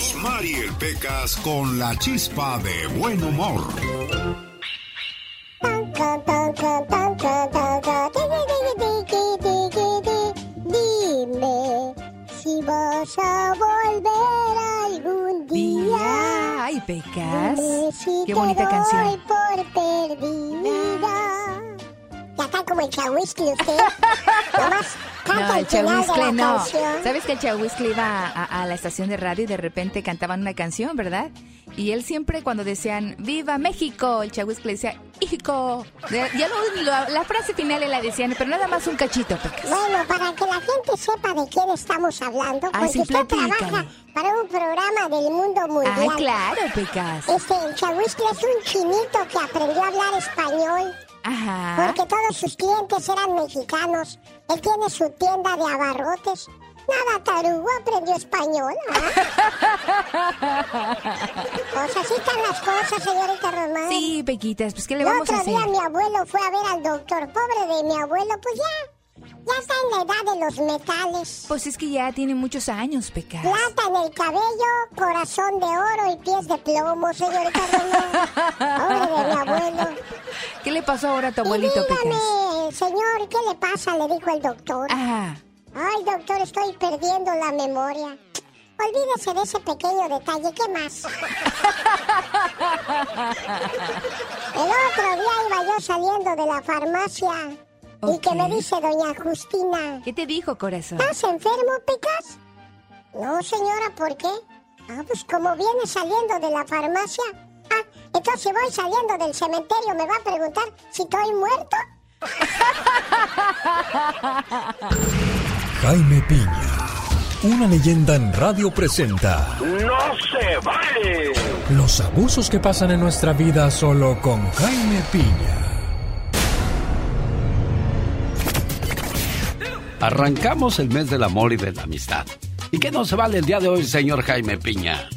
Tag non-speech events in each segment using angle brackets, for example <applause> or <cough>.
Rosmarie Pecas con la chispa de buen humor. Dime si vas a volver algún día. Ay, Pecas. Dime si Qué te bonita doy canción. por perdida. Está como el chahuiscle usted. <laughs> Nomás canta No, el el final de chahuiscle la no. canción. ¿Sabes que el chahuiscle iba a, a la estación de radio y de repente cantaban una canción, verdad? Y él siempre cuando decían ¡Viva México! El chahuiscle decía ¡Hijo! Ya lo- lo- la frase final la decían, pero nada más un cachito, Pecas. Bueno, para que la gente sepa de quién estamos hablando, Ah, porque sí, usted platícame. trabaja para un programa del mundo mundial. Ah, claro, Pecas. Este, el chahuiscle es un chinito que aprendió a hablar español Ajá. porque todos sus clientes eran mexicanos. Él tiene su tienda de abarrotes. Nada tarugo, aprendió español. ¿ah? <laughs> pues así están las cosas, señorita Román. Sí, Pequitas, pues ¿qué le El vamos a otro hacer? día mi abuelo fue a ver al doctor. Pobre de mi abuelo, pues ya, ya está en la edad de los metales. Pues es que ya tiene muchos años, Pecas. Plata en el cabello, corazón de oro y pies de plomo, señorita. Pobre de mi abuelo. <laughs> ¿Qué le pasó ahora a tu Y abuelito, Pecas? dígame, señor, ¿qué le pasa? Le dijo el doctor. Ajá. Ay, doctor, estoy perdiendo la memoria. Olvídese de ese pequeño detalle. ¿Qué más? <laughs> El otro día iba yo saliendo de la farmacia y que me dice doña Justina, ¿Qué te dijo, corazón? ¿estás enfermo, Pecas? No, señora, ¿por qué? Ah, pues como viene saliendo de la farmacia. Ah, entonces si voy saliendo del cementerio me va a preguntar si estoy muerto. <laughs> Jaime Piña, una leyenda en radio presenta ¡No se vale! los abusos que pasan en nuestra vida solo con Jaime Piña. Arrancamos el mes del amor y de la amistad. ¿Y qué no se vale el día de hoy, señor Jaime Piña?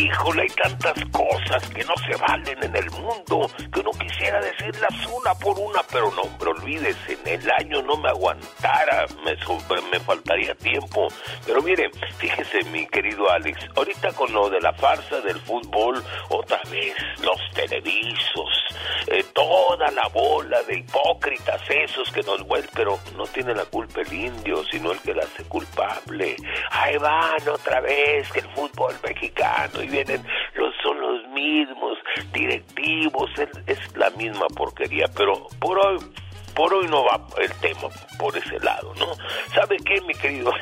Híjole, hay tantas cosas que no se valen en el mundo que uno quisiera decirlas una por una, pero no, hombre, olvídese, en el año no me aguantara, me, me faltaría tiempo. Pero mire, fíjese, mi querido Alex, ahorita con lo de la farsa del fútbol, otra vez los televisos, eh, toda la bola de hipócritas esos que nos vuelven, pero no tiene la culpa el indio, sino el que la hace culpable. Ahí van otra vez que el fútbol mexicano vienen los son los mismos directivos, es, es la misma porquería, pero por hoy por hoy no va el tema por ese lado, ¿no? ¿Sabe qué, mi querido?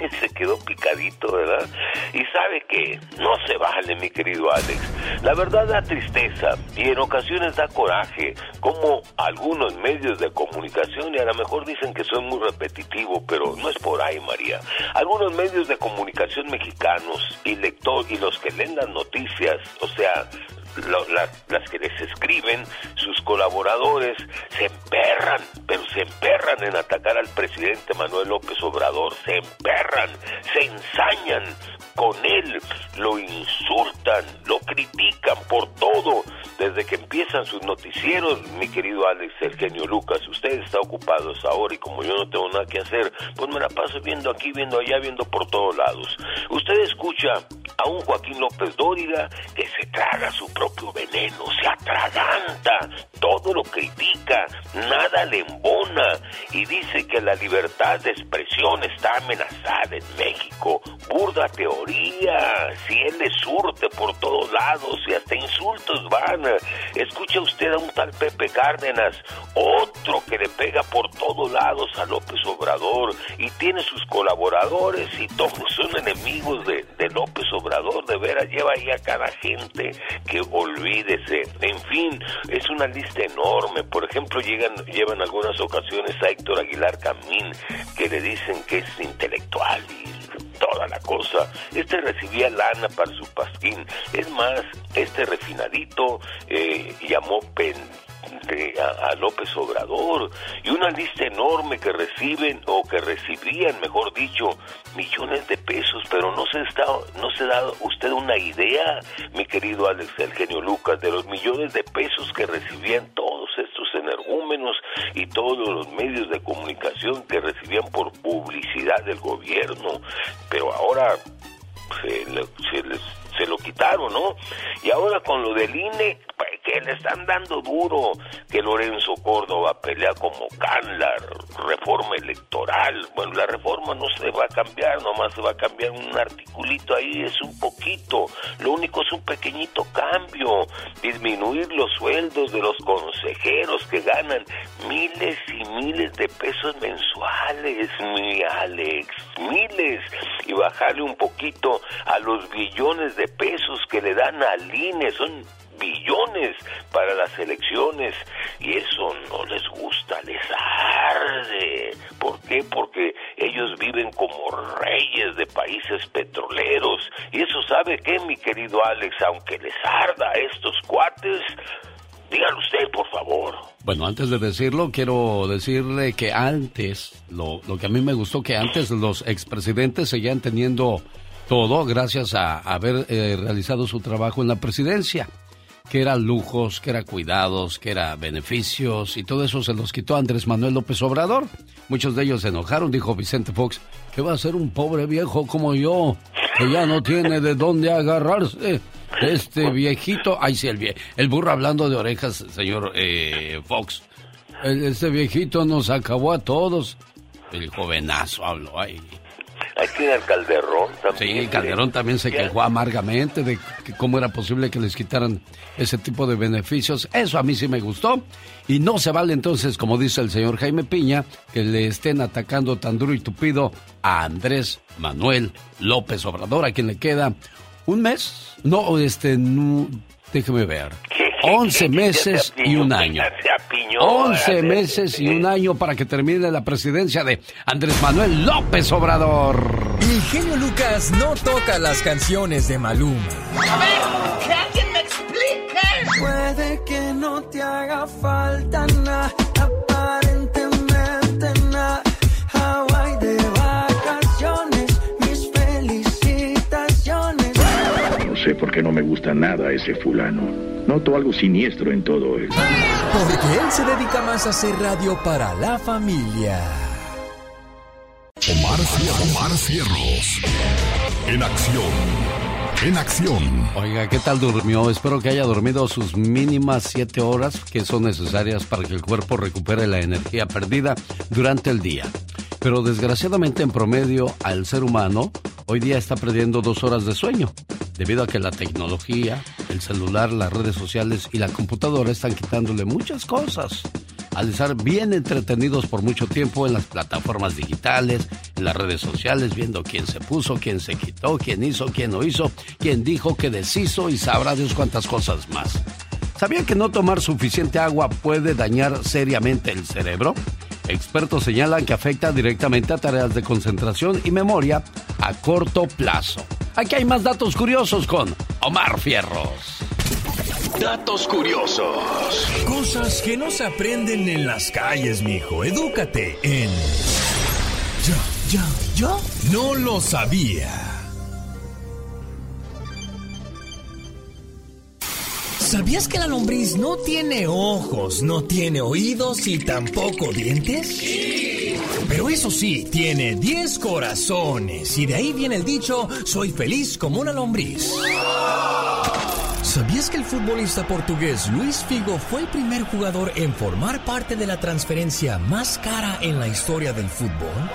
<laughs> se quedó picadito, ¿verdad? Y sabe que no se vale, mi querido Alex. La verdad da tristeza y en ocasiones da coraje, como algunos medios de comunicación, y a lo mejor dicen que soy muy repetitivo, pero no es por ahí, María. Algunos medios de comunicación mexicanos y lector y los que leen las noticias, o sea, la- las que les escriben, sus colaboradores, se emperran, pero se emperran en atacar al presidente Manuel López Obrador, se emperran, se ensañan con él, lo insultan, lo critican por todo, desde que empiezan sus noticieros, mi querido Alex, el genio Lucas, usted está ocupado ahora y como yo no tengo nada que hacer, pues me la paso viendo aquí, viendo allá, viendo por todos lados. Usted escucha a un Joaquín López Dóriga que se traga su propio veneno, se atraganta, todo lo critica, nada le embona y dice que la libertad de expresión está amenazada en México. Burda teoría, si él le surte por todos lados y hasta insultos van. Escucha usted a un tal Pepe Cárdenas, otro que le pega por todos lados a López Obrador y tiene sus colaboradores y todos <laughs> son enemigos de, de López Obrador. De veras, lleva ahí a cada gente que olvídese. En fin, es una lista enorme. Por ejemplo, llegan, llevan algunas ocasiones a Héctor Aguilar Camín, que le dicen que es intelectual y toda la cosa. Este recibía lana para su pasquín. Es más, este refinadito eh, llamó a, López Obrador y una lista enorme que reciben o que recibían, mejor dicho, millones de pesos, pero no se está, no se da usted una idea, mi querido Alex el genio Lucas, de los millones de pesos que recibían todos y todos los medios de comunicación que recibían por publicidad del gobierno, pero ahora se, se les se lo quitaron, ¿no? Y ahora con lo del INE, pues, que le están dando duro, que Lorenzo Córdoba pelea como can la reforma electoral. Bueno, la reforma no se va a cambiar, nomás se va a cambiar un articulito ahí, es un poquito. Lo único es un pequeñito cambio, disminuir los sueldos de los consejeros que ganan miles y miles de pesos mensuales, mi Alex, miles, y bajarle un poquito a los billones de pesos que le dan al INE, son billones para las elecciones y eso no les gusta, les arde. ¿Por qué? Porque ellos viven como reyes de países petroleros y eso sabe que mi querido Alex, aunque les arda a estos cuates, dígalo usted por favor. Bueno, antes de decirlo, quiero decirle que antes, lo, lo que a mí me gustó, que antes los expresidentes seguían teniendo todo gracias a haber eh, realizado su trabajo en la presidencia que era lujos, que era cuidados, que era beneficios y todo eso se los quitó Andrés Manuel López Obrador. Muchos de ellos se enojaron, dijo Vicente Fox, que va a ser un pobre viejo como yo, que ya no tiene de dónde agarrarse. Este viejito, ay sí, el, el burro hablando de orejas, señor eh, Fox. Este viejito nos acabó a todos. El jovenazo habló ahí. Ahí tiene el Calderón también. Sí, Calderón también se quejó amargamente de cómo era posible que les quitaran ese tipo de beneficios. Eso a mí sí me gustó. Y no se vale entonces, como dice el señor Jaime Piña, que le estén atacando tan duro y tupido a Andrés Manuel López Obrador, a quien le queda un mes. No, este, no, déjeme ver. 11 meses y un año. 11 meses y un año para que termine la presidencia de Andrés Manuel López Obrador. El genio Lucas no toca las canciones de Maluma. A ver, que alguien me explique. Puede que no te haga falta nada, aparentemente nada. Hawaii de vacaciones, mis felicitaciones. No sé por qué no me gusta nada ese fulano. Noto algo siniestro en todo esto. Porque él se dedica más a hacer radio para la familia. Omar, Omar Cierros. En acción. En acción. Oiga, ¿qué tal durmió? Espero que haya dormido sus mínimas siete horas que son necesarias para que el cuerpo recupere la energía perdida durante el día. Pero desgraciadamente en promedio al ser humano hoy día está perdiendo dos horas de sueño debido a que la tecnología, el celular, las redes sociales y la computadora están quitándole muchas cosas. Al estar bien entretenidos por mucho tiempo en las plataformas digitales, en las redes sociales, viendo quién se puso, quién se quitó, quién hizo, quién no hizo, quién dijo que deshizo y sabrá Dios cuántas cosas más. ¿Sabía que no tomar suficiente agua puede dañar seriamente el cerebro? Expertos señalan que afecta directamente a tareas de concentración y memoria a corto plazo. Aquí hay más datos curiosos con Omar Fierros. Datos curiosos. Cosas que no se aprenden en las calles, mijo. Edúcate en. Yo, yo, yo no lo sabía. ¿Sabías que la lombriz no tiene ojos, no tiene oídos y tampoco dientes? Pero eso sí, tiene 10 corazones y de ahí viene el dicho, soy feliz como una lombriz. ¿Sabías que el futbolista portugués Luis Figo fue el primer jugador en formar parte de la transferencia más cara en la historia del fútbol?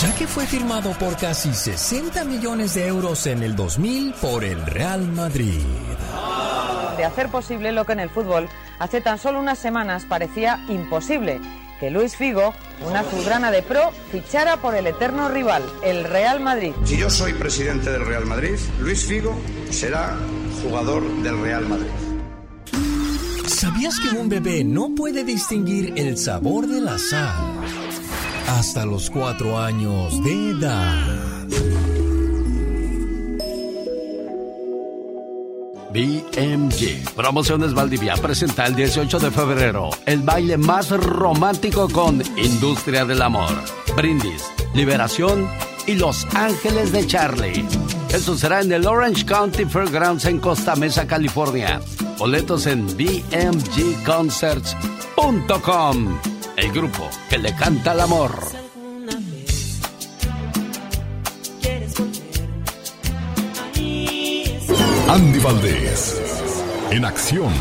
Ya que fue firmado por casi 60 millones de euros en el 2000 por el Real Madrid. De hacer posible lo que en el fútbol hace tan solo unas semanas parecía imposible, que Luis Figo, una azulgrana de pro, fichara por el eterno rival, el Real Madrid. Si yo soy presidente del Real Madrid, Luis Figo será jugador del Real Madrid. ¿Sabías que un bebé no puede distinguir el sabor de la sal hasta los cuatro años de edad? BMG Promociones Valdivia presenta el 18 de febrero el baile más romántico con Industria del Amor, Brindis, Liberación y Los Ángeles de Charlie. Eso será en el Orange County Fairgrounds en Costa Mesa, California. Boletos en bmgconcerts.com. El grupo que le canta el amor. Andy Valdés, en acción.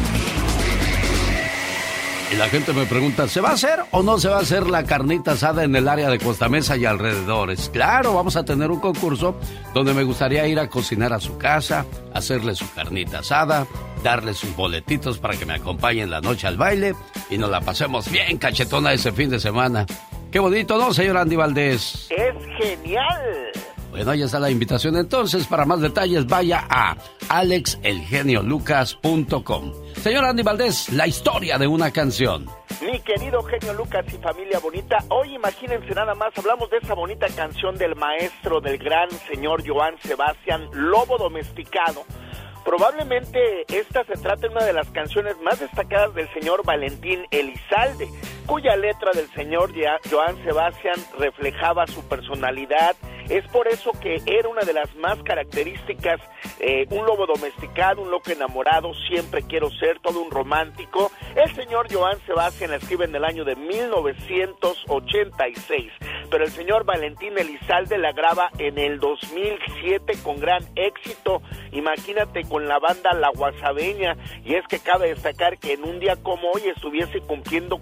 Y la gente me pregunta, ¿se va a hacer o no se va a hacer la carnita asada en el área de Costa Mesa y alrededores? Claro, vamos a tener un concurso donde me gustaría ir a cocinar a su casa, hacerle su carnita asada, darle sus boletitos para que me acompañen la noche al baile y nos la pasemos bien cachetona ese fin de semana. Qué bonito, ¿no, señor Andy Valdés? Es genial. Bueno, ya está la invitación entonces. Para más detalles, vaya a alexelgeniolucas.com. Señor Andy Valdés, la historia de una canción. Mi querido genio Lucas y familia bonita, hoy imagínense nada más, hablamos de esa bonita canción del maestro, del gran señor Joan Sebastián, Lobo Domesticado. Probablemente esta se trata de una de las canciones más destacadas del señor Valentín Elizalde, cuya letra del señor Joan Sebastián reflejaba su personalidad. Es por eso que era una de las más características, eh, un lobo domesticado, un loco enamorado, siempre quiero ser, todo un romántico. El señor Joan Sebastián la escribe en el año de 1986, pero el señor Valentín Elizalde la graba en el 2007 con gran éxito. Imagínate con la banda La Guasabeña, y es que cabe destacar que en un día como hoy estuviese cumpliendo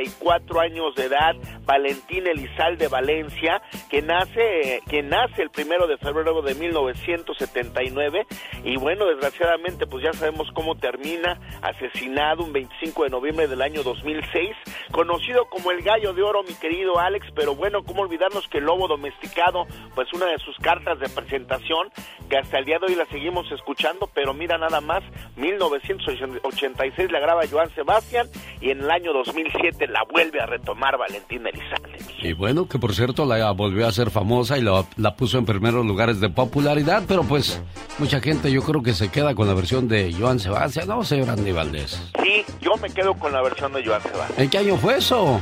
44 años de edad Valentín Elizalde Valencia, que nace, que nace el primero de febrero de 1979, y bueno, desgraciadamente pues ya sabemos cómo termina, asesinado un 25 de noviembre del año 2006, conocido como el gallo de oro, mi querido Alex, pero bueno, cómo olvidarnos que el lobo domesticado, pues una de sus cartas de presentación, que hasta el día de hoy la seguimos escuchando, pero mira nada más, 1986 la graba Joan Sebastián y en el año 2007 la vuelve a retomar Valentín Elizalde. Y bueno, que por cierto la volvió a hacer famosa y la, la puso en primeros lugares de popularidad, pero pues mucha gente yo creo que se queda con la versión de Joan Sebastián, ¿no, señor Andy Valdés? Sí, yo me quedo con la versión de Joan Sebastián. ¿En qué año fue eso?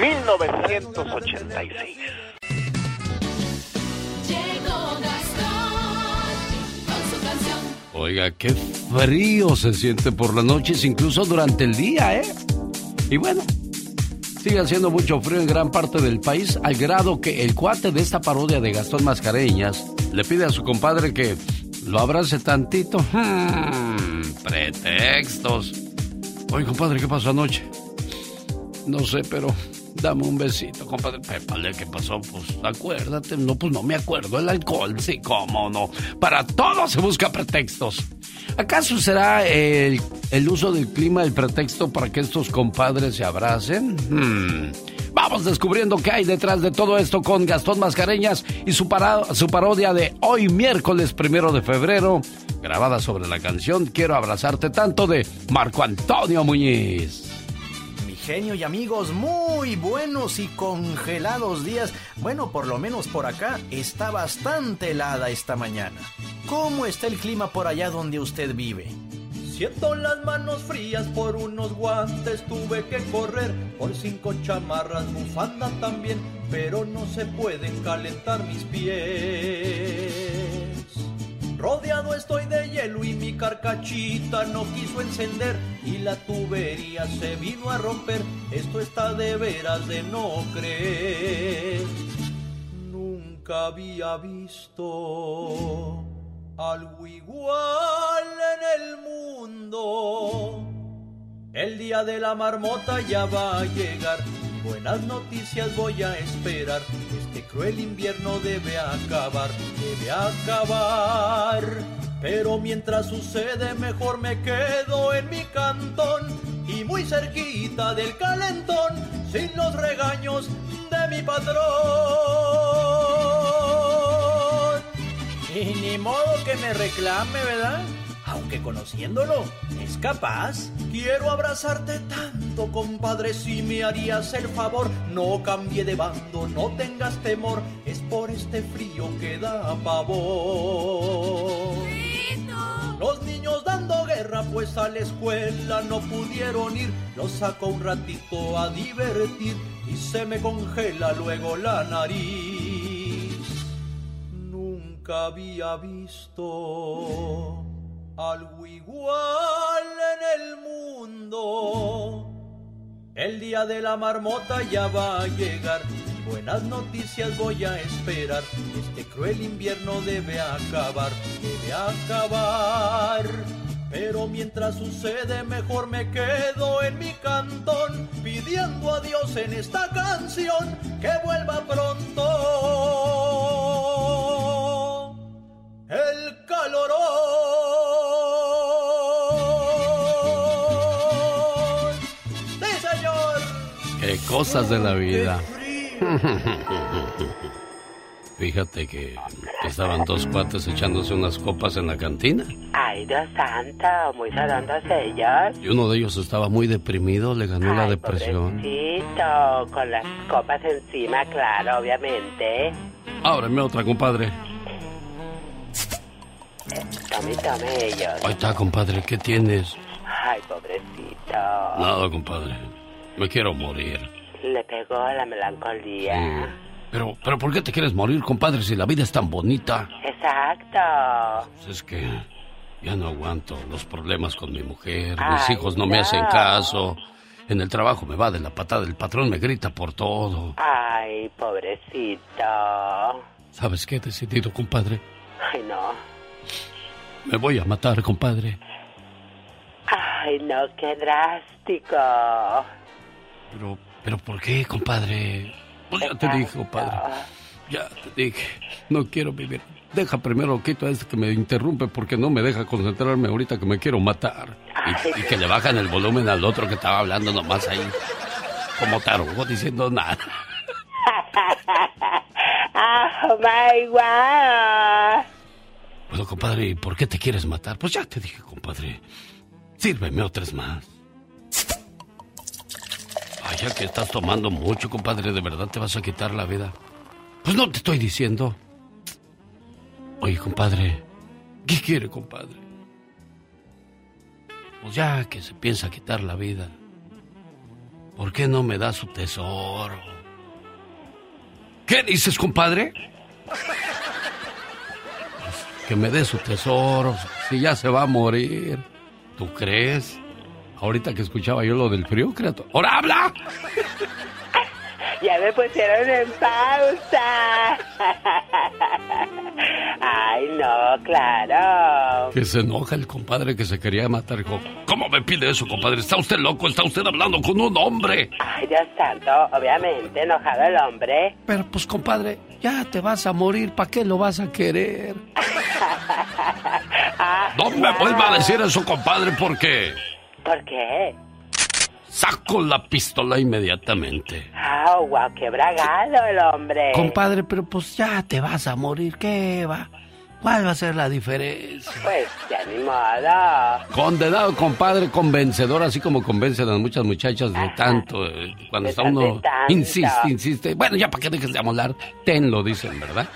1986. Oiga, qué frío se siente por las noches, incluso durante el día, ¿eh? Y bueno, sigue haciendo mucho frío en gran parte del país, al grado que el cuate de esta parodia de Gastón Mascareñas le pide a su compadre que lo abrace tantito. Hmm, pretextos. Oye, compadre, ¿qué pasó anoche? No sé, pero dame un besito, compadre. ¿qué pasó? Pues acuérdate. No, pues no me acuerdo. El alcohol, sí, cómo no. Para todo se busca pretextos. ¿Acaso será el, el uso del clima el pretexto para que estos compadres se abracen? Hmm. Vamos descubriendo qué hay detrás de todo esto con Gastón Mascareñas y su, su parodia de hoy miércoles primero de febrero, grabada sobre la canción Quiero abrazarte tanto de Marco Antonio Muñiz genio y amigos, muy buenos y congelados días. Bueno, por lo menos por acá está bastante helada esta mañana. ¿Cómo está el clima por allá donde usted vive? Siento las manos frías por unos guantes, tuve que correr por cinco chamarras, bufanda también, pero no se pueden calentar mis pies. Rodeado estoy de hielo y mi carcachita no quiso encender y la tubería se vino a romper. Esto está de veras de no creer. Nunca había visto algo igual en el mundo. El día de la marmota ya va a llegar. Buenas noticias voy a esperar. Este cruel invierno debe acabar, debe acabar. Pero mientras sucede, mejor me quedo en mi cantón y muy cerquita del calentón, sin los regaños de mi patrón. Y ni modo que me reclame, ¿verdad? Aunque conociéndolo, es capaz. Quiero abrazarte tanto, compadre, si me harías el favor. No cambie de bando, no tengas temor, es por este frío que da pavor. Los niños dando guerra, pues a la escuela no pudieron ir. Los saco un ratito a divertir y se me congela luego la nariz. Nunca había visto algo igual en el mundo. El día de la marmota ya va a llegar. Buenas noticias voy a esperar. Este cruel invierno debe acabar, debe acabar. Pero mientras sucede, mejor me quedo en mi cantón, pidiendo a Dios en esta canción que vuelva pronto. El calorón. Cosas de la vida. <laughs> Fíjate que estaban dos cuates echándose unas copas en la cantina. Ay, Dios santo, muy redondos ellos. Y uno de ellos estaba muy deprimido, le ganó la depresión. Pobrecito, con las copas encima, claro, obviamente. Ábreme otra, compadre. Tome, tome ellos. Ahí está, compadre, ¿qué tienes? Ay, pobrecito. Nada, compadre. Me quiero morir. Le pegó la melancolía. Pero, pero ¿por qué te quieres morir, compadre, si la vida es tan bonita? Exacto. Pues es que ya no aguanto los problemas con mi mujer. Mis hijos no, me no. hacen caso. En el trabajo me va de la patada. El patrón me grita por todo. Ay, pobrecito. ¿Sabes qué he decidido, compadre? Ay, no. Me voy a matar, compadre. Ay, no, qué drástico. Pero, pero ¿por qué, compadre? Pues ya te dije, compadre. Ya te dije. No quiero vivir. Deja primero quito a este que me interrumpe porque no me deja concentrarme ahorita que me quiero matar. Y, y que le bajan el volumen al otro que estaba hablando nomás ahí. Como tarugo diciendo nada. <laughs> Oh my God. Bueno, compadre, ¿y por qué te quieres matar? Pues ya te dije, compadre. Sírveme otras más. Ay, ya que estás tomando mucho, compadre, ¿de verdad te vas a quitar la vida? Pues no te estoy diciendo. Oye, compadre, ¿qué quiere, compadre? Pues ya que se piensa quitar la vida, ¿por qué no me da su tesoro? ¿Qué dices, compadre? Que me dé su tesoro, si ya se va a morir. ¿Tú crees? Ahorita que escuchaba yo lo del frío, criatura. ¡Ahora habla! Ya me pusieron en pausa. Ay, no, claro. Que se enoja el compadre que se quería matar. Dijo, ¿Cómo me pide eso, compadre? ¿Está usted loco? ¿Está usted hablando con un hombre? Ay, Dios santo, obviamente, enojado el hombre. Pero pues, compadre, ya te vas a morir. ¿Para qué lo vas a querer? <laughs> No me vuelva a decir eso, compadre, porque ¿Por qué? saco la pistola inmediatamente. Ah, wow, qué bragado el hombre. Compadre, pero pues ya te vas a morir. ¿Qué va? ¿Cuál va a ser la diferencia? Pues ya ni modo. Condenado, compadre, convencedor, así como convencen a muchas muchachas de tanto. eh, cuando De está uno tanto. insiste, insiste. Bueno, ya para que dejes de amolar, ten lo dicen, ¿verdad?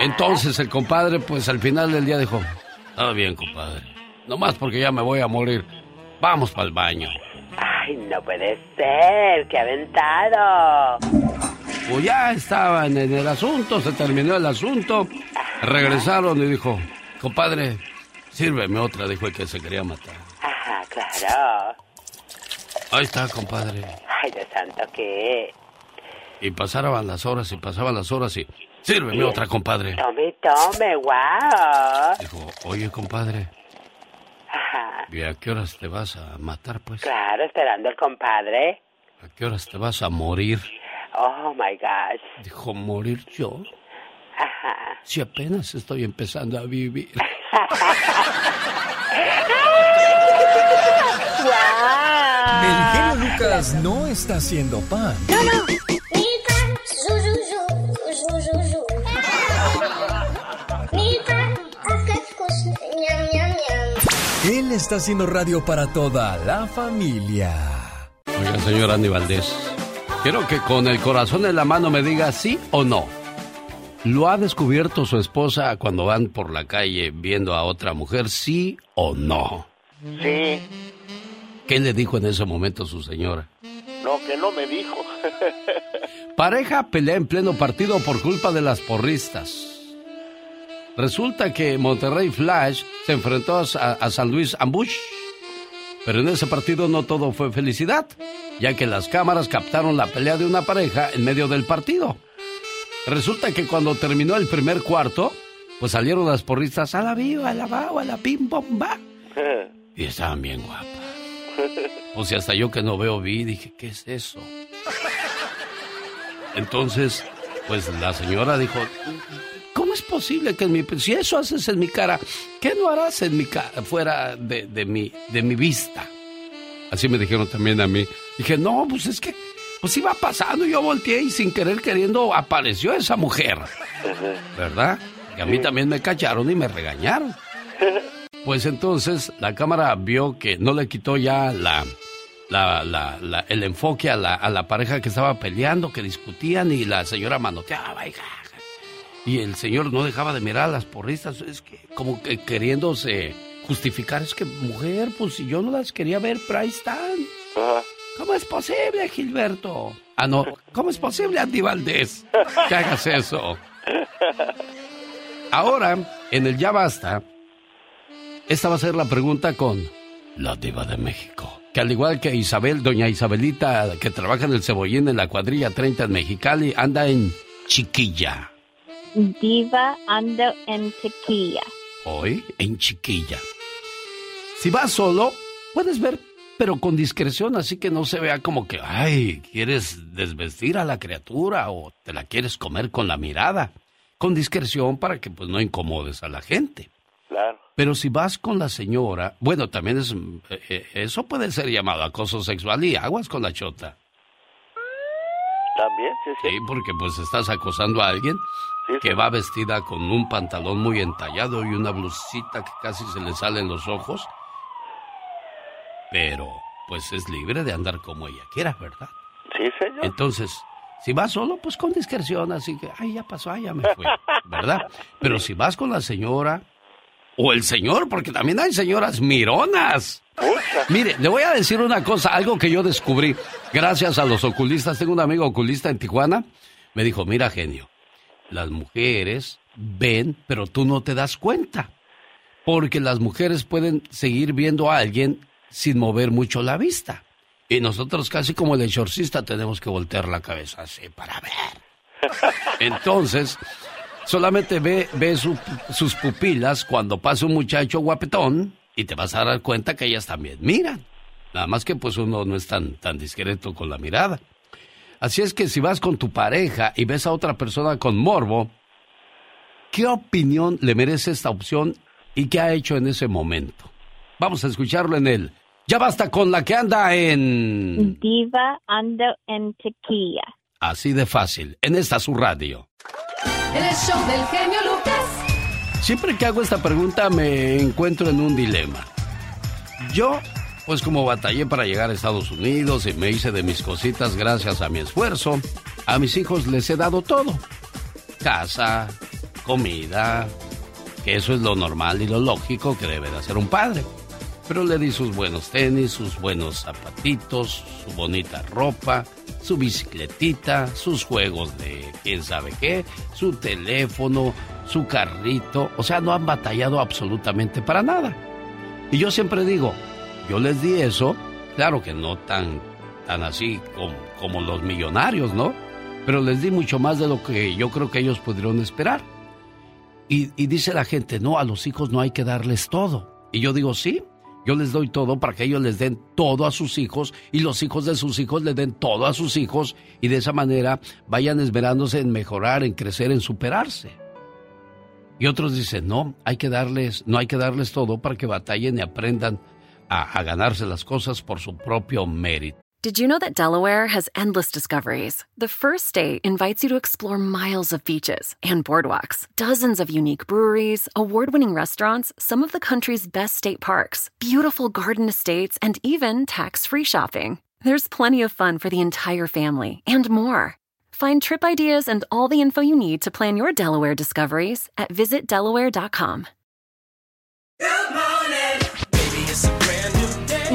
Entonces el compadre, pues al final del día dijo, está bien, compadre. Nomás porque ya me voy a morir. Vamos para el baño. Ay, no puede ser, qué aventado. Pues ya estaban en el asunto, se terminó el asunto. Regresaron y dijo, compadre, sírveme otra, dijo el que se quería matar. Ajá, claro. Ahí está, compadre. Ay, Dios santo, ¿qué? Y pasaban las horas y pasaban las horas y Sírveme otra, compadre. Tome, tome, guau. Dijo, oye, compadre, Ajá. ¿y a qué horas te vas a matar, pues? Claro, esperando el compadre. ¿A qué horas te vas a morir? Oh, my gosh. Dijo, ¿morir yo? Ajá. Si apenas estoy empezando a vivir. <laughs> <laughs> El genio Lucas no está haciendo pan. No, no. Él está haciendo radio para toda la familia. Oiga, señor Andy Valdés, quiero que con el corazón en la mano me diga sí o no. ¿Lo ha descubierto su esposa cuando van por la calle viendo a otra mujer, sí o no? Sí. ¿Qué le dijo en ese momento su señora? No, que no me dijo. <laughs> Pareja pelea en pleno partido por culpa de las porristas. Resulta que Monterrey Flash se enfrentó a, a San Luis Ambush. Pero en ese partido no todo fue felicidad, ya que las cámaras captaron la pelea de una pareja en medio del partido. Resulta que cuando terminó el primer cuarto, pues salieron las porristas a la viva, a la va, a la pim pom va. Y estaban bien guapas. O sea, hasta yo que no veo vi, dije, ¿qué es eso? Entonces, pues la señora dijo, ¿cómo es posible que en mi... Si eso haces en mi cara, ¿qué no harás en mi cara, fuera de, de, mi, de mi vista? Así me dijeron también a mí. Dije, no, pues es que, pues iba pasando, yo volteé y sin querer queriendo apareció esa mujer. ¿Verdad? Y a mí también me cacharon y me regañaron. <laughs> Pues entonces la cámara vio que no le quitó ya la, la, la- la- el enfoque a la, a la pareja que estaba peleando, que discutían y la señora manoteaba. hija. Y el señor no dejaba de mirar a las porristas, es que como que queriéndose justificar, es que mujer, pues si yo no las quería ver, pero ahí están. ¿Cómo es posible, Gilberto? Ah, no, ¿cómo es posible, Andy Valdés, que hagas eso? Ahora, en el Ya Basta, esta va a ser la pregunta con la diva de México. Que al igual que Isabel, doña Isabelita, que trabaja en el Cebollín en la cuadrilla 30 en Mexicali, anda en Chiquilla. Diva ando en tequila. Hoy en Chiquilla. Si vas solo, puedes ver, pero con discreción, así que no se vea como que, ay, quieres desvestir a la criatura o te la quieres comer con la mirada. Con discreción para que pues no incomodes a la gente. Claro. Pero si vas con la señora, bueno, también es eh, eh, eso puede ser llamado acoso sexual y aguas con la chota. También, sí, sí. Sí, porque pues estás acosando a alguien que va vestida con un pantalón muy entallado y una blusita que casi se le salen los ojos. Pero pues es libre de andar como ella quiera, ¿verdad? Sí, señor. Entonces, si vas solo, pues con discreción, así que, ay, ya pasó, ay, ya me fue, ¿verdad? <laughs> Pero si vas con la señora o el señor, porque también hay señoras mironas. Mire, le voy a decir una cosa, algo que yo descubrí gracias a los oculistas. Tengo un amigo oculista en Tijuana. Me dijo, mira, genio, las mujeres ven, pero tú no te das cuenta. Porque las mujeres pueden seguir viendo a alguien sin mover mucho la vista. Y nosotros casi como el exorcista tenemos que voltear la cabeza así para ver. Entonces, solamente ve, ve su- sus pupilas cuando pasa un muchacho guapetón y te vas a dar cuenta que ellas también miran. Nada más que pues uno no es tan, tan discreto con la mirada. Así es que si vas con tu pareja y ves a otra persona con morbo, ¿qué opinión le merece esta opción y qué ha hecho en ese momento? Vamos a escucharlo en él. Ya basta con la que anda en... Diva ando en tequila. Así de fácil, en esta su radio. En el show del genio Lucas. Siempre que hago esta pregunta me encuentro en un dilema. Yo, pues como batallé para llegar a Estados Unidos y me hice de mis cositas gracias a mi esfuerzo, a mis hijos les he dado todo. Casa, comida, que eso es lo normal y lo lógico que debe de hacer un padre. Pero le di sus buenos tenis, sus buenos zapatitos, su bonita ropa, su bicicletita, sus juegos de quién sabe qué, su teléfono, su carrito. O sea, no han batallado absolutamente para nada. Y yo siempre digo, yo les di eso, claro que no tan, tan así como, como los millonarios, ¿no? pero les di mucho más de lo que yo creo que ellos pudieron esperar. Y, y dice la gente, no, a los hijos no hay que darles todo. Y yo digo, sí, yo les doy todo para que ellos les den todo a sus hijos y los hijos de sus hijos les den todo a sus hijos y de esa manera vayan esmerándose en mejorar, en crecer, en superarse. Y otros dicen, no, hay que darles, no hay que darles todo para que batallen y aprendan a, a ganarse las cosas por su propio mérito. Did you know that Delaware has endless discoveries? The first state invites you to explore miles of beaches and boardwalks, dozens of unique breweries, award winning restaurants, some of the country's best state parks, beautiful garden estates, and even tax free shopping. There's plenty of fun for the entire family and more. Find trip ideas and all the info you need to plan your Delaware discoveries at visitdelaware.com.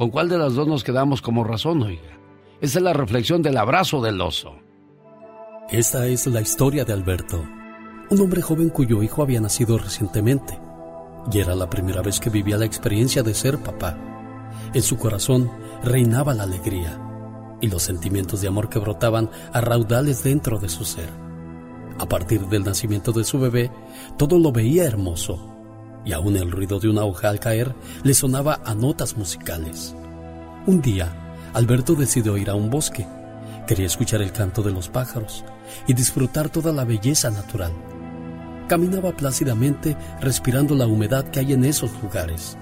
¿Con cuál de las dos nos quedamos como razón, oiga? Esa es la reflexión del abrazo del oso. Esta es la historia de Alberto, un hombre joven cuyo hijo había nacido recientemente, y era la primera vez que vivía la experiencia de ser papá. En su corazón reinaba la alegría, y los sentimientos de amor que brotaban a raudales dentro de su ser. A partir del nacimiento de su bebé, todo lo veía hermoso y aún el ruido de una hoja al caer le sonaba a notas musicales. Un día, Alberto decidió ir a un bosque. Quería escuchar el canto de los pájaros y disfrutar toda la belleza natural. Caminaba plácidamente respirando la humedad que hay en esos lugares.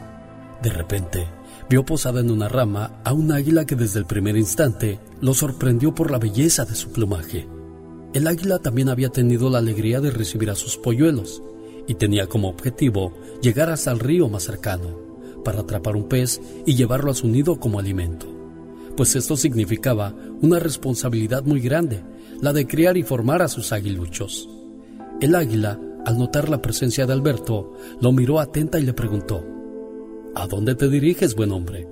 De repente, vio posada en una rama a un águila que desde el primer instante lo sorprendió por la belleza de su plumaje. El águila también había tenido la alegría de recibir a sus polluelos y tenía como objetivo llegar hasta el río más cercano para atrapar un pez y llevarlo a su nido como alimento, pues esto significaba una responsabilidad muy grande, la de criar y formar a sus aguiluchos. El águila, al notar la presencia de Alberto, lo miró atenta y le preguntó, ¿A dónde te diriges, buen hombre?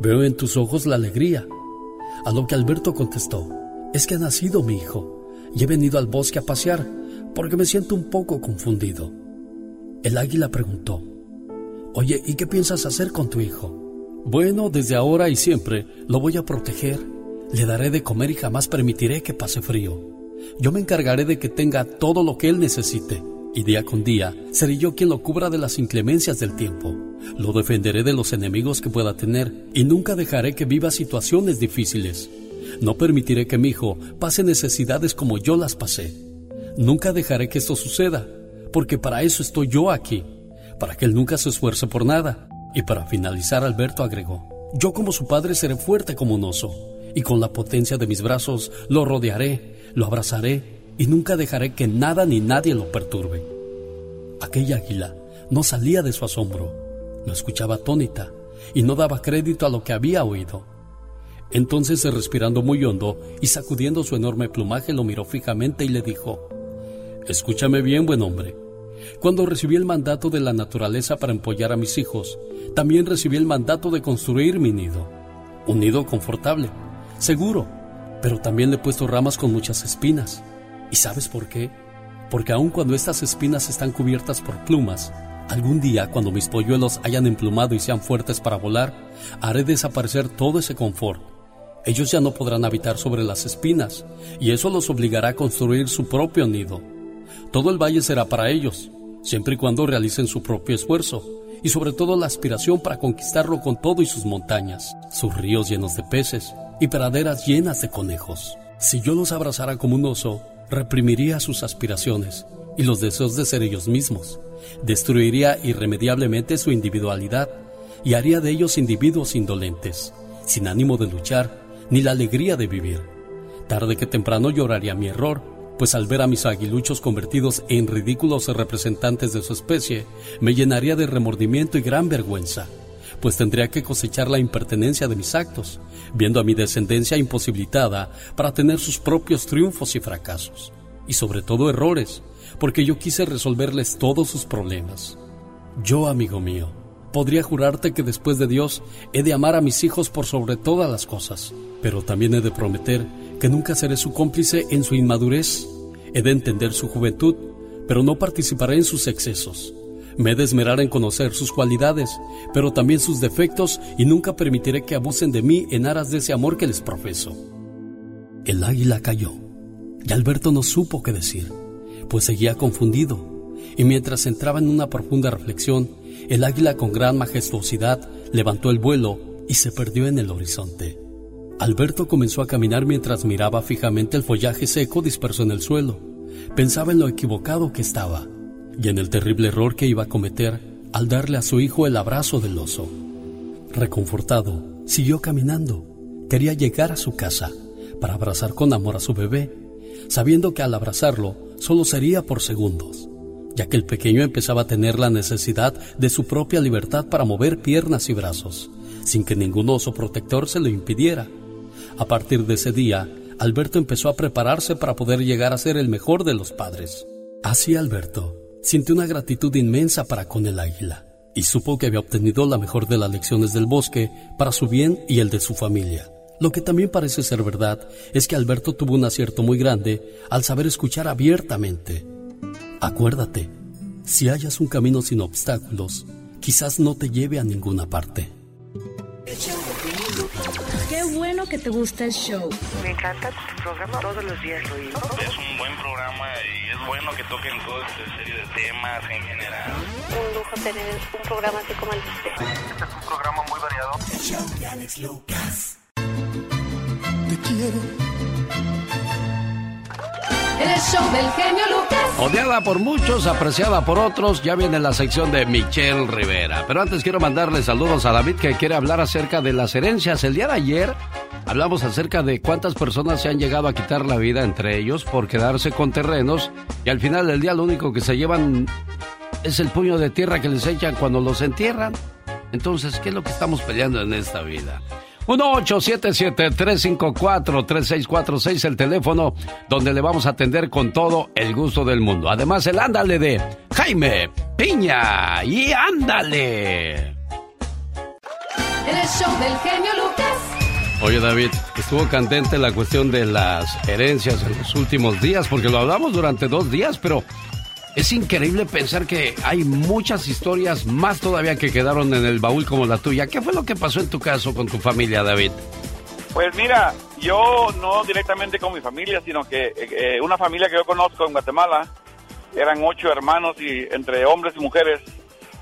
Veo en tus ojos la alegría. A lo que Alberto contestó, es que ha nacido mi hijo y he venido al bosque a pasear porque me siento un poco confundido. El águila preguntó, Oye, ¿y qué piensas hacer con tu hijo? Bueno, desde ahora y siempre lo voy a proteger. Le daré de comer y jamás permitiré que pase frío. Yo me encargaré de que tenga todo lo que él necesite. Y día con día seré yo quien lo cubra de las inclemencias del tiempo. Lo defenderé de los enemigos que pueda tener y nunca dejaré que viva situaciones difíciles. No permitiré que mi hijo pase necesidades como yo las pasé. Nunca dejaré que esto suceda porque para eso estoy yo aquí, para que él nunca se esfuerce por nada. Y para finalizar, Alberto agregó, yo como su padre seré fuerte como un oso, y con la potencia de mis brazos lo rodearé, lo abrazaré, y nunca dejaré que nada ni nadie lo perturbe. Aquella águila no salía de su asombro, lo escuchaba atónita, y no daba crédito a lo que había oído. Entonces, respirando muy hondo y sacudiendo su enorme plumaje, lo miró fijamente y le dijo, Escúchame bien, buen hombre. Cuando recibí el mandato de la naturaleza para empollar a mis hijos, también recibí el mandato de construir mi nido. Un nido confortable, seguro, pero también le he puesto ramas con muchas espinas. ¿Y sabes por qué? Porque aun cuando estas espinas están cubiertas por plumas, algún día cuando mis polluelos hayan emplumado y sean fuertes para volar, haré desaparecer todo ese confort. Ellos ya no podrán habitar sobre las espinas, y eso los obligará a construir su propio nido. Todo el valle será para ellos, siempre y cuando realicen su propio esfuerzo, y sobre todo la aspiración para conquistarlo con todo y sus montañas, sus ríos llenos de peces y praderas llenas de conejos. Si yo los abrazara como un oso, reprimiría sus aspiraciones y los deseos de ser ellos mismos, destruiría irremediablemente su individualidad y haría de ellos individuos indolentes, sin ánimo de luchar ni la alegría de vivir. Tarde que temprano lloraría mi error pues al ver a mis aguiluchos convertidos en ridículos representantes de su especie, me llenaría de remordimiento y gran vergüenza, pues tendría que cosechar la impertenencia de mis actos, viendo a mi descendencia imposibilitada para tener sus propios triunfos y fracasos. y sobre todo errores, porque yo quise resolverles todos sus problemas. Yo, amigo mío, podría jurarte que después de Dios he de amar a mis hijos por sobre todas las cosas, pero también he de prometer que nunca seré su cómplice en su inmadurez. He de entender su juventud, pero no participaré en sus excesos. Me he de esmerar en conocer sus cualidades, pero también sus defectos y nunca permitiré que abusen de mí en aras de ese amor que les profeso. El águila cayó y Alberto no supo qué decir, pues seguía confundido, y mientras entraba en una profunda reflexión, el águila con gran majestuosidad levantó el vuelo y se perdió en el horizonte. Alberto comenzó a caminar mientras miraba fijamente el follaje seco disperso en el suelo. Pensaba en lo equivocado que estaba y en el terrible error que iba a cometer al darle a su hijo el abrazo del oso. Reconfortado, siguió caminando. Quería llegar a su casa para abrazar con amor a su bebé, sabiendo que al abrazarlo solo sería por segundos, ya que el pequeño empezaba a tener la necesidad de su propia libertad para mover piernas y brazos, sin que ningún oso protector se lo impidiera. A partir de ese día, Alberto empezó a prepararse para poder llegar a ser el mejor de los padres. Así Alberto sintió una gratitud inmensa para con el águila y supo que había obtenido la mejor de las lecciones del bosque para su bien y el de su familia. Lo que también parece ser verdad es que Alberto tuvo un acierto muy grande al saber escuchar abiertamente. Acuérdate, si hallas un camino sin obstáculos, quizás no te lleve a ninguna parte. Qué bueno que te gusta el show. Me encanta tu programa, todos los días lo oigo. Es un buen programa y es bueno que toquen toda esta serie de temas en general. Un lujo tener un programa así como el de usted. Este es un programa muy variado. El show de Alex Lucas. Te quiero. El show del genio Lucas. Odiada por muchos, apreciada por otros, ya viene la sección de Michelle Rivera. Pero antes quiero mandarle saludos a David que quiere hablar acerca de las herencias. El día de ayer hablamos acerca de cuántas personas se han llegado a quitar la vida entre ellos por quedarse con terrenos y al final del día lo único que se llevan es el puño de tierra que les echan cuando los entierran. Entonces, ¿qué es lo que estamos peleando en esta vida? 1-877-354-3646, el teléfono donde le vamos a atender con todo el gusto del mundo. Además, el ándale de Jaime Piña. Y ándale. El show del genio Lucas. Oye David, estuvo candente la cuestión de las herencias en los últimos días, porque lo hablamos durante dos días, pero es increíble pensar que hay muchas historias más todavía que quedaron en el baúl como la tuya. ¿Qué fue lo que pasó en tu caso con tu familia, David? Pues mira, yo no directamente con mi familia, sino que eh, una familia que yo conozco en Guatemala, eran ocho hermanos y entre hombres y mujeres.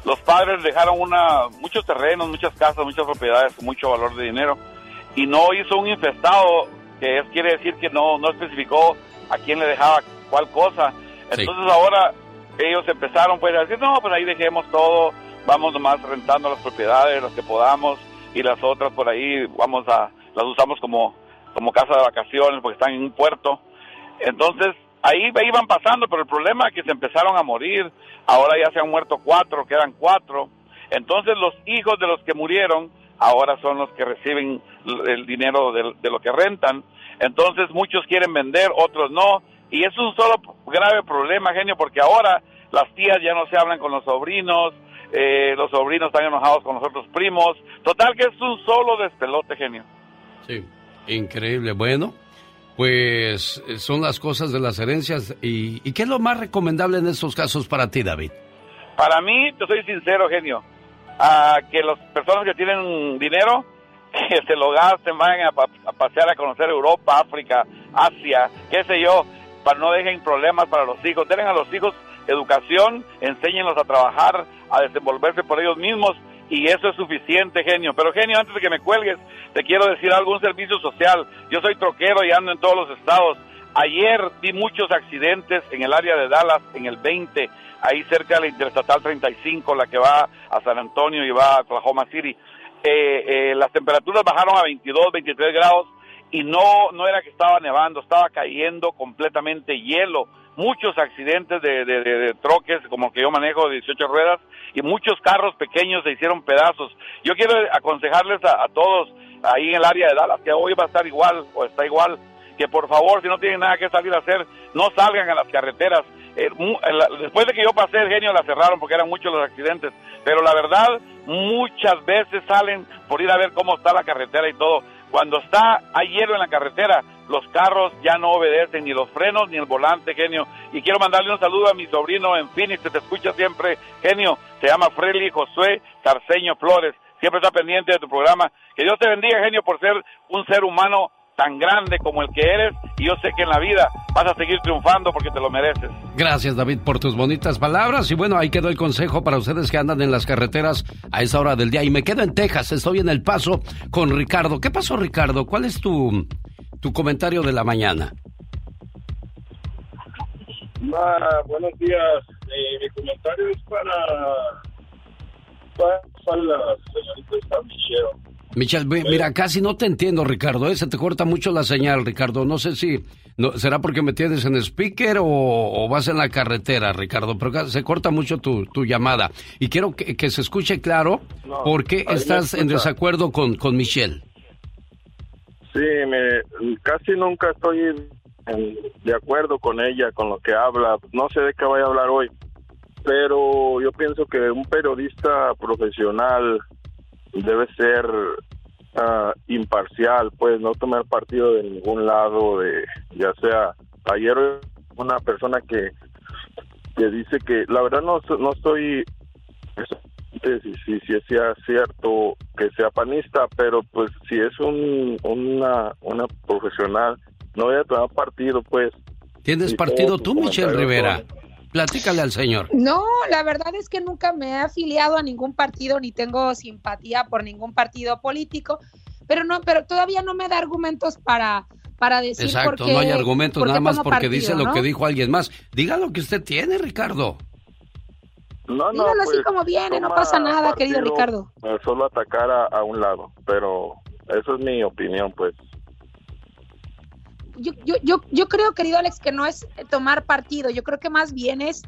Los padres dejaron una, muchos terrenos, muchas casas, muchas propiedades mucho valor de dinero y no hizo un infestado, que es, quiere decir que no, no especificó a quién le dejaba cuál cosa. Entonces ahora ellos empezaron pues a decir, no, pues ahí dejemos todo, vamos nomás rentando las propiedades, las que podamos, y las otras por ahí vamos a, las usamos como, como casa de vacaciones porque están en un puerto. Entonces, ahí iban pasando, pero el problema es que se empezaron a morir, ahora ya se han muerto cuatro, quedan cuatro. Entonces los hijos de los que murieron ahora son los que reciben el dinero de, de lo que rentan. Entonces muchos quieren vender, otros no y es un solo grave problema, genio, porque ahora las tías ya no se hablan con los sobrinos, eh, los sobrinos están enojados con los otros primos. Total que es un solo despelote, genio. Sí, increíble. Bueno, pues eh, son las cosas de las herencias. ¿Y, ¿Y, qué es lo más recomendable en estos casos para ti, David? Para mí, te soy sincero, genio, a que las personas que tienen dinero, <laughs> que se lo gasten, vayan a, a pasear a conocer Europa, África, Asia, qué sé yo, para no dejen problemas para los hijos. Denle a los hijos educación, enséñenlos a trabajar, a desenvolverse por ellos mismos y eso es suficiente, genio. Pero genio, antes de que me cuelgues, te quiero decir algo, un servicio social. Yo soy troquero y ando en todos los estados. Ayer vi muchos accidentes en el área de Dallas, en el 20, ahí cerca de la Interestatal 35, la que va a San Antonio y va a Oklahoma City. Eh, eh, las temperaturas bajaron a 22, 23 grados y no, no era que estaba nevando, estaba cayendo completamente hielo. Muchos accidentes de, de, de, troques, como que yo manejo de 18 ruedas, y muchos carros pequeños se hicieron pedazos. Yo quiero aconsejarles a, todos ahí en el área de Dallas que hoy va a estar igual o está igual, que por favor, si no tienen nada que salir a hacer, no salgan a las carreteras. Eh, eh, después de que yo pasé el genio la cerraron porque eran muchos los accidentes, pero la verdad muchas veces salen por ir a ver cómo está la carretera y todo. Cuando está hay hielo en la carretera, los carros ya no obedecen ni los frenos ni el volante, genio. Y quiero mandarle un saludo a mi sobrino en Phoenix, que te escucha siempre, genio. Se llama Freddy Josué Carceño Flores. Siempre está pendiente de tu programa. Que Dios te bendiga, genio, por ser un ser humano tan grande como el que eres. Y yo sé que en la vida vas a seguir triunfando porque te lo mereces. Gracias David por tus bonitas palabras y bueno, ahí quedó el consejo para ustedes que andan en las carreteras a esa hora del día y me quedo en Texas, estoy en El Paso con Ricardo. ¿Qué pasó Ricardo? ¿Cuál es tu, tu comentario de la mañana? Ah, buenos días. Eh, mi comentario es para, para, para la señorita esta Michelle. Michelle, mi- mira, casi no te entiendo Ricardo, ¿eh? se te corta mucho la señal Ricardo, no sé si no, será porque me tienes en speaker o, o vas en la carretera Ricardo, pero se corta mucho tu, tu llamada y quiero que, que se escuche claro No, por qué estás en desacuerdo con, con Michelle. Sí, me, casi nunca estoy en- de acuerdo con ella, con lo que habla. No sé de qué vaya a hablar hoy, pero yo pienso que un periodista profesional debe ser ah, imparcial, pues no tomar partido de ningún lado, de ya sea ayer una persona que que dice que la verdad no no estoy si, si, si sea cierto que sea panista, pero pues si es un, una, una profesional, no voy a tomar partido, pues. ¿Tienes partido tú, Michelle Rivera? Platícale al señor. No, la verdad es que nunca me he afiliado a ningún partido ni tengo simpatía por ningún partido político, pero no, pero todavía no me da argumentos para para decir Exacto, por qué- no hay argumentos nada más porque partido, dice lo que dijo alguien más. Diga lo que usted tiene, Ricardo. No, no, Dígalo así pues, como viene, no pasa nada, querido Ricardo. eh, Solo atacar a, a un lado, pero eso es mi opinión, pues. Yo, yo, yo, yo creo, querido Alex, que no es tomar partido, yo creo que más bien es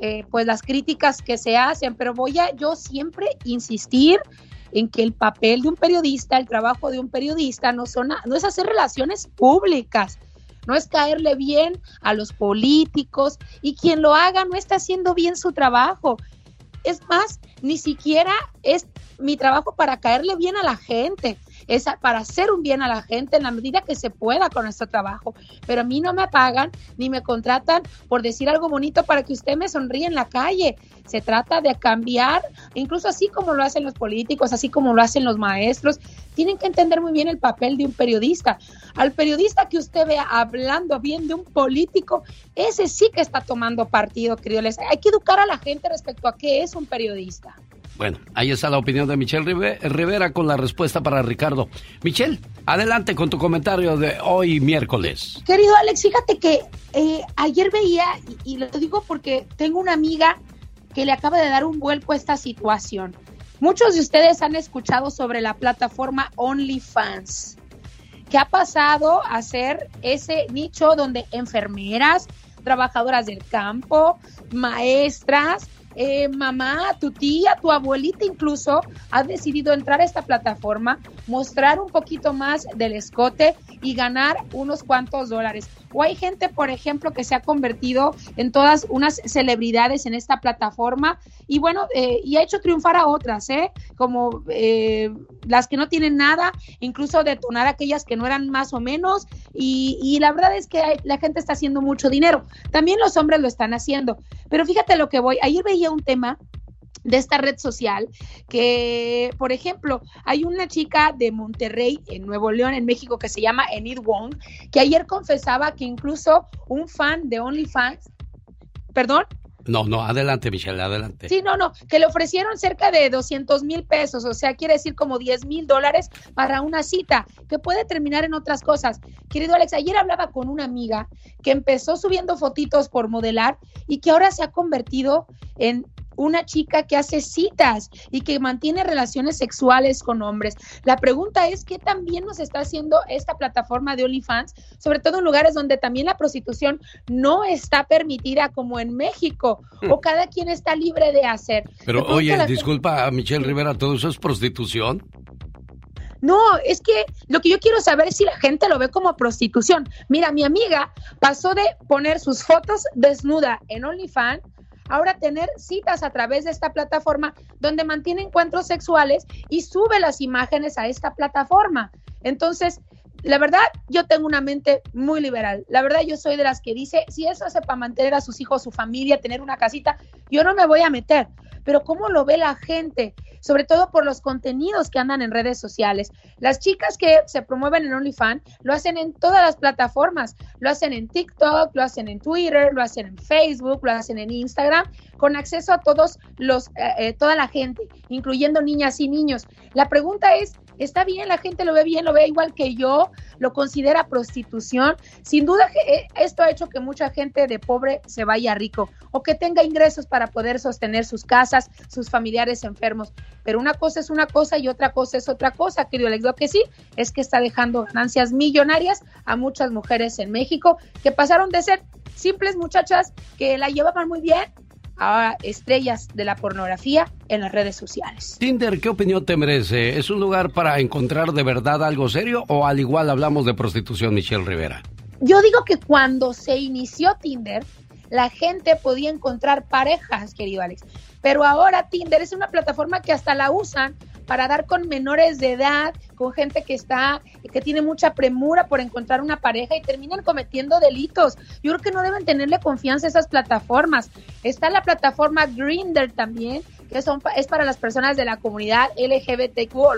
eh, pues las críticas que se hacen, pero voy a yo siempre insistir en que el papel de un periodista, el trabajo de un periodista no, son, no es hacer relaciones públicas, no es caerle bien a los políticos. Y quien lo haga no está haciendo bien su trabajo. Es más, ni siquiera es mi trabajo para caerle bien a la gente, es para hacer un bien a la gente en la medida que se pueda con nuestro trabajo. Pero a mí no me pagan ni me contratan por decir algo bonito para que usted me sonríe en la calle. Se trata de cambiar, incluso así como lo hacen los políticos, así como lo hacen los maestros, tienen que entender muy bien el papel de un periodista. Al periodista que usted vea hablando bien de un político, ese sí que está tomando partido, querido. Les- Hay que educar a la gente respecto a qué es un periodista. Bueno, ahí está la opinión de Michelle Rive- Rivera con la respuesta para Ricardo. Michelle, adelante con tu comentario de hoy miércoles. Querido Alex, fíjate que eh, ayer veía, y, y lo digo porque tengo una amiga que le acaba de dar un vuelco a esta situación. Muchos de ustedes han escuchado sobre la plataforma OnlyFans, que ha pasado a ser ese nicho donde enfermeras, trabajadoras del campo, maestras, eh, mamá, tu tía, tu abuelita incluso ha decidido entrar a esta plataforma, mostrar un poquito más del escote y ganar unos cuantos dólares. O hay gente, por ejemplo, que se ha convertido en todas unas celebridades en esta plataforma y bueno, eh, y ha hecho triunfar a otras, ¿eh? Como eh, las que no tienen nada, incluso detonar a aquellas que no eran más o menos y, y la verdad es que hay- la gente está haciendo mucho dinero. También los hombres lo están haciendo. Pero fíjate lo que voy, ayer veía un tema de esta red social que, por ejemplo, hay una chica de Monterrey, en Nuevo León, en México, que se llama Enid Wong, que ayer confesaba que incluso un fan de OnlyFans, perdón, No, no, adelante, Michelle, adelante. Sí, no, no, que le ofrecieron cerca de 200 mil pesos, o sea, quiere decir como 10 mil dólares para una cita, que puede terminar en otras cosas. Querido Alex, ayer hablaba con una amiga que empezó subiendo fotitos por modelar y que ahora se ha convertido en una chica que hace citas y que mantiene relaciones sexuales con hombres. La pregunta es qué también nos está haciendo esta plataforma de OnlyFans, sobre todo en lugares donde también la prostitución no está permitida como en México o cada quien está libre de hacer. Pero oye, la- disculpa a Michelle Rivera, ¿todo eso es prostitución? No, es que lo que yo quiero saber es si la gente lo ve como prostitución. Mira, mi amiga pasó de poner sus fotos desnuda en OnlyFans ahora tener citas a través de esta plataforma donde mantiene encuentros sexuales y sube las imágenes a esta plataforma. Entonces, la verdad, yo tengo una mente muy liberal. La verdad, yo soy de las que dice, si eso hace para mantener a sus hijos, su familia, tener una casita, yo no me voy a meter. Pero ¿cómo lo ve la gente? Sobre todo por los contenidos que andan en redes sociales. Las chicas que se promueven en OnlyFans lo hacen en todas las plataformas. Lo hacen en TikTok, lo hacen en Twitter, lo hacen en Facebook, lo hacen en Instagram, con acceso a todos los, eh, eh, toda la gente, incluyendo niñas y niños. La pregunta es, Está bien, la gente lo ve bien, lo ve igual que yo, lo considera prostitución. Sin duda, eh, esto ha hecho que mucha gente de pobre se vaya rico o que tenga ingresos para poder sostener sus casas, sus familiares enfermos. Pero una cosa es una cosa y otra cosa es otra cosa, querido Alex. Lo que sí es que está dejando ganancias millonarias a muchas mujeres en México que pasaron de ser simples muchachas que la llevaban muy bien a estrellas de la pornografía en las redes sociales. Tinder, ¿qué opinión te merece? ¿Es un lugar para encontrar de verdad algo serio o al igual hablamos de prostitución, Michelle Rivera? Yo digo que cuando se inició Tinder, la gente podía encontrar parejas, querido Alex. Pero ahora Tinder es una plataforma que hasta la usan para dar con menores de edad, con gente que está, que tiene mucha premura por encontrar una pareja y terminan cometiendo delitos. Yo creo que no deben tenerle confianza a esas plataformas. Está la plataforma Grinder también, que son, es para las personas de la comunidad LGBTQ o,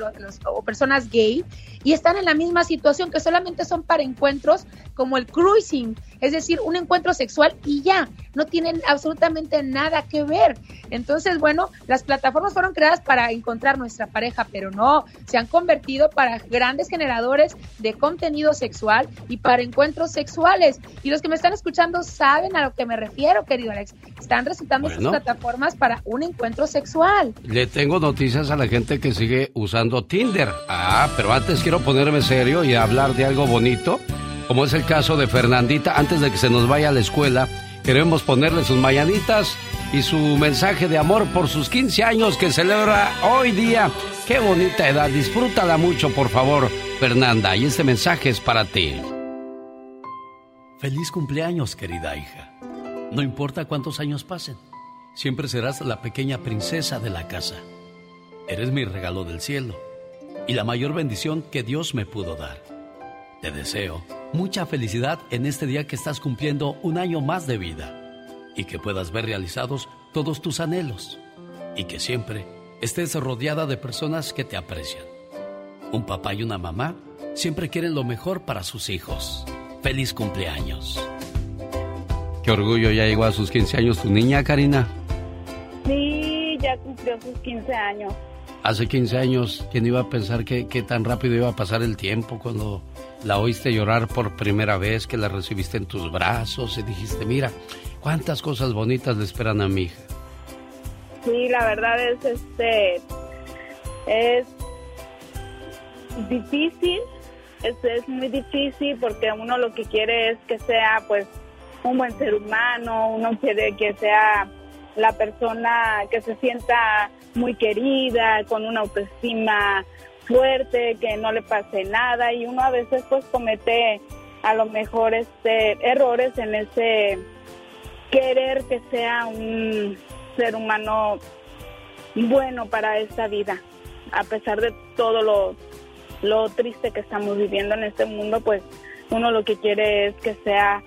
o personas gay, y están en la misma situación, que solamente son para encuentros como el cruising, es decir, un encuentro sexual y ya, no tienen absolutamente nada que ver. Entonces, bueno, las plataformas fueron creadas para encontrar nuestra pareja, pero no, se han convertido para grandes generadores de contenido sexual y para encuentros sexuales. Y los que me están escuchando saben a lo que me refiero, querido Alex. Están resultando bueno. plataformas para un encuentro sexual. Le tengo noticias a la gente que sigue usando Tinder. Ah, pero antes quiero ponerme serio y hablar de algo bonito como es el caso de Fernandita, antes de que se nos vaya a la escuela, queremos ponerle sus mañanitas y su mensaje de amor por sus 15 años que celebra hoy día. Qué bonita edad, disfrútala mucho, por favor, Fernanda, y este mensaje es para ti. Feliz cumpleaños, querida hija. No importa cuántos años pasen, siempre serás la pequeña princesa de la casa. Eres mi regalo del cielo y la mayor bendición que Dios me pudo dar. Te deseo mucha felicidad en este día que estás cumpliendo un año más de vida y que puedas ver realizados todos tus anhelos y que siempre estés rodeada de personas que te aprecian. Un papá y una mamá siempre quieren lo mejor para sus hijos. Feliz cumpleaños. Qué orgullo, ya llegó a sus 15 años tu niña, Karina. Sí, ya cumplió sus 15 años. Hace 15 años, ¿quién iba a pensar que, que tan rápido iba a pasar el tiempo cuando la oíste llorar por primera vez, que la recibiste en tus brazos y dijiste, mira, cuántas cosas bonitas le esperan a mi hija. Sí, la verdad es, este, es difícil, es, es muy difícil porque uno lo que quiere es que sea, pues, un buen ser humano, uno quiere que sea la persona que se sienta muy querida, con una autoestima fuerte, que no le pase nada y uno a veces pues comete a lo mejor este errores en ese querer que sea un ser humano bueno para esta vida. A pesar de todo lo, lo triste que estamos viviendo en este mundo, pues uno lo que quiere es que sea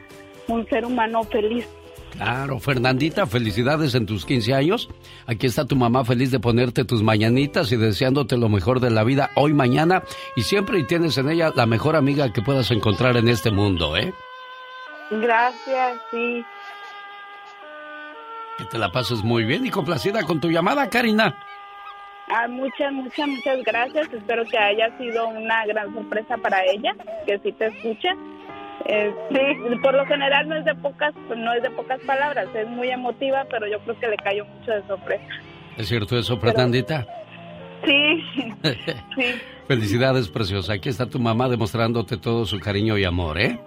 un ser humano feliz Claro, Fernandita, felicidades en tus 15 años. Aquí está tu mamá feliz de ponerte tus mañanitas y deseándote lo mejor de la vida hoy, mañana y siempre y tienes en ella la mejor amiga que puedas encontrar en este mundo, ¿eh? Gracias, sí. Que te la pases muy bien y complacida con tu llamada, Karina. Ah, muchas, muchas, muchas gracias. Espero que haya sido una gran sorpresa para ella, que sí te escucha. Eh, sí, por lo general no es de pocas, no es de pocas palabras, es muy emotiva, pero yo creo que le cayó mucho de sorpresa. ¿Es cierto eso, Fernandita? Sí, <laughs> sí. Felicidades, preciosa. Aquí está tu mamá demostrándote todo su cariño y amor, ¿eh?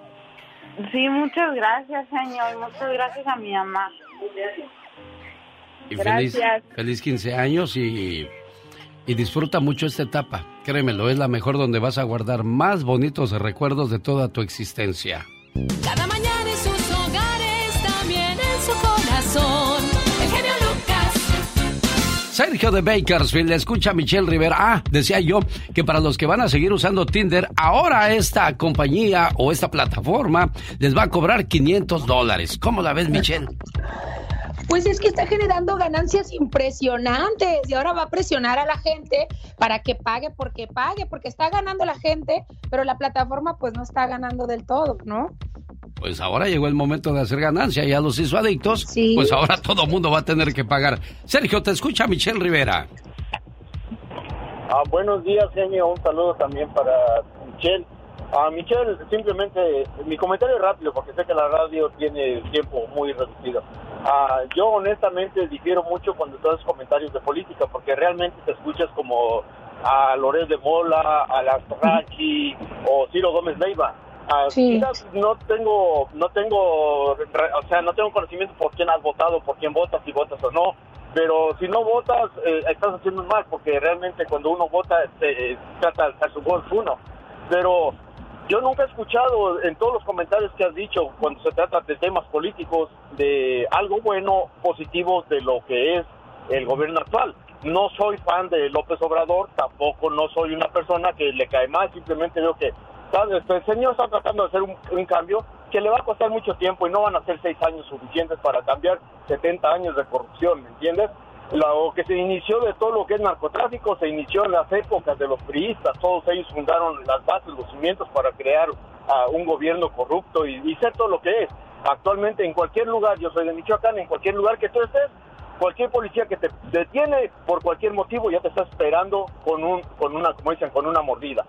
Sí, muchas gracias, señor. Muchas gracias a mi mamá. Y feliz, feliz 15 años y y disfruta mucho esta etapa. Créemelo, es la mejor donde vas a guardar más bonitos recuerdos de toda tu existencia. Cada mañana en sus hogares, también en su corazón. El genio Lucas. Sergio de Bakersfield, escucha a Michelle Rivera. Ah, decía yo que para los que van a seguir usando Tinder, ahora esta compañía o esta plataforma les va a cobrar 500 dólares. ¿Cómo la ves, Michelle? Pues es que está generando ganancias impresionantes y ahora va a presionar a la gente para que pague porque pague, porque está ganando la gente, pero la plataforma pues no está ganando del todo, ¿no? Pues ahora llegó el momento de hacer ganancia, ya los hizo adictos, Sí. pues ahora todo mundo va a tener que pagar. Sergio, te escucha Michelle Rivera. Ah, buenos días, genio. Un saludo también para Michelle. Ah, Michelle, simplemente mi comentario es rápido porque sé que la radio tiene tiempo muy reducido. Ah, yo honestamente difiero mucho cuando tú haces comentarios de política porque realmente te escuchas como a Loret de Mola, a las Rachi o Ciro Gómez Leiva. Ah, Sí. quizás no tengo, no tengo, o sea, no tengo conocimiento por quién has votado, por quién votas, si votas o no. Pero si no votas, eh, estás haciendo mal, porque realmente cuando uno vota, se eh, trata de alzar su voz uno. Pero yo nunca he escuchado en todos los comentarios que has dicho, cuando se trata de temas políticos, de algo bueno, positivo de lo que es el gobierno actual. No soy fan de López Obrador, tampoco no soy una persona que le cae mal, simplemente veo que ¿sabes? Este, el señor está tratando de hacer un, un cambio que le va a costar mucho tiempo y no van a ser seis años suficientes para cambiar 70 años de corrupción, ¿me entiendes? Lo que se inició de todo lo que es narcotráfico se inició en las épocas de los priistas, todos ellos fundaron las bases, los cimientos para crear ah, un gobierno corrupto y, y ser todo lo que es. Actualmente en cualquier lugar, yo soy de Michoacán, en cualquier lugar que tú estés, cualquier policía que te detiene por cualquier motivo ya te está esperando con un con una como dicen con una mordida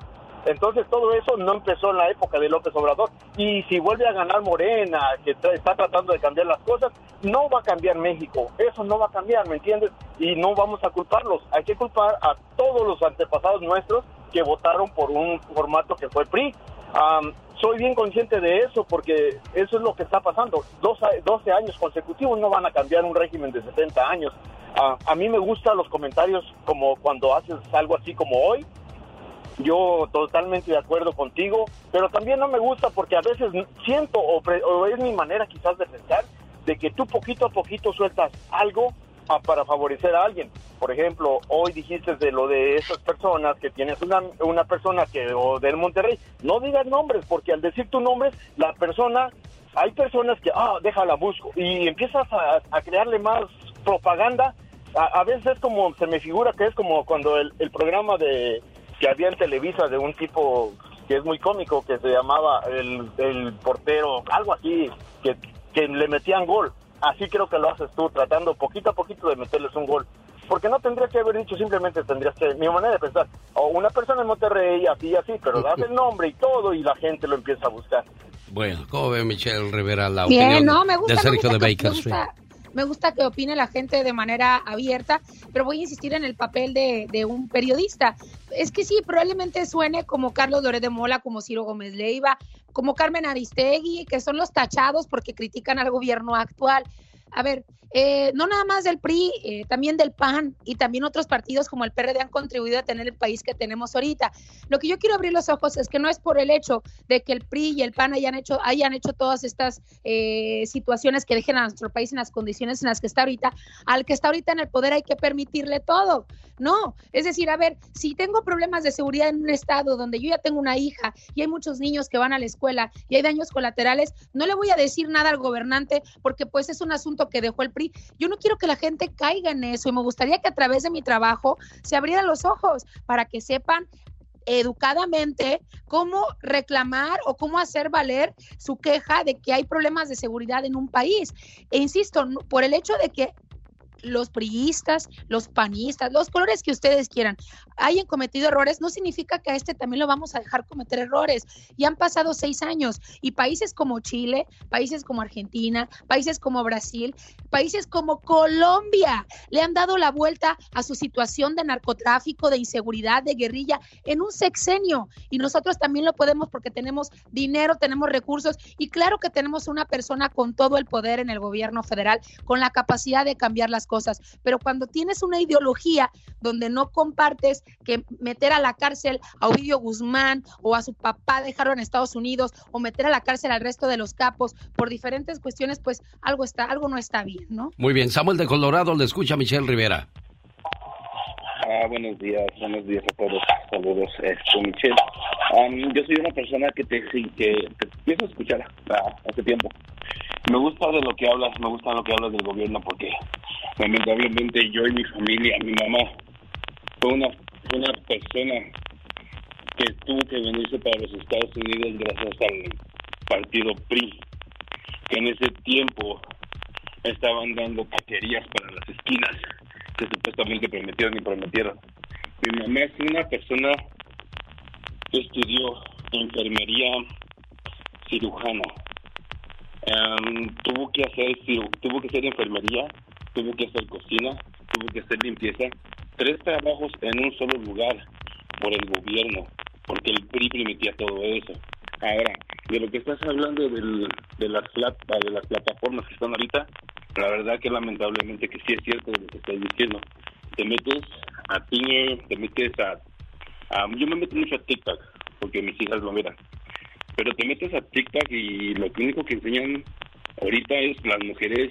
entonces todo eso no empezó en la época de López Obrador y si vuelve a ganar Morena que tra- está tratando de cambiar las cosas no va a cambiar México eso no va a cambiar me entiendes y no vamos a culparlos hay que culpar a todos los antepasados nuestros que votaron por un formato que fue PRI Am, soy bien consciente de eso porque eso es lo que está pasando. Dos a- 12 años consecutivos no van a cambiar un régimen de 70 años. Ah, a mí me gustan los comentarios como cuando haces algo así como hoy. Yo totalmente de acuerdo contigo, pero también no me gusta porque a veces siento o, pre- o es mi manera quizás de pensar de que tú poquito a poquito sueltas algo ah, para favorecer a alguien. Por ejemplo, hoy dijiste de lo de esas personas que tienes una, una persona que o del Monterrey, no digas nombres porque al decir tu nombre la persona hay personas que ah déjala busco y empiezas a, a crearle más propaganda. A, a veces es como se me figura que es como cuando el, el programa de que había en Televisa de un tipo que es muy cómico que se llamaba el, el portero algo así que, que le metían gol así creo que lo haces tú, tratando poquito a poquito de meterles un gol. Porque no tendrías que haber dicho, simplemente tendrías que, mi manera de pensar, o una persona en Monterrey, así y así, pero das el nombre y todo y la gente lo empieza a buscar. Bueno, ¿cómo ve Michelle Rivera la Bien, opinión no, me gusta, de Sergio me gusta de gusta- me gusta que opine la gente de manera abierta, pero voy a insistir en el papel de, un periodista. Es que sí, probablemente suene como Carlos Loret de Mola, como Ciro Gómez Leiva, como Carmen Aristegui, que son los tachados porque critican al gobierno actual. A ver, eh, no nada más del PRI, eh, también del PAN y también otros partidos como el PRD han contribuido a tener el país que tenemos ahorita. Lo que yo quiero abrir los ojos es que no es por el hecho de que el PRI y el PAN hayan hecho, hayan hecho todas estas eh, situaciones que dejen a nuestro país en las condiciones en las que está ahorita, al que está ahorita en el poder hay que permitirle todo. No, es decir, a ver, si tengo problemas de seguridad en un estado donde yo ya tengo una hija y hay muchos niños que van a la escuela y hay daños colaterales, no le voy a decir nada al gobernante porque pues es un asunto que dejó el PRI. Yo no quiero que la gente caiga en eso y me gustaría que a través de mi trabajo se abrieran los ojos para que sepan educadamente cómo reclamar o cómo hacer valer su queja de que hay problemas de seguridad en un país. E insisto, por el hecho de que los priistas, los panistas, los colores que ustedes quieran, hayan cometido errores, no significa que a este también lo vamos a dejar cometer errores. Y han pasado seis años y países como Chile, países como Argentina, países como Brasil, países como Colombia le han dado la vuelta a su situación de narcotráfico, de inseguridad, de guerrilla en un sexenio. Y nosotros también lo podemos porque tenemos dinero, tenemos recursos y claro que tenemos una persona con todo el poder en el gobierno federal, con la capacidad de cambiar las cosas. Cosas, pero cuando tienes una ideología donde no compartes que meter a la cárcel a Ovidio Guzmán o a su papá dejarlo en Estados Unidos o meter a la cárcel al resto de los capos por diferentes cuestiones, pues algo está, algo no está bien, ¿no? Muy bien, Samuel de Colorado le escucha a Michelle Rivera. Ah, buenos días, buenos días a todos. Saludos, este, Michelle. Am, yo soy una persona que te, sí, que te empiezo a escuchar ah, hace tiempo. Me gusta de lo que hablas, me gusta lo que hablas del gobierno porque lamentablemente yo y mi familia, mi mamá, fue una, una persona que tuvo que venirse para los Estados Unidos gracias al partido PRI, que en ese tiempo estaban dando taquerías para las esquinas que supuestamente prometieron y prometieron. Mi mamá es una persona que estudió enfermería cirujana. Em, tuvo que hacer tuvo que hacer enfermería, tuvo que hacer cocina, tuvo que hacer limpieza, tres trabajos en un solo lugar por el gobierno, porque el PRI permitía todo eso. Ahora, de lo que estás hablando del, de las plat- de las plataformas que están ahorita, la verdad que lamentablemente que sí es cierto lo que estás diciendo. Te metes a ti, te metes a- yo me meto mucho a TikTok porque mis hijas lo miran. Pero te metes a TikTok y lo único que enseñan ahorita es las mujeres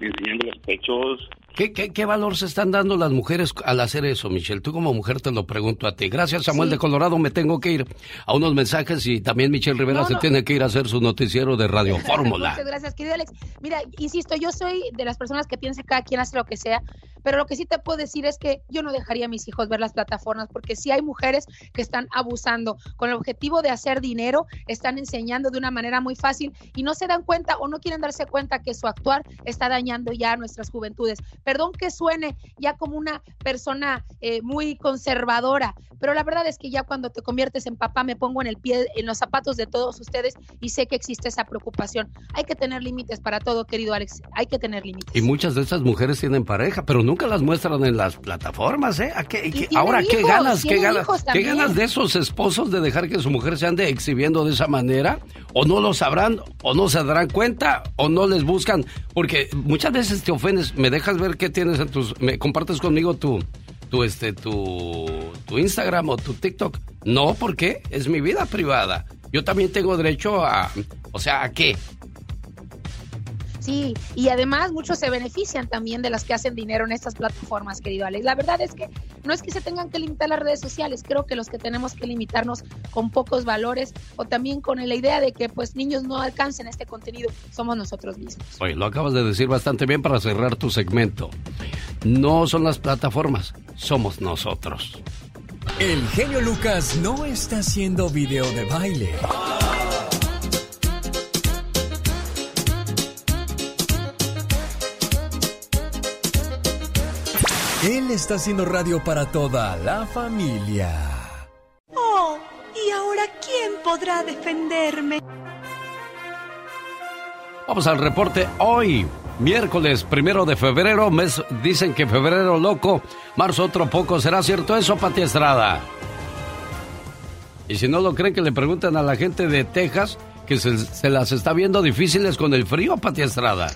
enseñando los pechos, ¿Qué, qué, qué valor se están dando las mujeres al hacer eso, Michelle? Tú como mujer te lo pregunto a ti. Gracias, Samuel Sí. de Colorado. Me tengo que ir a unos mensajes y también Michelle Rivera No, se tiene que ir a hacer su noticiero de Radio Fórmula. Muchas gracias, querido Alex. Mira, insisto, yo soy de las personas que piensan que cada quien hace lo que sea, pero lo que sí te puedo decir es que yo no dejaría a mis hijos ver las plataformas porque sí hay mujeres que están abusando con el objetivo de hacer dinero, están enseñando de una manera muy fácil y no se dan cuenta o no quieren darse cuenta que su actuar está dañando ya a nuestras juventudes. Perdón que suene ya como una persona eh, muy conservadora, pero la verdad es que ya cuando te conviertes en papá me pongo en el pie, en los zapatos de todos ustedes y sé que existe esa preocupación. Hay que tener límites para todo, querido Alex. Hay que tener límites. Y muchas de estas mujeres tienen pareja, pero nunca las muestran en las plataformas, ¿eh? ¿A qué- qué- tienen ahora, ¿qué ganas? ¿Qué ganas? ¿Qué ganas de esos esposos de dejar que su mujer se ande exhibiendo de esa manera? ¿O no lo sabrán? ¿O no se darán cuenta? ¿O no les buscan? Porque muchas veces te ofendes. ¿Me dejas ver qué tienes en tus... ¿Me compartes conmigo tu... Tu, este, tu, tu Instagram o tu TikTok. No, ¿por qué? Es mi vida privada. Yo también tengo derecho a... O sea, ¿a qué? Sí, y además muchos se benefician también de las que hacen dinero en estas plataformas, querido Alex. La verdad es que no es que se tengan que limitar las redes sociales, creo que los que tenemos que limitarnos con pocos valores o también con la idea de que pues niños no alcancen este contenido somos nosotros mismos. Oye, lo acabas de decir bastante bien para cerrar tu segmento. No son las plataformas, somos nosotros. El genio Lucas no está haciendo video de baile. Él está haciendo radio para toda la familia. Oh, ¿y ahora quién podrá defenderme? Vamos al reporte hoy, miércoles primero de febrero. Mes, dicen que febrero loco, marzo otro poco. ¿Será cierto eso, Pati Estrada? Y si no lo creen, que le pregunten a la gente de Texas que se, se las está viendo difíciles con el frío, Pati Estrada.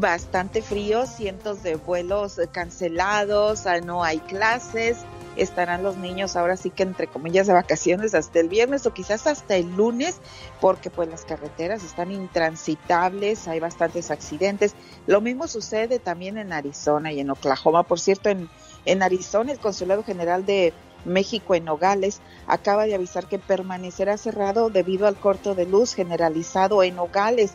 Bastante frío, cientos de vuelos eh, cancelados, ah, no hay clases, estarán los niños ahora sí que entre comillas de vacaciones hasta el viernes o quizás hasta el lunes, porque pues las carreteras están intransitables, hay bastantes accidentes. Lo mismo sucede también en Arizona y en Oklahoma. Por cierto, en, en Arizona el Consulado General de México en Nogales acaba de avisar que permanecerá cerrado debido al corto de luz generalizado en Nogales.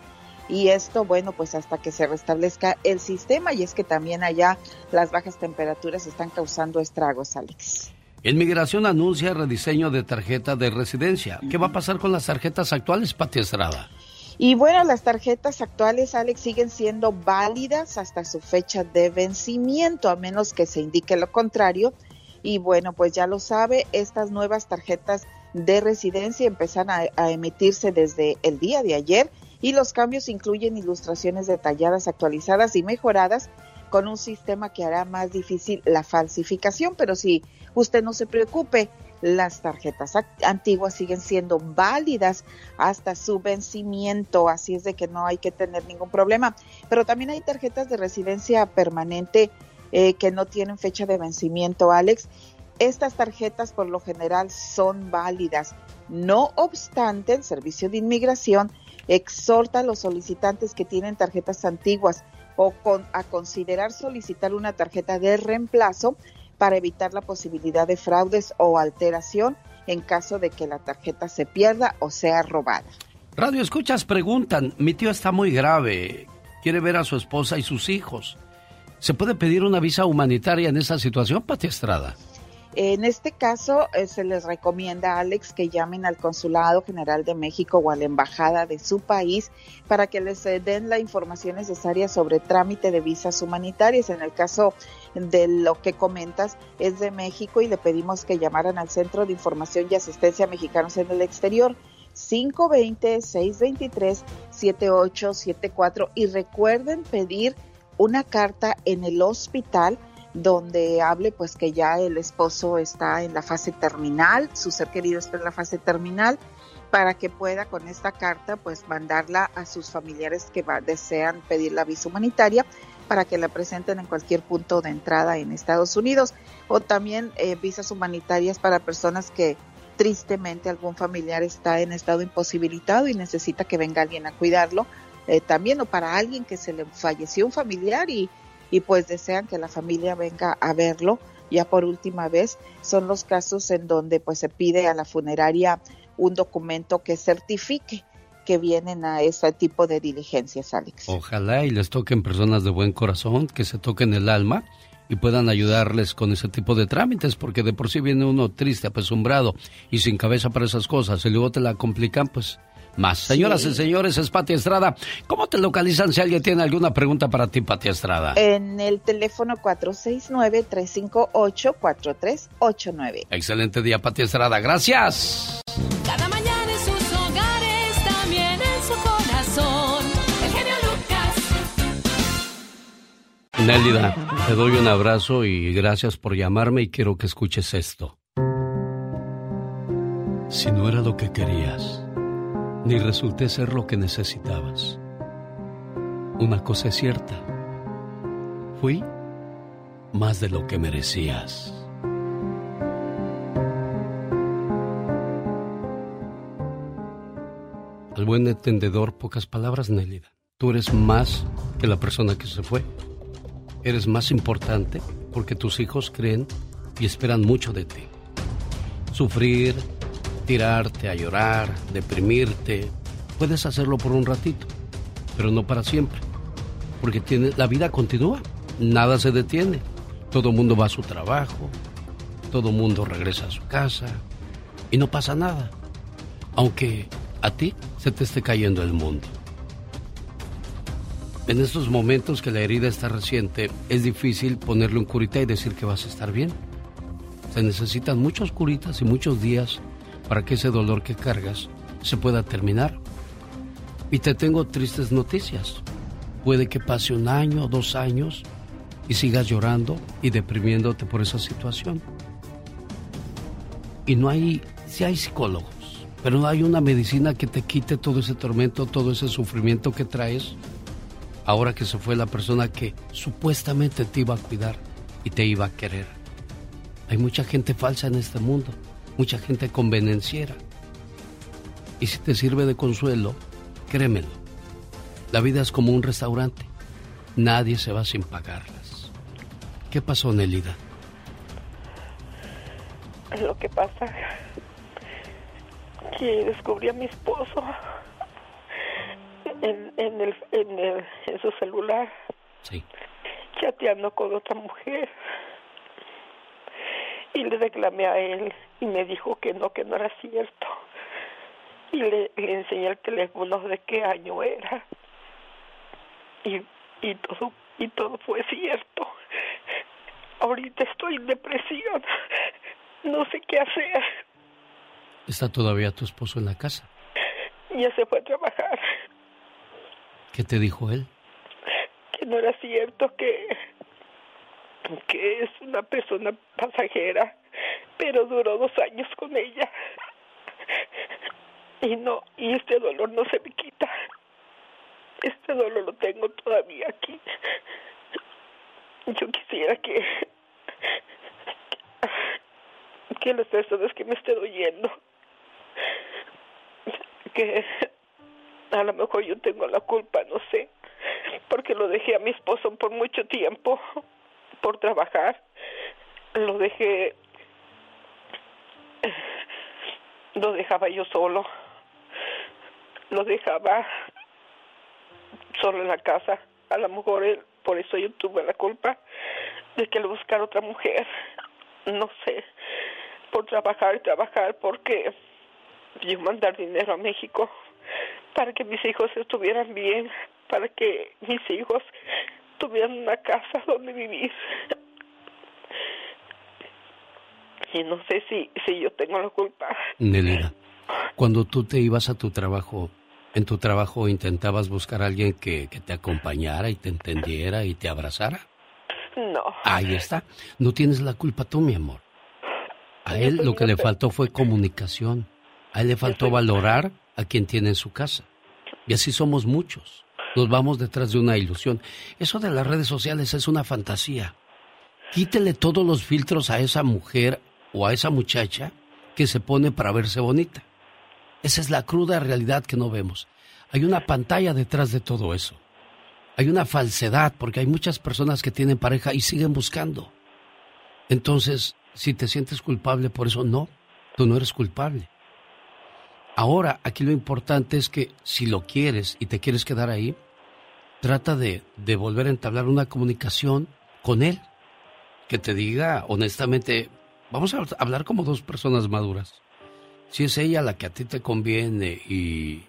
Y esto, bueno, pues hasta que se restablezca el sistema. Y es que también allá las bajas temperaturas están causando estragos, Alex. Inmigración anuncia rediseño de tarjeta de residencia. ¿Qué va a pasar con las tarjetas actuales, Pati Estrada? Y bueno, las tarjetas actuales, Alex, siguen siendo válidas hasta su fecha de vencimiento, a menos que se indique lo contrario. Y bueno, pues ya lo sabe, estas nuevas tarjetas de residencia empiezan a, a emitirse desde el día de ayer y los cambios incluyen ilustraciones detalladas, actualizadas y mejoradas con un sistema que hará más difícil la falsificación. Pero si usted no se preocupe, las tarjetas antiguas siguen siendo válidas hasta su vencimiento, así es de que no hay que tener ningún problema. Pero también hay tarjetas de residencia permanente eh, que no tienen fecha de vencimiento, Alex. Estas tarjetas por lo general son válidas. No obstante, el Servicio de Inmigración exhorta a los solicitantes que tienen tarjetas antiguas o con, a considerar solicitar una tarjeta de reemplazo para evitar la posibilidad de fraudes o alteración en caso de que la tarjeta se pierda o sea robada. Radio Escuchas preguntan, mi tío está muy grave, quiere ver a su esposa y sus hijos. ¿Se puede pedir una visa humanitaria en esa situación, Pati Estrada? En este caso, eh, se les recomienda, Alex, que llamen al Consulado General de México o a la Embajada de su país para que les eh, den la información necesaria sobre trámite de visas humanitarias. En el caso de lo que comentas, es de México y le pedimos que llamaran al Centro de Información y Asistencia Mexicanos en el Exterior. 520-623-7874 y recuerden pedir una carta en el hospital donde hable pues que ya el esposo está en la fase terminal, su ser querido está en la fase terminal, para que pueda con esta carta pues mandarla a sus familiares que desean pedir la visa humanitaria para que la presenten en cualquier punto de entrada en Estados Unidos. O también eh, visas humanitarias para personas que tristemente algún familiar está en estado imposibilitado y necesita que venga alguien a cuidarlo eh, también o para alguien que se le falleció un familiar y y pues desean que la familia venga a verlo ya por última vez. Son los casos en donde pues se pide a la funeraria un documento que certifique que vienen a ese tipo de diligencias, Alex. Ojalá y les toquen personas de buen corazón, que se toquen el alma y puedan ayudarles con ese tipo de trámites, porque de por sí viene uno triste, apesumbrado y sin cabeza para esas cosas, y luego te la complican, pues más. Señoras y señores, es Pati Estrada. ¿Cómo te localizan si alguien tiene alguna pregunta para ti, Pati Estrada? En el teléfono 469-358-4389. Excelente día, Pati Estrada. Gracias. Cada mañana en sus hogares, también en su corazón. El genio Lucas. Nélida, te doy un abrazo y gracias por llamarme y quiero que escuches esto. Si no era lo que querías ni resulté ser lo que necesitabas. Una cosa es cierta, fui más de lo que merecías. Al buen entendedor, pocas palabras, Nélida. Tú eres más que la persona que se fue. Eres más importante porque tus hijos creen y esperan mucho de ti. Sufrir, tirarte a llorar, deprimirte, puedes hacerlo por un ratito, pero no para siempre, porque tiene, la vida continúa, nada se detiene, todo mundo va a su trabajo, todo mundo regresa a su casa y no pasa nada, aunque a ti se te esté cayendo el mundo. En estos momentos que la herida está reciente, es difícil ponerle un curita y decir que vas a estar bien. Se necesitan muchos curitas y muchos días para que ese dolor que cargas se pueda terminar. Y te tengo tristes noticias. Puede que pase un año o dos años y sigas llorando y deprimiéndote por esa situación. Y no hay, sí hay psicólogos, pero no hay una medicina que te quite todo ese tormento, todo ese sufrimiento que traes. Ahora que se fue la persona que supuestamente te iba a cuidar y te iba a querer. Hay mucha gente falsa en este mundo mucha gente convenenciera. Y si te sirve de consuelo, créemelo, la vida es como un restaurante. Nadie se va sin pagarlas. ¿Qué pasó, Nelida? Lo que pasa que descubrí a mi esposo en, en, el, en, el, en su celular sí. chateando con otra mujer y le reclamé a él y me dijo que no, que no era cierto. Y le, le enseñé el teléfono de qué año era. Y, y todo y todo fue cierto. Ahorita estoy en depresión. No sé qué hacer. ¿Está todavía tu esposo en la casa? Ya se fue a trabajar. ¿Qué te dijo él? Que no era cierto, que que es una persona pasajera pero duró dos años con ella. Y no, y este dolor no se me quita. Este dolor lo tengo todavía aquí. Yo quisiera que que las personas que me estén oyendo que a lo mejor yo tengo la culpa, no sé, porque lo dejé a mi esposo por mucho tiempo por trabajar, lo dejé lo dejaba yo solo, lo dejaba solo en la casa, a lo mejor él, por eso yo tuve la culpa de que le buscara otra mujer, no sé, por trabajar y trabajar, porque yo mandar dinero a México para que mis hijos estuvieran bien, para que mis hijos tuvieran una casa <laughs> donde vivir. Y no sé si, si yo tengo la culpa. Nelida, cuando tú te ibas a tu trabajo, en tu trabajo intentabas buscar a alguien que, que te acompañara y te entendiera y te abrazara. No. Ahí está. No tienes la culpa tú, mi amor. A él lo que le faltó fue comunicación. A él le faltó valorar a quien tiene en su casa. Y así somos muchos. Nos vamos detrás de una ilusión. Eso de las redes sociales es una fantasía. Quítele todos los filtros a esa mujer o a esa muchacha que se pone para verse bonita. Esa es la cruda realidad que no vemos. Hay una pantalla detrás de todo eso. Hay una falsedad porque hay muchas personas que tienen pareja y siguen buscando. Entonces, si te sientes culpable por eso, no, tú no eres culpable. Ahora, aquí lo importante es que si lo quieres y te quieres quedar ahí, trata de, de volver a entablar una comunicación con él, que te diga honestamente, vamos a hablar como dos personas maduras. Si es ella la que a ti te conviene y,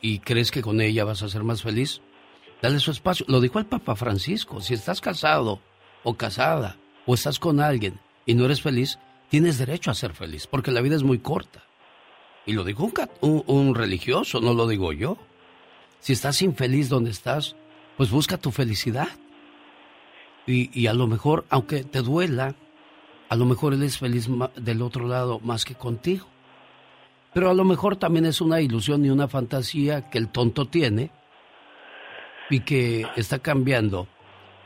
y crees que con ella vas a ser más feliz, dale su espacio. Lo dijo el Papa Francisco, si estás casado o casada o estás con alguien y no eres feliz, tienes derecho a ser feliz, porque la vida es muy corta. Y lo dijo un, religioso, no lo digo yo. Si estás infeliz donde estás, pues busca tu felicidad. Y, y, a lo mejor, aunque te duela, a lo mejor él es feliz del otro lado más que contigo. Pero a lo mejor también es una ilusión y una fantasía que el tonto tiene y que está cambiando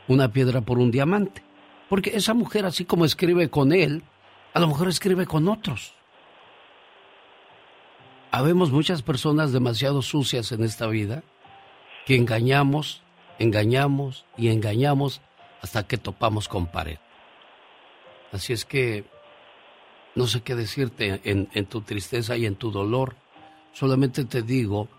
una piedra por un diamante. Porque esa mujer, así como escribe con él, a lo mejor escribe con otros. Habemos muchas personas demasiado sucias en esta vida que engañamos, engañamos y engañamos hasta que topamos con pared. Así es que no sé qué decirte en, tu tristeza y en tu dolor. Solamente te digo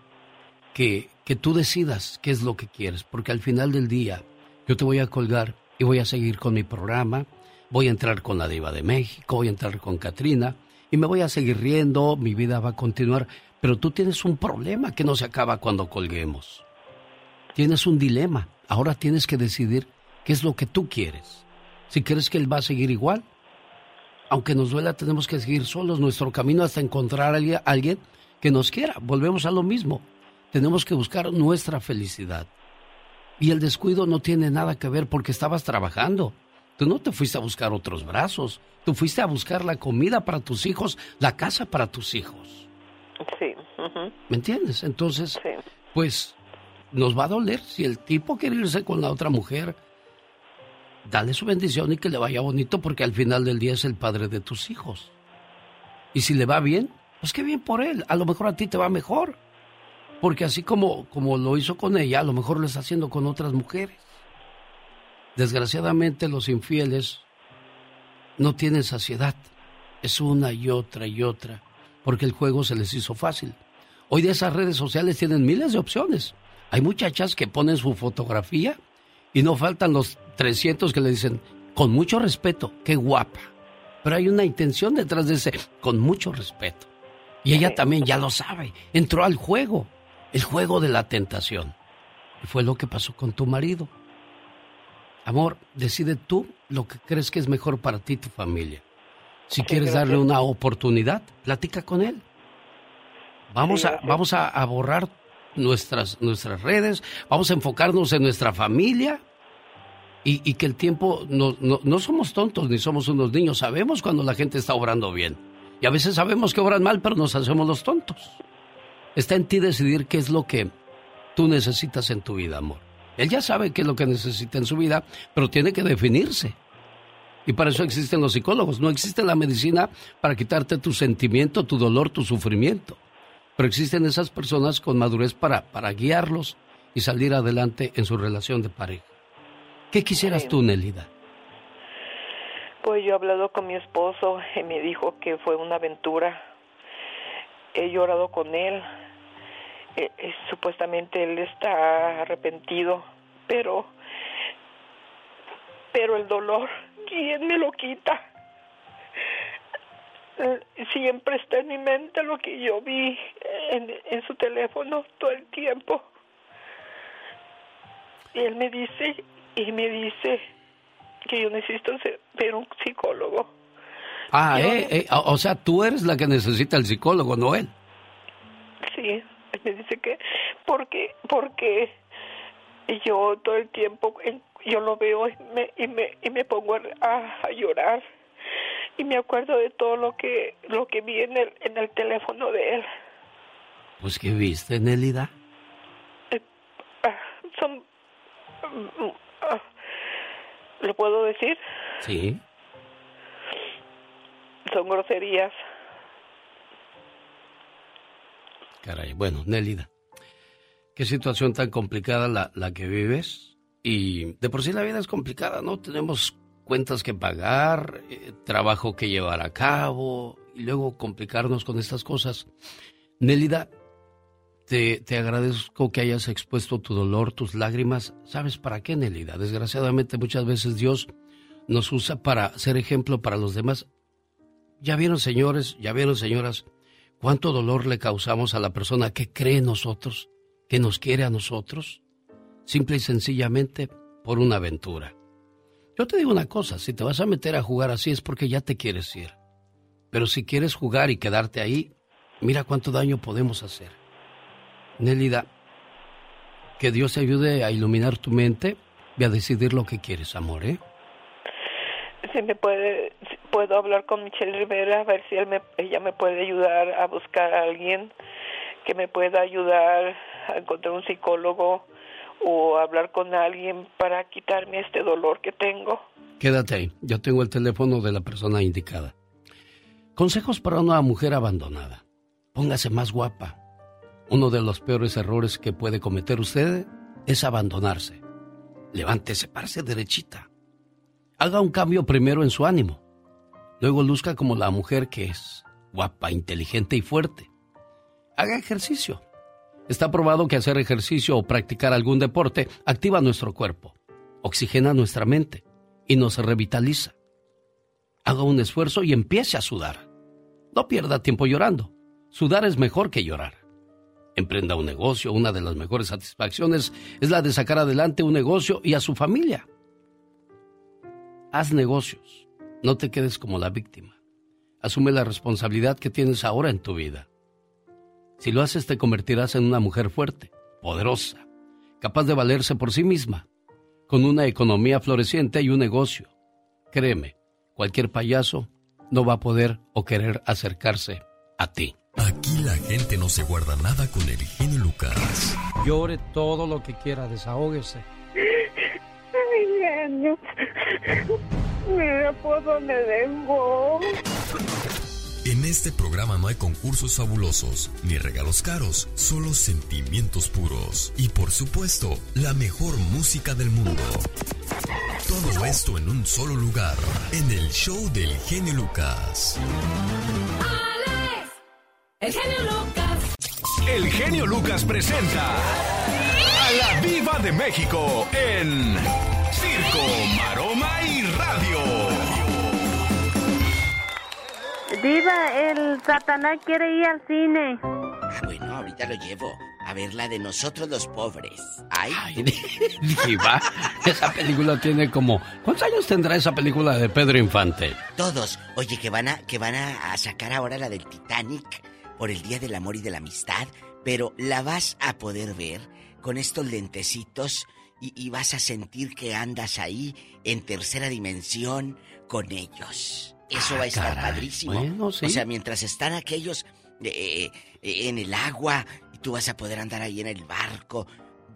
que, que tú decidas qué es lo que quieres, porque al final del día yo te voy a colgar y voy a seguir con mi programa. Voy a entrar con la diva de México, voy a entrar con Katrina y me voy a seguir riendo, mi vida va a continuar, pero tú tienes un problema que no se acaba cuando colguemos. Tienes un dilema, ahora tienes que decidir qué es lo que tú quieres. Si quieres que él va a seguir igual, aunque nos duela, tenemos que seguir solos nuestro camino hasta encontrar a alguien que nos quiera. Volvemos a lo mismo. Tenemos que buscar nuestra felicidad. Y el descuido no tiene nada que ver porque estabas trabajando. Tú no te fuiste a buscar otros brazos, tú fuiste a buscar la comida para tus hijos, la casa para tus hijos. Sí. ¿Me entiendes? Entonces, pues nos va a doler si el tipo quiere irse con la otra mujer. Dale su bendición y que le vaya bonito porque al final del día es el padre de tus hijos. Y si le va bien, pues qué bien por él. A lo mejor a ti te va mejor. Porque así como, como lo hizo con ella, a lo mejor lo está haciendo con otras mujeres. Desgraciadamente los infieles no tienen saciedad. Es una y otra y otra, porque el juego se les hizo fácil. Hoy de esas redes sociales tienen miles de opciones. Hay muchachas que ponen su fotografía y no faltan los 300 que le dicen, con mucho respeto, qué guapa. Pero hay una intención detrás de ese, con mucho respeto. Y ella también ya lo sabe, entró al juego, el juego de la tentación. Y fue lo que pasó con tu marido. Amor, decide tú lo que crees que es mejor para ti y tu familia. Si quieres darle una oportunidad, platica con él. Vamos a, vamos a, borrar nuestras, nuestras redes, vamos a enfocarnos en nuestra familia Y, y que el tiempo, no, no, no somos tontos ni somos unos niños, sabemos cuando la gente está obrando bien. Y a veces sabemos que obran mal, pero nos hacemos los tontos. Está en ti decidir qué es lo que tú necesitas en tu vida, amor. Él ya sabe qué es lo que necesita en su vida, pero tiene que definirse. Y para eso existen los psicólogos. No existe la medicina para quitarte tu sentimiento, tu dolor, tu sufrimiento. Pero existen esas personas con madurez para, para guiarlos y salir adelante en su relación de pareja. ¿Qué quisieras tú, Nelida? Pues yo he hablado con mi esposo y me dijo que fue una aventura. He llorado con él. Eh, eh, supuestamente él está arrepentido, pero pero el dolor, ¿quién me lo quita? Siempre está en mi mente lo que yo vi en, en su teléfono todo el tiempo. Y él me dice, y me dice que yo necesito ser- ver un psicólogo. Ah, Yo- eh, eh, o sea, tú eres la que necesita el psicólogo, no él. Sí, <laughs> me dice que porque porque yo todo el tiempo yo lo veo y me y me, y me pongo a, a llorar y me acuerdo de todo lo que lo que vi en el en el teléfono de él. Pues, ¿qué viste, Nelida? Ah, Son mm, ah, lo puedo decir, Sí. son groserías. Caray, bueno, Nélida, qué situación tan complicada la, la que vives. Y de por sí la vida es complicada, ¿no? Tenemos cuentas que pagar, eh, trabajo que llevar a cabo, y luego complicarnos con estas cosas. Nélida, te, te agradezco que hayas expuesto tu dolor, tus lágrimas. ¿Sabes para qué, Nélida? Desgraciadamente muchas veces Dios nos usa para ser ejemplo para los demás. Ya vieron, señores, ya vieron, señoras, cuánto dolor le causamos a la persona que cree en nosotros, que nos quiere a nosotros, simple y sencillamente por una aventura. Yo te digo una cosa, si te vas a meter a jugar así es porque ya te quieres ir. Pero si quieres jugar y quedarte ahí, mira cuánto daño podemos hacer. Nélida, que Dios te ayude a iluminar tu mente y a decidir lo que quieres, amor, ¿eh? Si me puede puedo hablar con Michelle Rivera a ver si él me, ella me puede ayudar a buscar a alguien que me pueda ayudar a encontrar un psicólogo o hablar con alguien para quitarme este dolor que tengo. Quédate ahí, yo tengo el teléfono de la persona indicada. Consejos para una mujer abandonada. Póngase más guapa. Uno de los peores errores que puede cometer usted es abandonarse. Levántese, parse derechita. Haga un cambio primero en su ánimo. Luego luzca como la mujer que es, guapa, inteligente y fuerte. Haga ejercicio. Está probado que hacer ejercicio o practicar algún deporte activa nuestro cuerpo, oxigena nuestra mente y nos revitaliza. Haga un esfuerzo y empiece a sudar. No pierda tiempo llorando. Sudar es mejor que llorar. Emprenda un negocio. Una de las mejores satisfacciones es la de sacar adelante un negocio y a su familia. Haz negocios. No te quedes como la víctima. Asume la responsabilidad que tienes ahora en tu vida. Si lo haces te convertirás en una mujer fuerte, poderosa, capaz de valerse por sí misma, con una economía floreciente y un negocio. Créeme, cualquier payaso no va a poder o querer acercarse a ti. Aquí la gente no se guarda nada con el genio Lucas. Llore todo lo que quiera, desahógese. Ay, genio. <laughs> Mira por dónde vengo. En este programa no hay concursos fabulosos ni regalos caros, solo sentimientos puros y por supuesto la mejor música del mundo. Todo esto en un solo lugar, en el show del genio Lucas. El genio Lucas. El genio Lucas presenta a la Viva de México en Circo, Maroma y Radio. Diva, el Satanás quiere ir al cine. Bueno, ahorita lo llevo a ver la de nosotros los pobres. Ay, <laughs> Diva, esa película tiene como... ¿Cuántos años tendrá esa película de Pedro Infante? todos. Oye, que van a que van a, a sacar ahora la del Titanic por el Día del Amor y de la Amistad, pero la vas a poder ver con estos lentecitos y, y vas a sentir que andas ahí en tercera dimensión con ellos. Eso Ah, va a estar caray. padrísimo. Bueno, sí. O sea, mientras están aquellos eh, eh, en el agua y tú vas a poder andar ahí en el barco,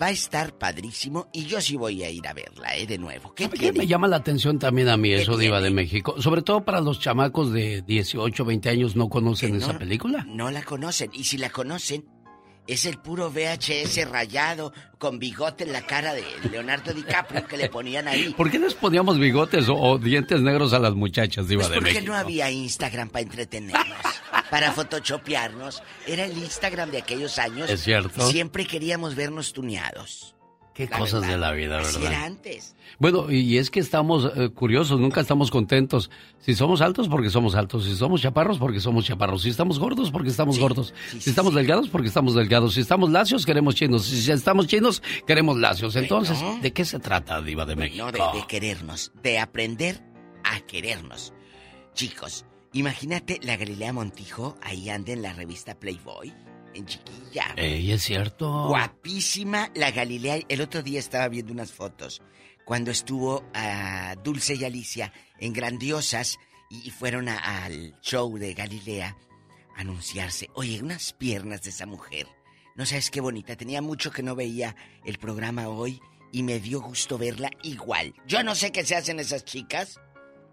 va a estar padrísimo y yo sí voy a ir a verla, ¿eh? De nuevo. ¿Qué ¿Qué me llama la atención también a mí eso, Diva de México? Sobre todo para los chamacos de 18, 20 años no conocen esa película. No la conocen. Y si la conocen, es el puro VHS rayado con bigote en la cara de Leonardo DiCaprio que le ponían ahí. ¿Por qué les poníamos bigotes o, o dientes negros a las muchachas, Diva Pues de porque México? no había Instagram para entretenernos, para photoshopearnos. Era el Instagram de aquellos años. Es cierto. Siempre queríamos vernos tuneados. Qué La cosas verdad. de la vida, Así ¿verdad? era antes. Bueno, y es que estamos eh, curiosos, nunca estamos contentos. Si somos altos, porque somos altos. Si somos chaparros, porque somos chaparros. Si estamos gordos, porque estamos gordos. si estamos delgados, porque estamos delgados. Si estamos lacios, queremos chinos. Si estamos chinos, queremos lacios. Entonces, Bueno. ¿de qué se trata, Diva de México? No, de, de querernos, de aprender a querernos. Chicos, imagínate la Galilea Montijo ahí anda en la revista Playboy, en chiquilla. Ey, es cierto. Guapísima la Galilea. El otro día estaba viendo unas fotos cuando estuvo a Dulce y Alicia en Grandiosas y, fueron a- al show de Galilea a anunciarse. Oye, unas piernas de esa mujer. No sabes qué bonita. Tenía mucho que no veía el programa hoy y me dio gusto verla igual. Yo no sé qué se hacen esas chicas,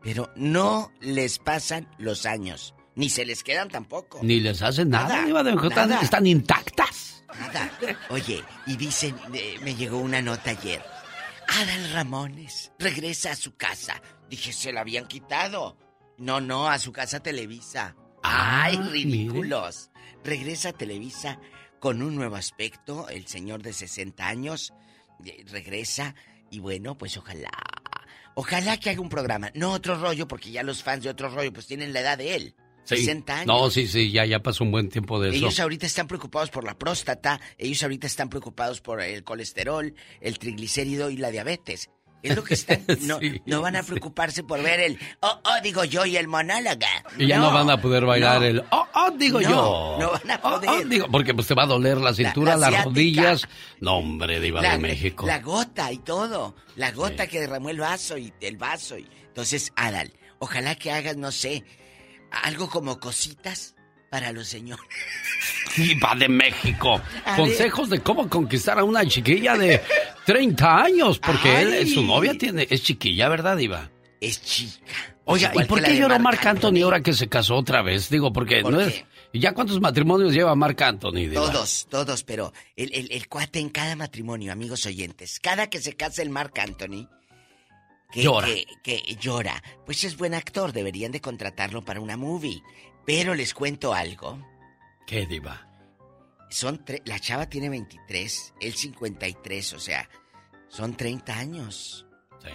pero no les pasan los años. Ni se les quedan tampoco. Ni les hacen nada, están intactas. Nada. Oye, y dicen, eh, me llegó una nota ayer. Adal Ramones regresa a su casa. Dije, se la habían quitado. No, no, a su casa Televisa. Ay, Ah, ridículos. Regresa a Televisa con un nuevo aspecto. El señor de 60 años eh, regresa y bueno, pues ojalá. Ojalá que haga un programa. No otro rollo, porque ya los fans de otro rollo pues tienen la edad de él. Sí. 60 años. No, sí, sí, ya, ya pasó un buen tiempo de eso. Ellos ahorita están preocupados por la próstata, ellos ahorita están preocupados por el colesterol, el triglicérido y la diabetes. Es lo que están. <laughs> No, Sí, no van a preocuparse por ver el. Oh, oh, digo yo, y el monólogo. Y ya no, van a poder bailar no. el oh, oh, digo No, yo. no van a Oh, oh, poder. digo, porque pues te va a doler la cintura, la las rodillas. No, hombre, Diva La, de México. la gota y todo. La gota que derramó el vaso y el vaso. Y... Entonces, Adal, ojalá que hagas, no sé, algo como cositas para los señores. Diva de México. A Consejos de cómo conquistar a una chiquilla de 30 años. Porque él, su novia tiene, es chiquilla, ¿verdad, Diva? Es chica. Oiga, ¿y por qué lloró Marc Anthony ahora que se casó otra vez? Digo, porque ¿Por no qué? es. ¿Y ya cuántos matrimonios lleva Marc Anthony, Diva? Todos, todos, pero el, el- el cuate en cada matrimonio, amigos oyentes, cada que se casa el Marc Anthony, que, Llora. Que, que llora, pues es buen actor, deberían de contratarlo para una movie. Pero les cuento algo, ¿Qué, Diva? son tre- la chava tiene 23, él 53, o sea, son 30 años. Sí.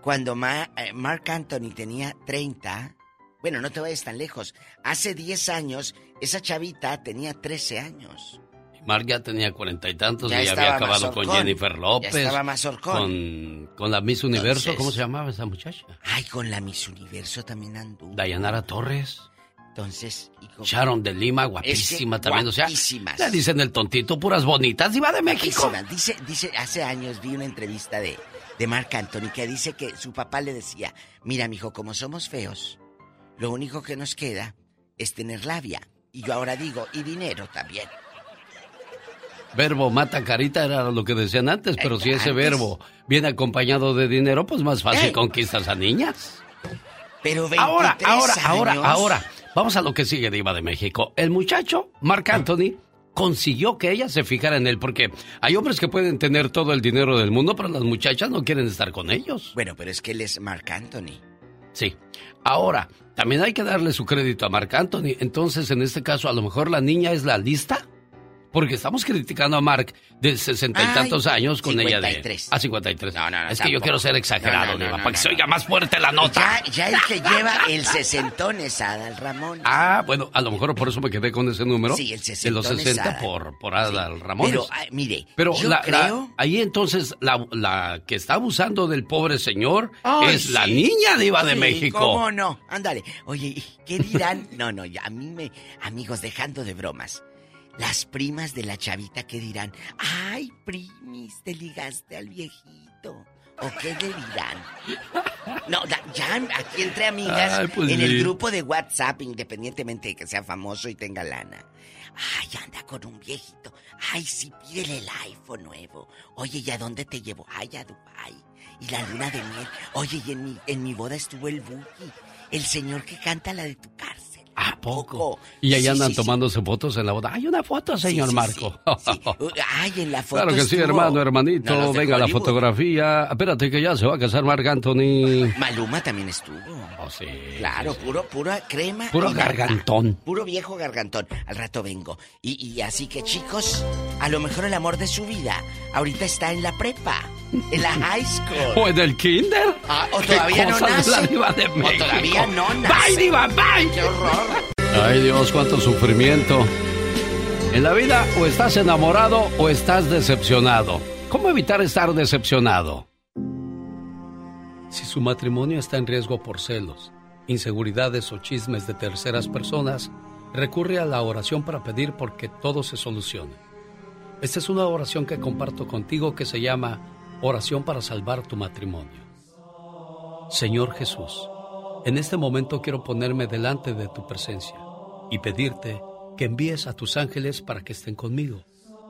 Cuando Ma- eh, Marc Anthony tenía 30, bueno, no te vayas tan lejos, hace 10 años, esa chavita tenía 13 años. Marc ya tenía cuarenta y tantos Ya y había acabado con. Jennifer López. Ya estaba mazorcón. Con, con la Miss Universo, Entonces- ¿cómo se llamaba esa muchacha? Ay, con la Miss Universo también anduvo. Dayanara Torres. Entonces, y con- Sharon de Lima, guapísima Es que también. O sea, guapísimas. le dicen el tontito, puras bonitas. Diva de México. Guapísimas. Dice, dice, hace años vi una entrevista de, de Marc Anthony que dice que su papá le decía, mira, mijo, como somos feos, lo único que nos queda es tener labia. Y yo ahora digo, y dinero también. Verbo mata carita era lo que decían antes, pero si ese verbo viene acompañado de dinero, pues más fácil Ey. conquistas a niñas. Pero 23 Ahora, ahora, ahora, ahora. Vamos a lo que sigue, Diva de México. El muchacho, Marc Anthony, consiguió que ella se fijara en él, porque hay hombres que pueden tener todo el dinero del mundo, pero las muchachas no quieren estar con ellos. Bueno, pero es que él es Marc Anthony. Sí. Ahora, también hay que darle su crédito a Marc Anthony. Entonces, en este caso, a lo mejor la niña es la lista. Porque estamos criticando a Marc de sesenta y tantos años con ella de... 53. A 53. No, no, no, es que yo quiero ser exagerado, No, no, no, Diva, no, para que se oiga más fuerte la nota. Ya, ya el que lleva el sesentón es Adal Ramón. Ah, bueno, a lo mejor por eso me quedé con ese número. Sí, el De los sesentón es 60 Adal. por, por Adal Ramón. Pero, ah, mire, Pero yo la- la- creo... ahí entonces la, la que está abusando del pobre señor Ay, es la niña diva de Sí, México. ¿Cómo no? Ándale. Oye, ¿qué dirán? No, no, ya a mí me. Amigos, dejando de bromas. Las primas de la chavita que dirán, ay, primis, te ligaste al viejito. ¿O qué le dirán? No, ya aquí entre amigas, Ay, pues en el grupo de WhatsApp, independientemente de que sea famoso y tenga lana. Ay, anda con un viejito. Ay, sí, pídele el iPhone nuevo. Oye, ¿y a dónde te llevo? Ay, a Dubai. Y la luna de miel. Oye, y en mi, en mi boda estuvo el Buki. El señor que canta la de tu cárcel. ¿A poco? Y ahí Sí, andan sí, sí. tomándose fotos en la boda. Hay una foto, señor Marco. Ay, en la foto Claro que sí, hermano, hermanito. No, Venga la fotografía. Espérate que ya se va a casar Marc Anthony. Maluma también estuvo. Oh, sí. Claro, puro, pura crema. Puro gargantón. Puro viejo gargantón. Al rato vengo. Y, y así que chicos, a lo mejor el amor de su vida ahorita está en la prepa, en la high school. ¿O en el kinder? Ah, o ¿Qué todavía no de la nace. diva de O todavía no nace. ¡Bye, diva, bye! ¡Qué horror! Ay, Dios, cuánto sufrimiento. En la vida o estás enamorado o estás decepcionado. ¿Cómo evitar estar decepcionado? Si su matrimonio está en riesgo por celos, inseguridades o chismes de terceras personas, recurre a la oración para pedir porque todo se solucione. Esta es una oración que comparto contigo que se llama Oración para salvar tu matrimonio. Señor Jesús, en este momento quiero ponerme delante de tu presencia y pedirte que envíes a tus ángeles para que estén conmigo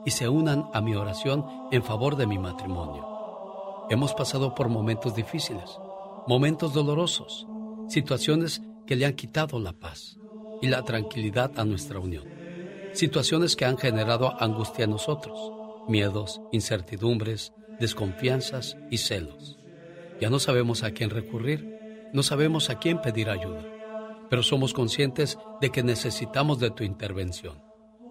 y se unan a mi oración en favor de mi matrimonio. Hemos pasado por momentos difíciles, momentos dolorosos, situaciones que le han quitado la paz y la tranquilidad a nuestra unión, situaciones que han generado angustia en nosotros, miedos, incertidumbres, desconfianzas y celos. Ya no sabemos a quién recurrir, no sabemos a quién pedir ayuda, pero somos conscientes de que necesitamos de tu intervención.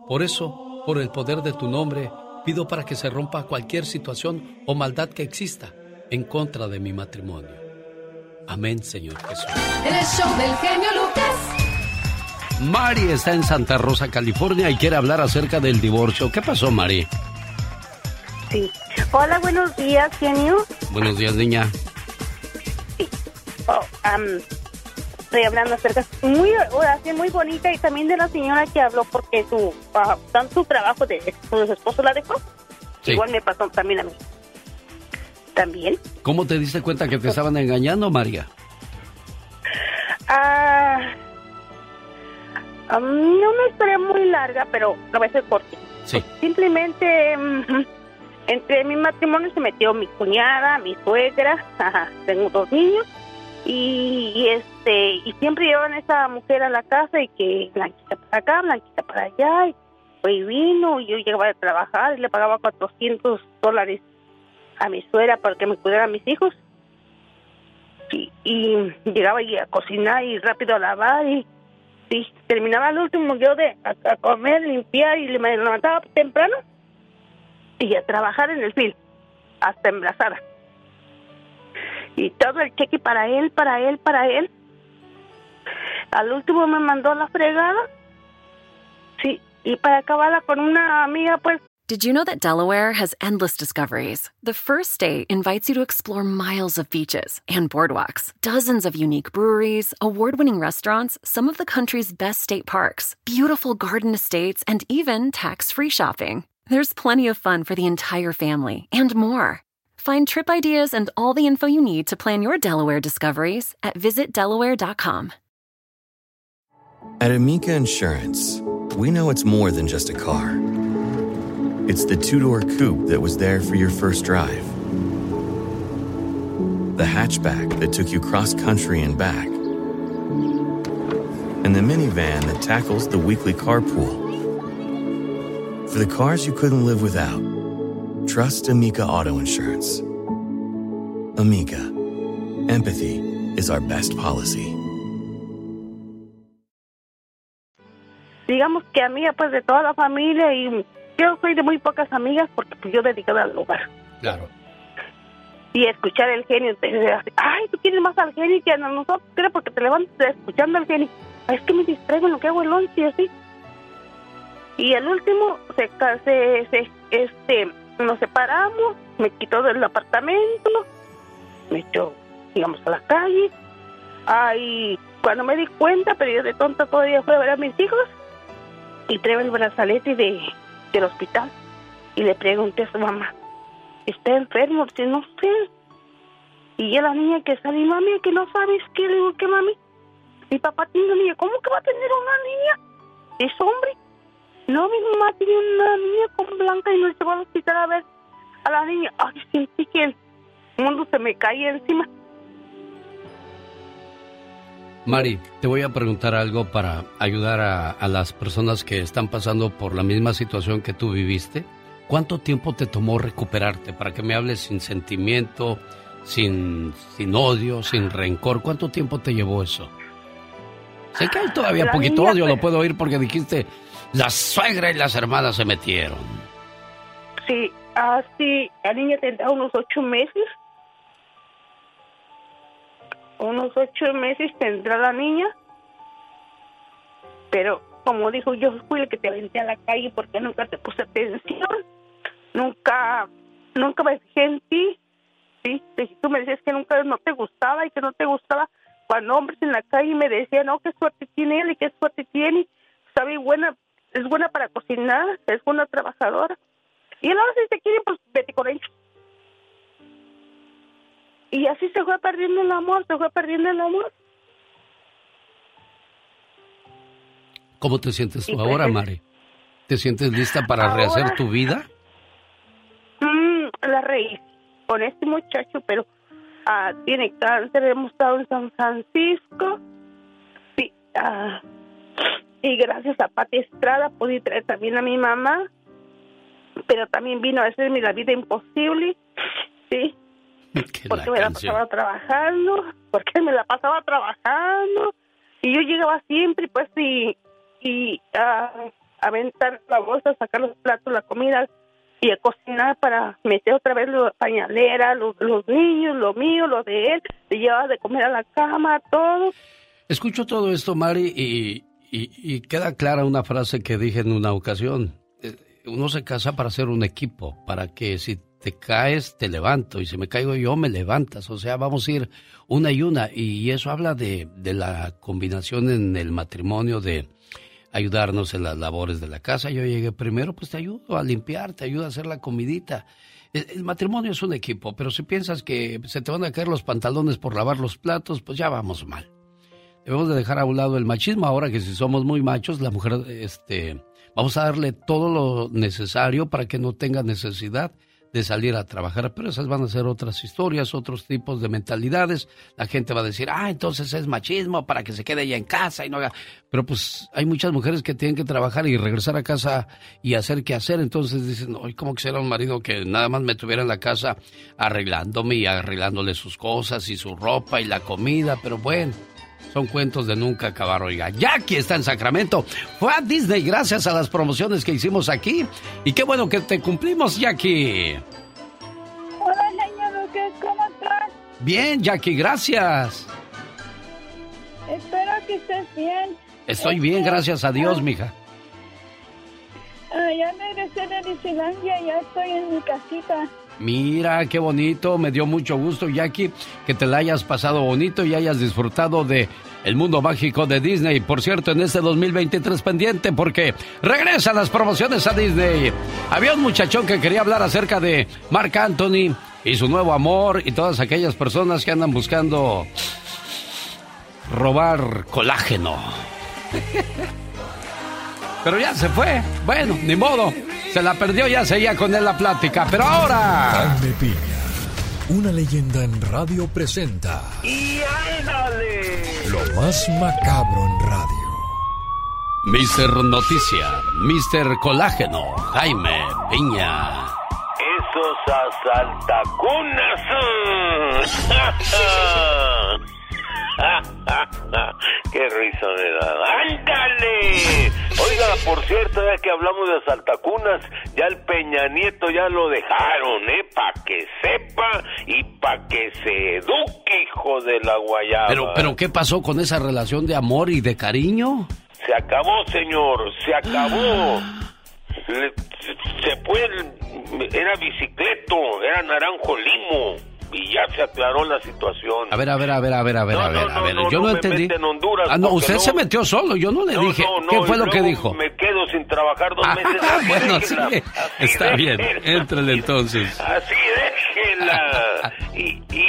Por eso, por el poder de tu nombre, pido para que se rompa cualquier situación o maldad que exista en contra de mi matrimonio. Amén, Señor Jesús. El show del genio Lucas. Mari está en Santa Rosa, California y quiere hablar acerca del divorcio. ¿Qué pasó, Mari? Sí. Hola, buenos días, genio. Buenos días, niña. Oh, am, estoy hablando acerca muy oración muy bonita y también de la señora que habló porque su ah, tan su trabajo de su esposo la dejó. Sí. Igual me pasó también a mí. También. ¿Cómo te diste cuenta que te estaban engañando, María? Ah, am, no una historia muy larga, pero a veces cortita. Sí. Simplemente mm, entre mi matrimonio se metió mi cuñada, mi suegra, <laughs> tengo dos niños y, y, este y siempre llevan a esa mujer a la casa y que blanquita para acá, blanquita para allá y fue y vino y yo llegaba de trabajar y le pagaba 400 dólares a mi suegra para que me cuidara a mis hijos. Y, y llegaba y a cocinar y rápido a lavar y sí, terminaba el último yo de a, a comer, limpiar y me levantaba temprano y a trabajar en el film hasta embarazada y todo el cheque para él, para él, para él al último me mandó la fregada sí, y para acabarla con una amiga pues Did you know that Delaware has endless discoveries? The first state invites you to explore miles of beaches and boardwalks, dozens of unique breweries, award winning restaurants, some of the country's best state parks, beautiful garden estates, and even tax free shopping. There's plenty of fun for the entire family and more. Find trip ideas and all the info you need to plan your Delaware discoveries at visitdelaware.com. At Amica Insurance, we know it's more than just a car. It's the two door coupe that was there for your first drive, the hatchback that took you cross country and back, and the minivan that tackles the weekly carpool. For the cars you couldn't live without, trust Amica Auto Insurance. Amica, empathy is our best policy. digamos que amiga pues de toda la familia y yo soy de muy pocas amigas porque pues yo dedicada al hogar Claro. y escuchar el genio entonces ay tú quieres más al genio que a nosotros creo porque te levantas escuchando al genio es que me distraigo en lo que hago el lunch y así y el último se, se, se este nos separamos me quitó del apartamento me echó digamos a la calle ay cuando me di cuenta pero yo de tonta todavía fui a ver a mis hijos y trae el brazalete de, del hospital. Y le pregunté a su mamá, ¿está enfermo? Dice, no sé. Y ya la niña que sale, mami, que no sabes qué, le digo, ¿qué mami? Mi papá tiene una niña, ¿cómo que va a tener una niña? ¿Es hombre? No, mi mamá tiene una niña con blanca y nos llevó al hospital a ver a la niña. Ay, sentí que el mundo se me caía encima. Mari, te voy a preguntar algo para ayudar a, a, las personas que están pasando por la misma situación que tú viviste. ¿Cuánto tiempo te tomó recuperarte para que me hables sin sentimiento, sin, sin odio, sin rencor? ¿Cuánto tiempo te llevó eso? Sé que hay todavía La poquito niña, odio, lo puedo oír porque dijiste, la suegra y las hermanas se metieron. Sí, así, la niña tendrá unos ocho meses. Unos ocho meses tendrá la niña. Pero, como dijo, yo fui el que te aventé a la calle porque nunca te puse atención. Nunca, nunca me fijé en ti. Sí, tú me decías que nunca no te gustaba y que no te gustaba cuando hombres en la calle me decían, no, qué suerte tiene él y qué suerte tiene. Sabe buena, es buena para cocinar, es buena trabajadora. Y ahora si te quieren, pues vete con ellos. Y así se fue perdiendo el amor, se fue perdiendo el amor. ¿Cómo te sientes tú Y pues ahora, es- Mari? ¿Te sientes lista para Ahora- rehacer tu vida? Mm, la reí con este muchacho, pero ah, tiene cáncer, hemos estado en San Francisco. Sí, ah, y gracias a Pati Estrada pude traer también a mi mamá, pero también vino a hacerme la vida imposible. Sí, <laughs> porque me la canción. pasaba trabajando, porque me la pasaba trabajando y yo llegaba siempre pues y, y a aventar la bolsa, sacar los platos, la comida y a cocinar para meter otra vez la pañalera, los, los niños, lo mío, lo de él, le llevaba de comer a la cama, todo. Escucho todo esto, Mari, y, y- y queda clara una frase que dije en una ocasión. Eh, Uno se casa para ser un equipo, para que si te caes, te levanto, y si me caigo yo, me levantas. O sea, vamos a ir una y una. Y eso habla de, de la combinación en el matrimonio de ayudarnos en las labores de la casa. Yo llegué primero, pues te ayudo a limpiar, te ayudo a hacer la comidita. El, el matrimonio es un equipo, pero si piensas que se te van a caer los pantalones por lavar los platos, pues ya vamos mal. Debemos de dejar a un lado el machismo ahora que si somos muy machos, la mujer, este, vamos a darle todo lo necesario para que no tenga necesidad de salir a trabajar, pero esas van a ser otras historias, otros tipos de mentalidades. La gente va a decir, ah, entonces es machismo para que se quede ella en casa y no haga. Pero pues hay muchas mujeres que tienen que trabajar y regresar a casa y hacer qué hacer. Entonces dicen, hoy como quisiera un marido que nada más me tuviera en la casa arreglándome y arreglándole sus cosas y su ropa y la comida, pero bueno. Son cuentos de nunca acabar, oiga. Jackie está en Sacramento. Fue a Disney gracias a las promociones que hicimos aquí. Y qué bueno que te cumplimos, Jackie. Hola, señor Lucas, ¿cómo estás? Bien, Jackie, gracias. Espero que estés bien. Estoy bien, gracias a Dios, mija. Ah, ya regresé de Disneylandia, ya estoy en mi casita. Mira, qué bonito, me dio mucho gusto, Jackie, que te la hayas pasado bonito y hayas disfrutado de el mundo mágico de Disney. Por cierto, en este 2023 pendiente, porque regresan las promociones a Disney. Había un muchachón que quería hablar acerca de Mark Anthony y su nuevo amor y todas aquellas personas que andan buscando robar colágeno. <laughs> Pero ya se fue. Bueno, ni modo. Se la perdió, ya seguía con él la plática. Pero ahora... Jaime Piña, una leyenda en radio presenta ¡Y ándale! lo más macabro en radio. Mister Noticia, Mister Colágeno, Jaime Piña. Esos asaltacunas. <laughs> <laughs> <laughs> ¡Qué risa me da! ¡Ándale! Oiga, por cierto, ya que hablamos de asaltacunas, ya el Peña Nieto ya lo dejaron, ¿eh? Pa' que sepa y pa' que se eduque, hijo de la guayaba. Pero, pero, ¿qué pasó con esa relación de amor y de cariño? Se acabó, señor, se acabó. <gasps> Le- se, se fue, el- era bicicleto, era naranjo limo. Y ya se aclaró la situación. A ver, a ver, a ver, a ver, a ver, No, a ver, no, a ver. no, yo no entendí. en Honduras, ah, no, usted se metió solo, yo no le dije. ¿Qué fue lo que dijo? Me quedo sin trabajar dos meses. <laughs> Ah, bueno, sí. Está bien. déjela, Éntrale entonces. Así déjela. <laughs> Y, y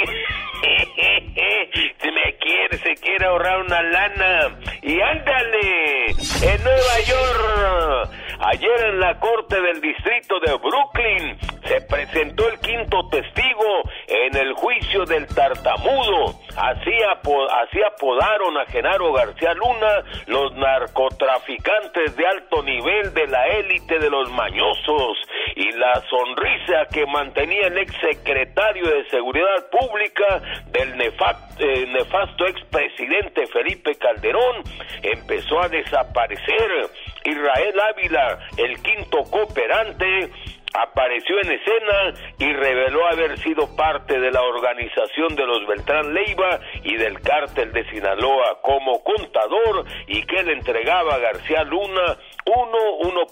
<laughs> se me quiere, se quiere ahorrar una lana. Y ándale, en Nueva York. Ayer en la corte del distrito de Brooklyn se presentó el quinto testigo en el juicio del tartamudo. Así, apo- así apodaron a Genaro García Luna los narcotraficantes de alto nivel de la élite de los mañosos. Y la sonrisa que mantenía el ex secretario de Seguridad Pública del eh, nefasto expresidente Felipe Calderón empezó a desaparecer. Israel Ávila, el quinto cooperante, apareció en escena y reveló haber sido parte de la organización de los Beltrán Leiva y del cártel de Sinaloa como contador y que le entregaba a García Luna 1,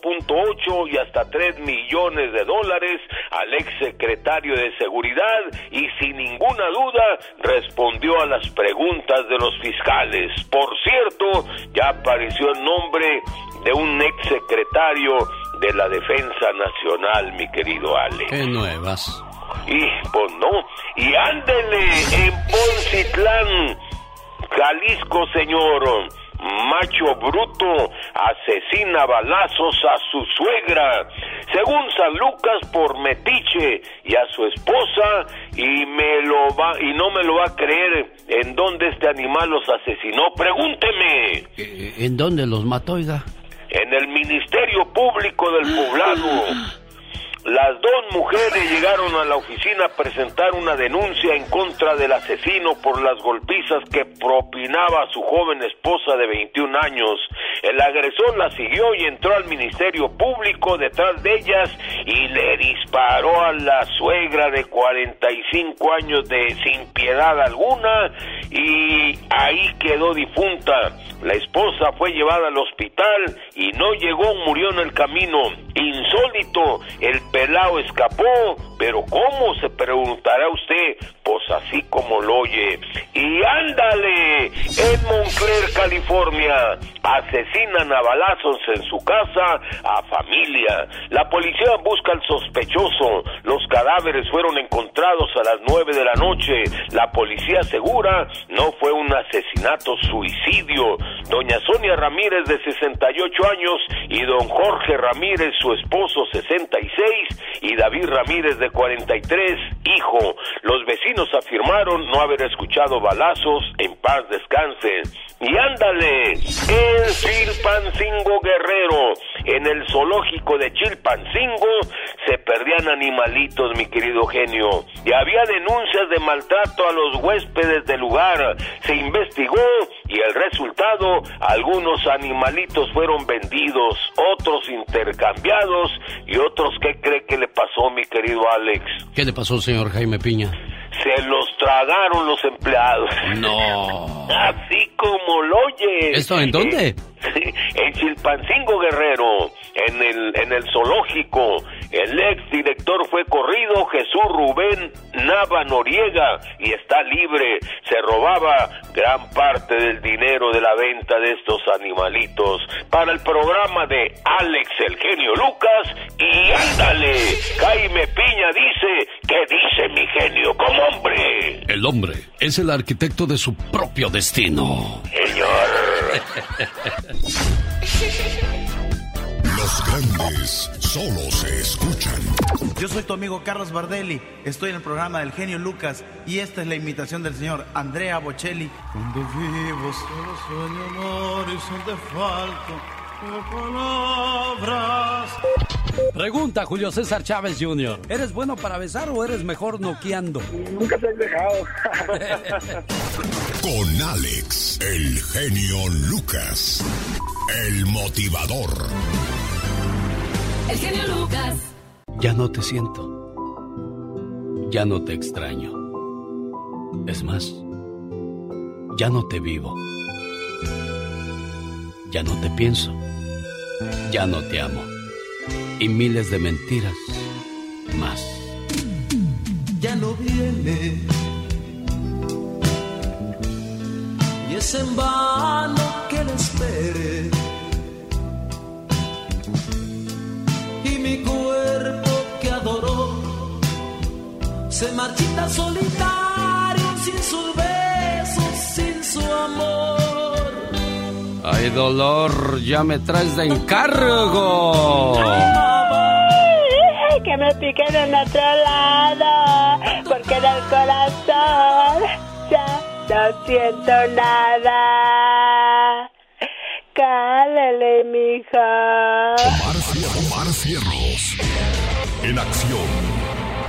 1.8 y hasta 3 millones de dólares al ex secretario de Seguridad y sin ninguna duda respondió a las preguntas de los fiscales. Por cierto, ya apareció el nombre de un ex secretario de la Defensa Nacional, mi querido Ale. Qué nuevas. Y pues no, y ándele en Poncitlán, Jalisco, señor. Macho bruto asesina balazos a su suegra, según San Lucas por metiche y a su esposa y me lo va y no me lo va a creer en dónde este animal los asesinó. Pregúnteme. Eh, ¿En dónde los mató, oiga? En el Ministerio Público del Poblado. Las dos mujeres llegaron a la oficina a presentar una denuncia en contra del asesino por las golpizas que propinaba a su joven esposa de 21 años. El agresor la siguió y entró al Ministerio Público detrás de ellas y le disparó a la suegra de 45 años de sin piedad alguna y ahí quedó difunta. La esposa fue llevada al hospital y no llegó, murió en el camino. Insólito, el pelao escapó, pero ¿cómo? Se preguntará usted, pues así como lo oye. Y ándale, en Montclair, California, asesinan a balazos en su casa a familia. La policía busca al sospechoso. Los cadáveres fueron encontrados a las nueve de la noche. La policía asegura no fue un asesinato suicidio. Doña Sonia Ramírez de 68 años y don Jorge Ramírez, su esposo 66 y David Ramírez de 43, hijo. Los vecinos afirmaron no haber escuchado balazos. En paz descansen. Y ándale, en Chilpancingo Guerrero, en el zoológico de Chilpancingo, se perdían animalitos, mi querido genio. Y había denuncias de maltrato a los huéspedes del lugar. Se investigó y el resultado, algunos animalitos fueron vendidos, otros intercambiados y otros, ¿qué cree que le pasó, mi querido Alex? ¿Qué le pasó, señor Jaime Piña? Se los tragaron los empleados. No. <laughs> Así como lo oye. ¿Esto en dónde? Eh, en Chilpancingo Guerrero, en el, en el zoológico. El ex director fue corrido, Jesús Rubén Nava Noriega, y está libre. Se robaba gran parte del dinero de la venta de estos animalitos para el programa de Alex el genio Lucas. Y ándale, Jaime Piña dice, ¿qué dice mi genio como hombre? El hombre es el arquitecto de su propio destino. <laughs> Los grandes solo se escuchan. Yo soy tu amigo Carlos Bardelli, estoy en el programa del genio Lucas y esta es la imitación del señor Andrea Bocelli. Cuando vivo solo sueño amor y son de falto palabras. Pregunta Julio César Chávez Jr. ¿Eres bueno para besar o eres mejor noqueando? Nunca te has dejado. <laughs> Con Alex, el genio Lucas, el motivador. El genio Lucas. Ya no te siento. Ya no te extraño. Es más, ya no te vivo. Ya no te pienso. Ya no te amo. Y miles de mentiras más. ya no viene. Y es en vano que le espere. Y mi cuerpo que adoró se marchita solitario sin sus besos, sin su amor. Ay, dolor, ya me traes de encargo. Ay, que me piquen en otro lado, porque en el corazón ya no siento nada. Cálale, mija. Omar, Omar Cierros. En acción.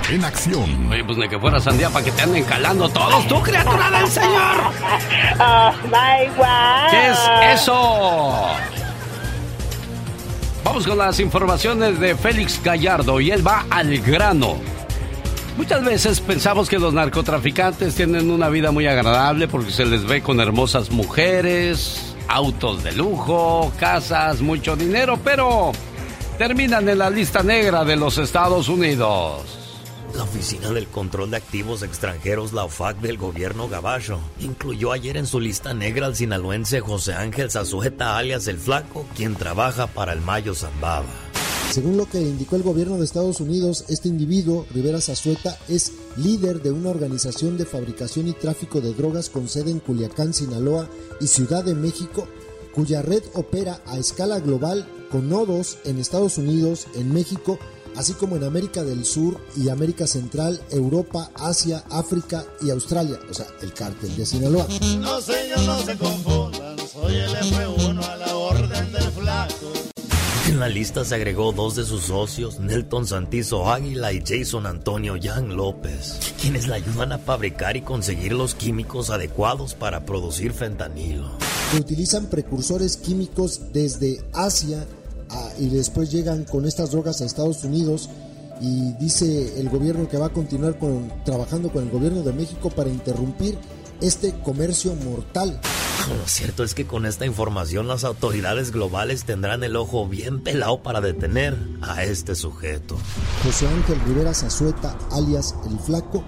En acción. Oye, pues ni que fuera sandía para que te anden calando todos, tú, criatura del <laughs> Señor. Oh, my God. ¿Qué es eso? Vamos con las informaciones de Félix Gallardo y él va al grano. Muchas veces pensamos que los narcotraficantes tienen una vida muy agradable porque se les ve con hermosas mujeres, autos de lujo, casas, mucho dinero, pero terminan en la lista negra de los Estados Unidos. La Oficina del Control de Activos Extranjeros, la OFAC del gobierno Gabacho, incluyó ayer en su lista negra al sinaloense José Ángel Zazueta alias El Flaco, quien trabaja para el Mayo Zambaba. Según lo que indicó el gobierno de Estados Unidos, este individuo, Rivera Zazueta, es líder de una organización de fabricación y tráfico de drogas con sede en Culiacán, Sinaloa y Ciudad de México, cuya red opera a escala global con nodos en Estados Unidos, en México, así como en América del Sur y América Central, Europa, Asia, África y Australia, o sea, el cártel de Sinaloa. No señor, no se confundan, soy el F1 a la orden del flaco. En la lista se agregó dos de sus socios, Nelton Santizo Águila y Jason Antonio Jan López, quienes le ayudan a fabricar y conseguir los químicos adecuados para producir fentanilo. que utilizan precursores químicos desde Asia a- y después llegan con estas drogas a Estados Unidos y dice el gobierno que va a continuar con, trabajando con el gobierno de México para interrumpir este comercio mortal. Lo cierto es que con esta información las autoridades globales tendrán el ojo bien pelado para detener a este sujeto. José Ángel Rivera Zazueta, alias El Flaco,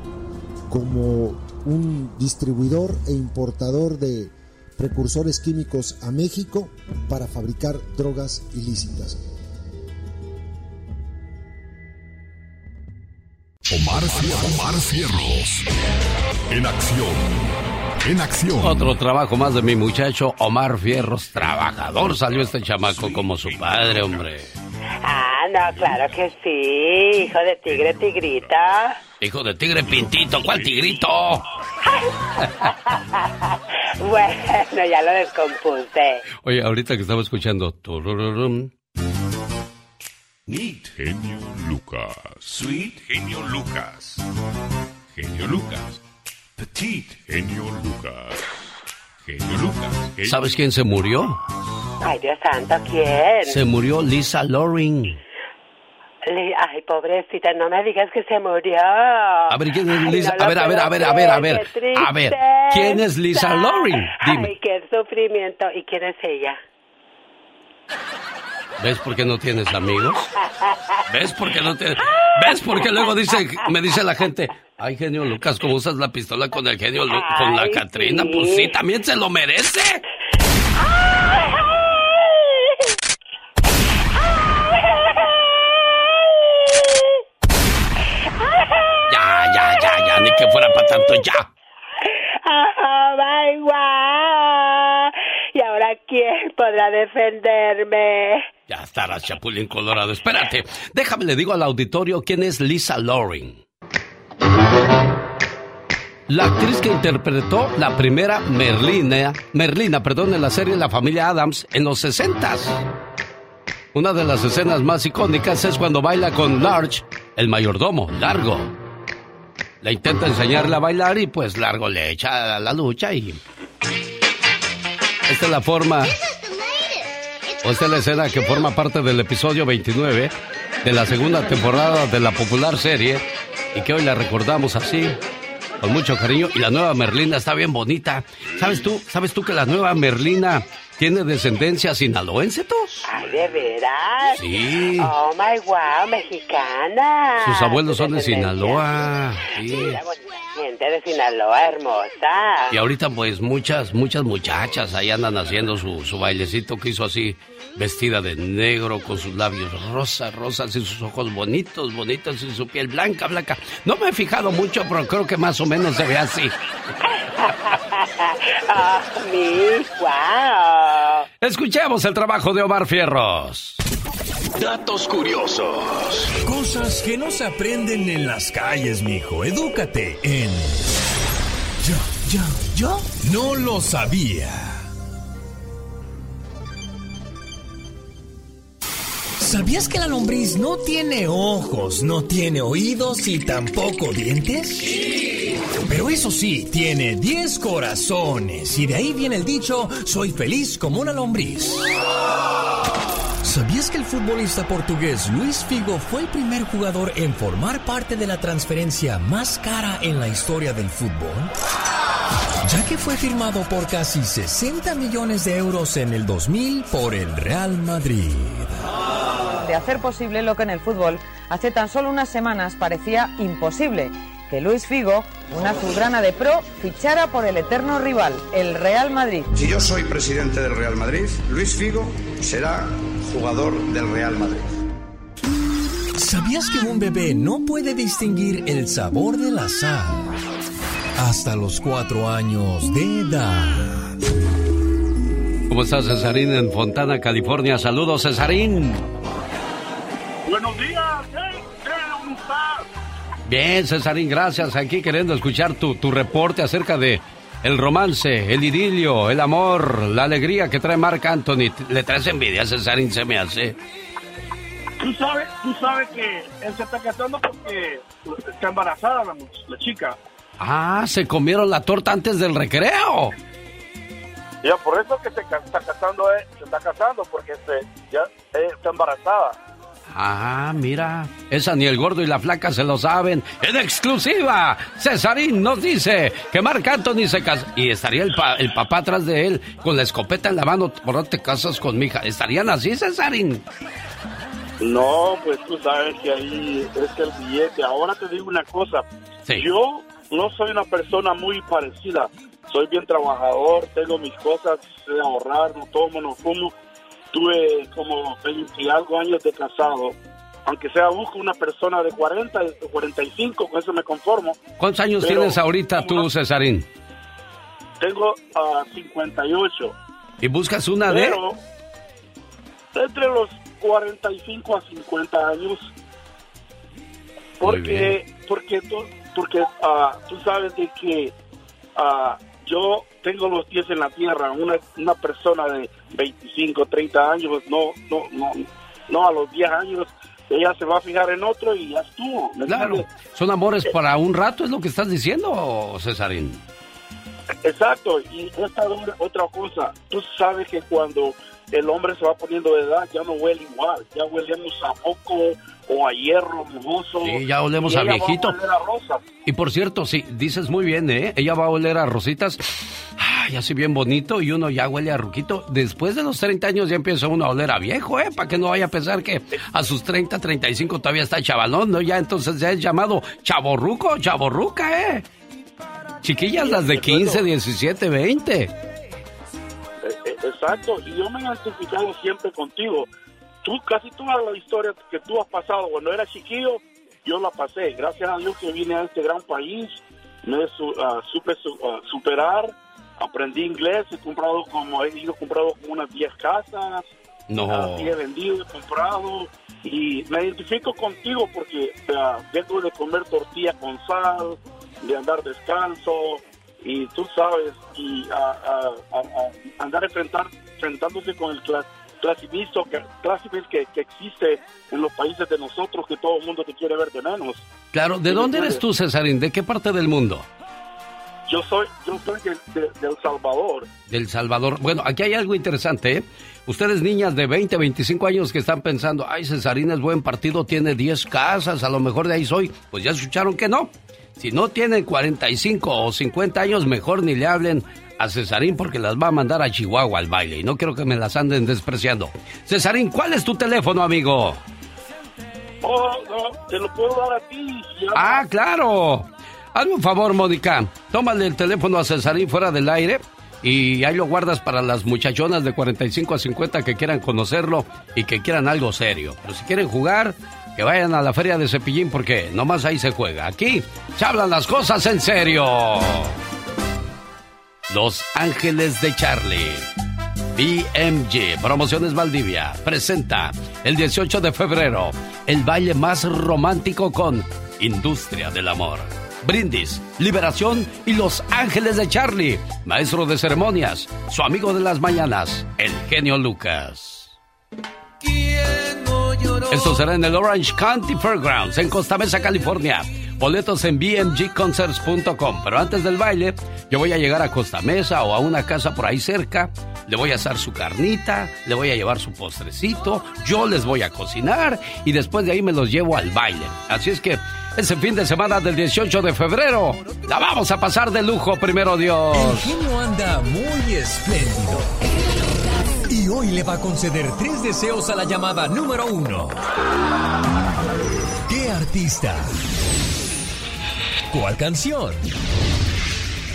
como un distribuidor e importador de precursores químicos a México para fabricar drogas ilícitas. Omar, Omar Cierros. En acción. En acción. Otro trabajo más de mi muchacho Omar Fierros, trabajador. Salió este chamaco como su padre, hombre. Ah, no, claro que sí, hijo de tigre, tigrita. Hijo de tigre pintito, ¿cuál tigrito? <laughs> Bueno, ya lo descompuse. Oye, ahorita que estaba escuchando. Neat. Genio Lucas. Sweet. Genio Lucas. Genio Lucas. Petit. Genio Lucas. Genio Lucas. ¿Sabes quién se murió? Ay, Dios santo, ¿quién? Se murió Lisa Loring. Ay, pobrecita, no me digas que se murió. A ver, ¿quién es Ay, Lisa? no A ver, a ver, a ver, a ver, a ver. A ver, ¿quién es Lisa. Loring? Dime. Ay, qué sufrimiento. ¿Y quién es ella? ¿Ves por qué no tienes amigos? <laughs> ¿Ves por qué no tienes? ¿Ves por qué luego dice, me dice la gente, ay, genio Lucas, ¿cómo usas la pistola con el genio Lu- con la Ay, Catrina? sí. Pues sí, también se lo merece. Ya, ya, ya, ya, ni que fuera para tanto, ya. Oh, my God. ¿Y ahora quién podrá defenderme? Ya estarás, Chapulín Colorado. Espérate, déjame le digo al auditorio quién es Lisa Loring. La actriz que interpretó la primera Merlina, Merlina, perdón, en la serie La familia Adams en los 60 Una de las escenas más icónicas es cuando baila con Large, el mayordomo, Largo. Le intenta enseñarle a bailar y pues Largo le echa la lucha y... Esta es la forma esta es la escena que forma parte del episodio 29 de la segunda temporada de la popular serie y que hoy la recordamos así, con mucho cariño. Y la nueva Merlina está bien bonita. ¿Sabes tú? ¿Sabes tú que la nueva Merlina ¿Tiene descendencia sinaloense, tú? Ay, ¿de veras? Sí. Oh, my wow, mexicana. Sus abuelos son de. Sinaloa. Sí. Gente de Sinaloa, hermosa. Y ahorita pues muchas, muchas muchachas ahí andan haciendo su, su bailecito que hizo así, vestida de negro, con sus labios rosas, rosas y sus ojos bonitos, bonitos y su piel blanca, blanca. No me he fijado mucho, pero creo que más o menos se ve así. <laughs> Ah, mi, wow. Escuchemos el trabajo de Omar Fierros. Datos curiosos. Cosas que no se aprenden en las calles, mijo. Edúcate en. Yo, yo, yo no lo sabía. ¿Sabías que la lombriz no tiene ojos, no tiene oídos y tampoco dientes? Pero eso sí, tiene 10 corazones y de ahí viene el dicho, soy feliz como una lombriz. ¿Sabías que el futbolista portugués Luis Figo fue el primer jugador en formar parte de la transferencia más cara en la historia del fútbol? Ya que fue firmado por casi 60 millones de euros en el 2000 por el Real Madrid. De hacer posible lo que en el fútbol hace tan solo unas semanas parecía imposible, que Luis Figo, una azulgrana de pro, fichara por el eterno rival, el Real Madrid. Si yo soy presidente del Real Madrid, Luis Figo será jugador del Real Madrid. ¿Sabías que un bebé no puede distinguir el sabor de la sal hasta los cuatro años de edad? ¿Cómo estás, Cesarín, en Fontana, California? Saludos, Cesarín. Buenos días, hey, hey, ¿cómo estás? Bien, Cesarín, gracias. Aquí queriendo escuchar tu, tu reporte acerca de el romance, el idilio, el amor, la alegría que trae Marc Anthony. Le traes envidia, Cesarín, se me hace. Tú sabes, tú sabes que él se está casando porque está embarazada la, la chica. Ah, se comieron la torta antes del recreo. Ya por eso que se está casando, eh, se está casando porque se, ya eh, está embarazada. Ah, mira, esa ni el gordo y la flaca se lo saben. En exclusiva, Cesarín nos dice que Marc Anthony se casa y estaría el, pa- el papá atrás de él con la escopeta en la mano. ¿Por qué te casas con mi hija? ¿Estarían así, Cesarín? No, pues tú sabes que ahí es el billete. Ahora te digo una cosa. Yo no soy una persona muy parecida. Soy bien trabajador, tengo mis cosas, sé ahorrar, no tomo, no fumo. Tuve como 20 y algo años de casado. Aunque sea busco una persona de 40, de 45, con eso me conformo. ¿Cuántos años Pero tienes ahorita tú, Cesarín? Tengo a 58. ¿Y buscas una de...? Pero entre los 45 a 50 años. Porque, porque tú, porque, ah, tú sabes de que ah, yo tengo los pies en la tierra. Una, una persona de 25, 30 años, no, no, no, no a los 10 años, ella se va a fijar en otro y ya estuvo. ¿me Claro, entiendes? son amores para un rato, es lo que estás diciendo, Cesarín. Exacto, y esta otra cosa, tú sabes que cuando el hombre se va poniendo de edad ya no huele igual, ya huelemos a moco o a hierro mojoso. Sí, ya olemos y a va viejito. oler a rosas. Y por cierto, sí, dices muy bien, ¿eh? Ella va a oler a rositas, ay, así bien bonito, y uno ya huele a ruquito. Después de los 30 años ya empieza uno a oler a viejo, ¿eh? Para que no vaya a pensar que a sus 30, 35 todavía está chavalón, ¿no? Ya entonces ya es llamado chaborruco, chaborruca, ¿eh? Chiquillas las de 15, 17, 20. Exacto, y yo me he identificado siempre contigo. Tú, casi toda la historia que tú has pasado cuando eras chiquillo, yo la pasé. Gracias a Dios que vine a este gran país, me ah, supe su- ah, superar, aprendí inglés, he comprado como, he ido comprado como unas 10 casas, No. así he vendido, he comprado, y me identifico contigo porque ah, vengo de comer tortilla con sal, de andar descalzo, y tú sabes, y a, a- andar enfrentar, enfrentándose con el cla- clasismo que, que, que existe en los países de nosotros, que todo el mundo te quiere ver de menos. Claro, ¿de dónde eres tú. Cesarín? ¿De qué parte del mundo? Yo soy, yo soy de, de- de El Salvador. Del Salvador. Bueno, aquí hay algo interesante, ¿eh? Ustedes niñas de 20, 25 años que están pensando, ay, Cesarín es buen partido, tiene 10 casas, a lo mejor de ahí soy. Pues ya escucharon que no. Si no tienen 45 o 50 años, mejor ni le hablen a Cesarín porque las va a mandar a Chihuahua al baile y no quiero que me las anden despreciando. Cesarín, ¿cuál es tu teléfono, amigo? Oh, no, te lo puedo dar a ti. Ah, claro. Hazme un favor, Mónica. Tómale el teléfono a Cesarín fuera del aire y ahí lo guardas para las muchachonas de 45 a 50 que quieran conocerlo y que quieran algo serio. Pero si quieren jugar, que vayan a la feria de Cepillín porque nomás ahí se juega. Aquí se hablan las cosas en serio. Los Ángeles de Charlie. BMG Promociones Valdivia presenta el 18 de febrero el baile más romántico con Industria del Amor. Brindis, Liberación y Los Ángeles de Charlie. Maestro de ceremonias, su amigo de las mañanas, el genio Lucas. Esto será en el Orange County Fairgrounds en Costa Mesa, California. Boletos en bmgconcerts.com. Pero antes del baile, yo voy a llegar a Costa Mesa o a una casa por ahí cerca. Le voy a hacer su carnita, le voy a llevar su postrecito, yo les voy a cocinar y después de ahí me los llevo al baile. Así es que ese fin de semana del 18 de febrero la vamos a pasar de lujo, primero Dios. El genio anda muy espléndido. Y hoy le va a conceder tres deseos a la llamada número uno. ¿Qué artista? ¿Cuál canción?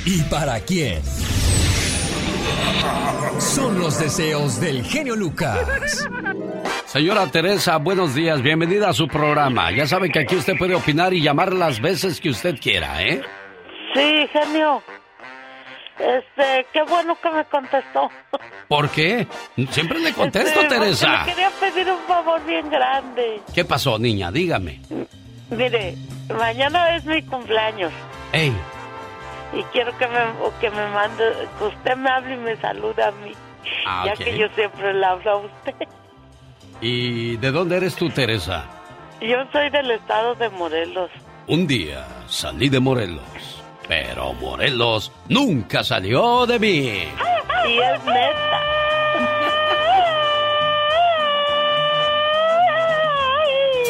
¿Y para quién? Son los deseos del genio Lucas. Señora Teresa, buenos días, bienvenida a su programa. Ya sabe que aquí usted puede opinar y llamar las veces que usted quiera, ¿eh? Sí, genio. Este, qué bueno que me contestó. ¿Por qué? Siempre le contesto, Este, Teresa. Le quería pedir un favor bien grande. ¿Qué pasó, niña? Dígame. Mire, mañana es mi cumpleaños Ey, y quiero que me, que me mande, que usted me hable y me salude a mí. Ah, ya que yo siempre le hablo a usted. ¿y de dónde eres tú, Teresa? Yo soy del estado de Morelos. Un día salí de Morelos, pero Morelos nunca salió de mí. Y es neta.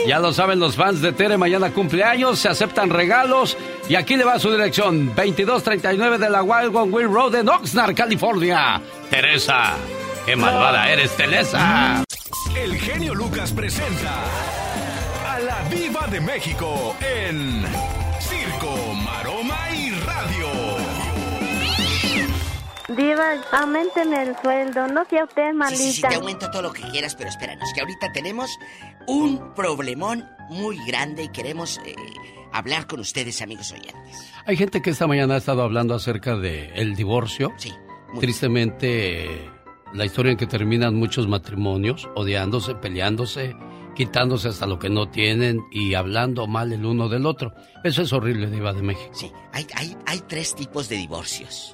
Ya lo saben los fans de Tere, mañana cumpleaños, se aceptan regalos y aquí le va su dirección, 2239 de la Wild One Wheel Road en Oxnard, California. Teresa, qué malvada eres, Teresa. El genio Lucas presenta a la Viva de México en Diva, aumenteme el sueldo, no sea usted Sí, sí, sí, malita. te aumento todo lo que quieras, pero espéranos, que ahorita tenemos un problemón muy grande y queremos eh, hablar con ustedes, amigos oyentes. Hay gente que esta mañana ha estado hablando acerca de el divorcio. Sí. Tristemente, la historia en que terminan muchos matrimonios, odiándose, peleándose, quitándose hasta lo que no tienen y hablando mal el uno del otro. Eso es horrible, Diva de México. Sí, hay, hay, hay tres tipos de divorcios.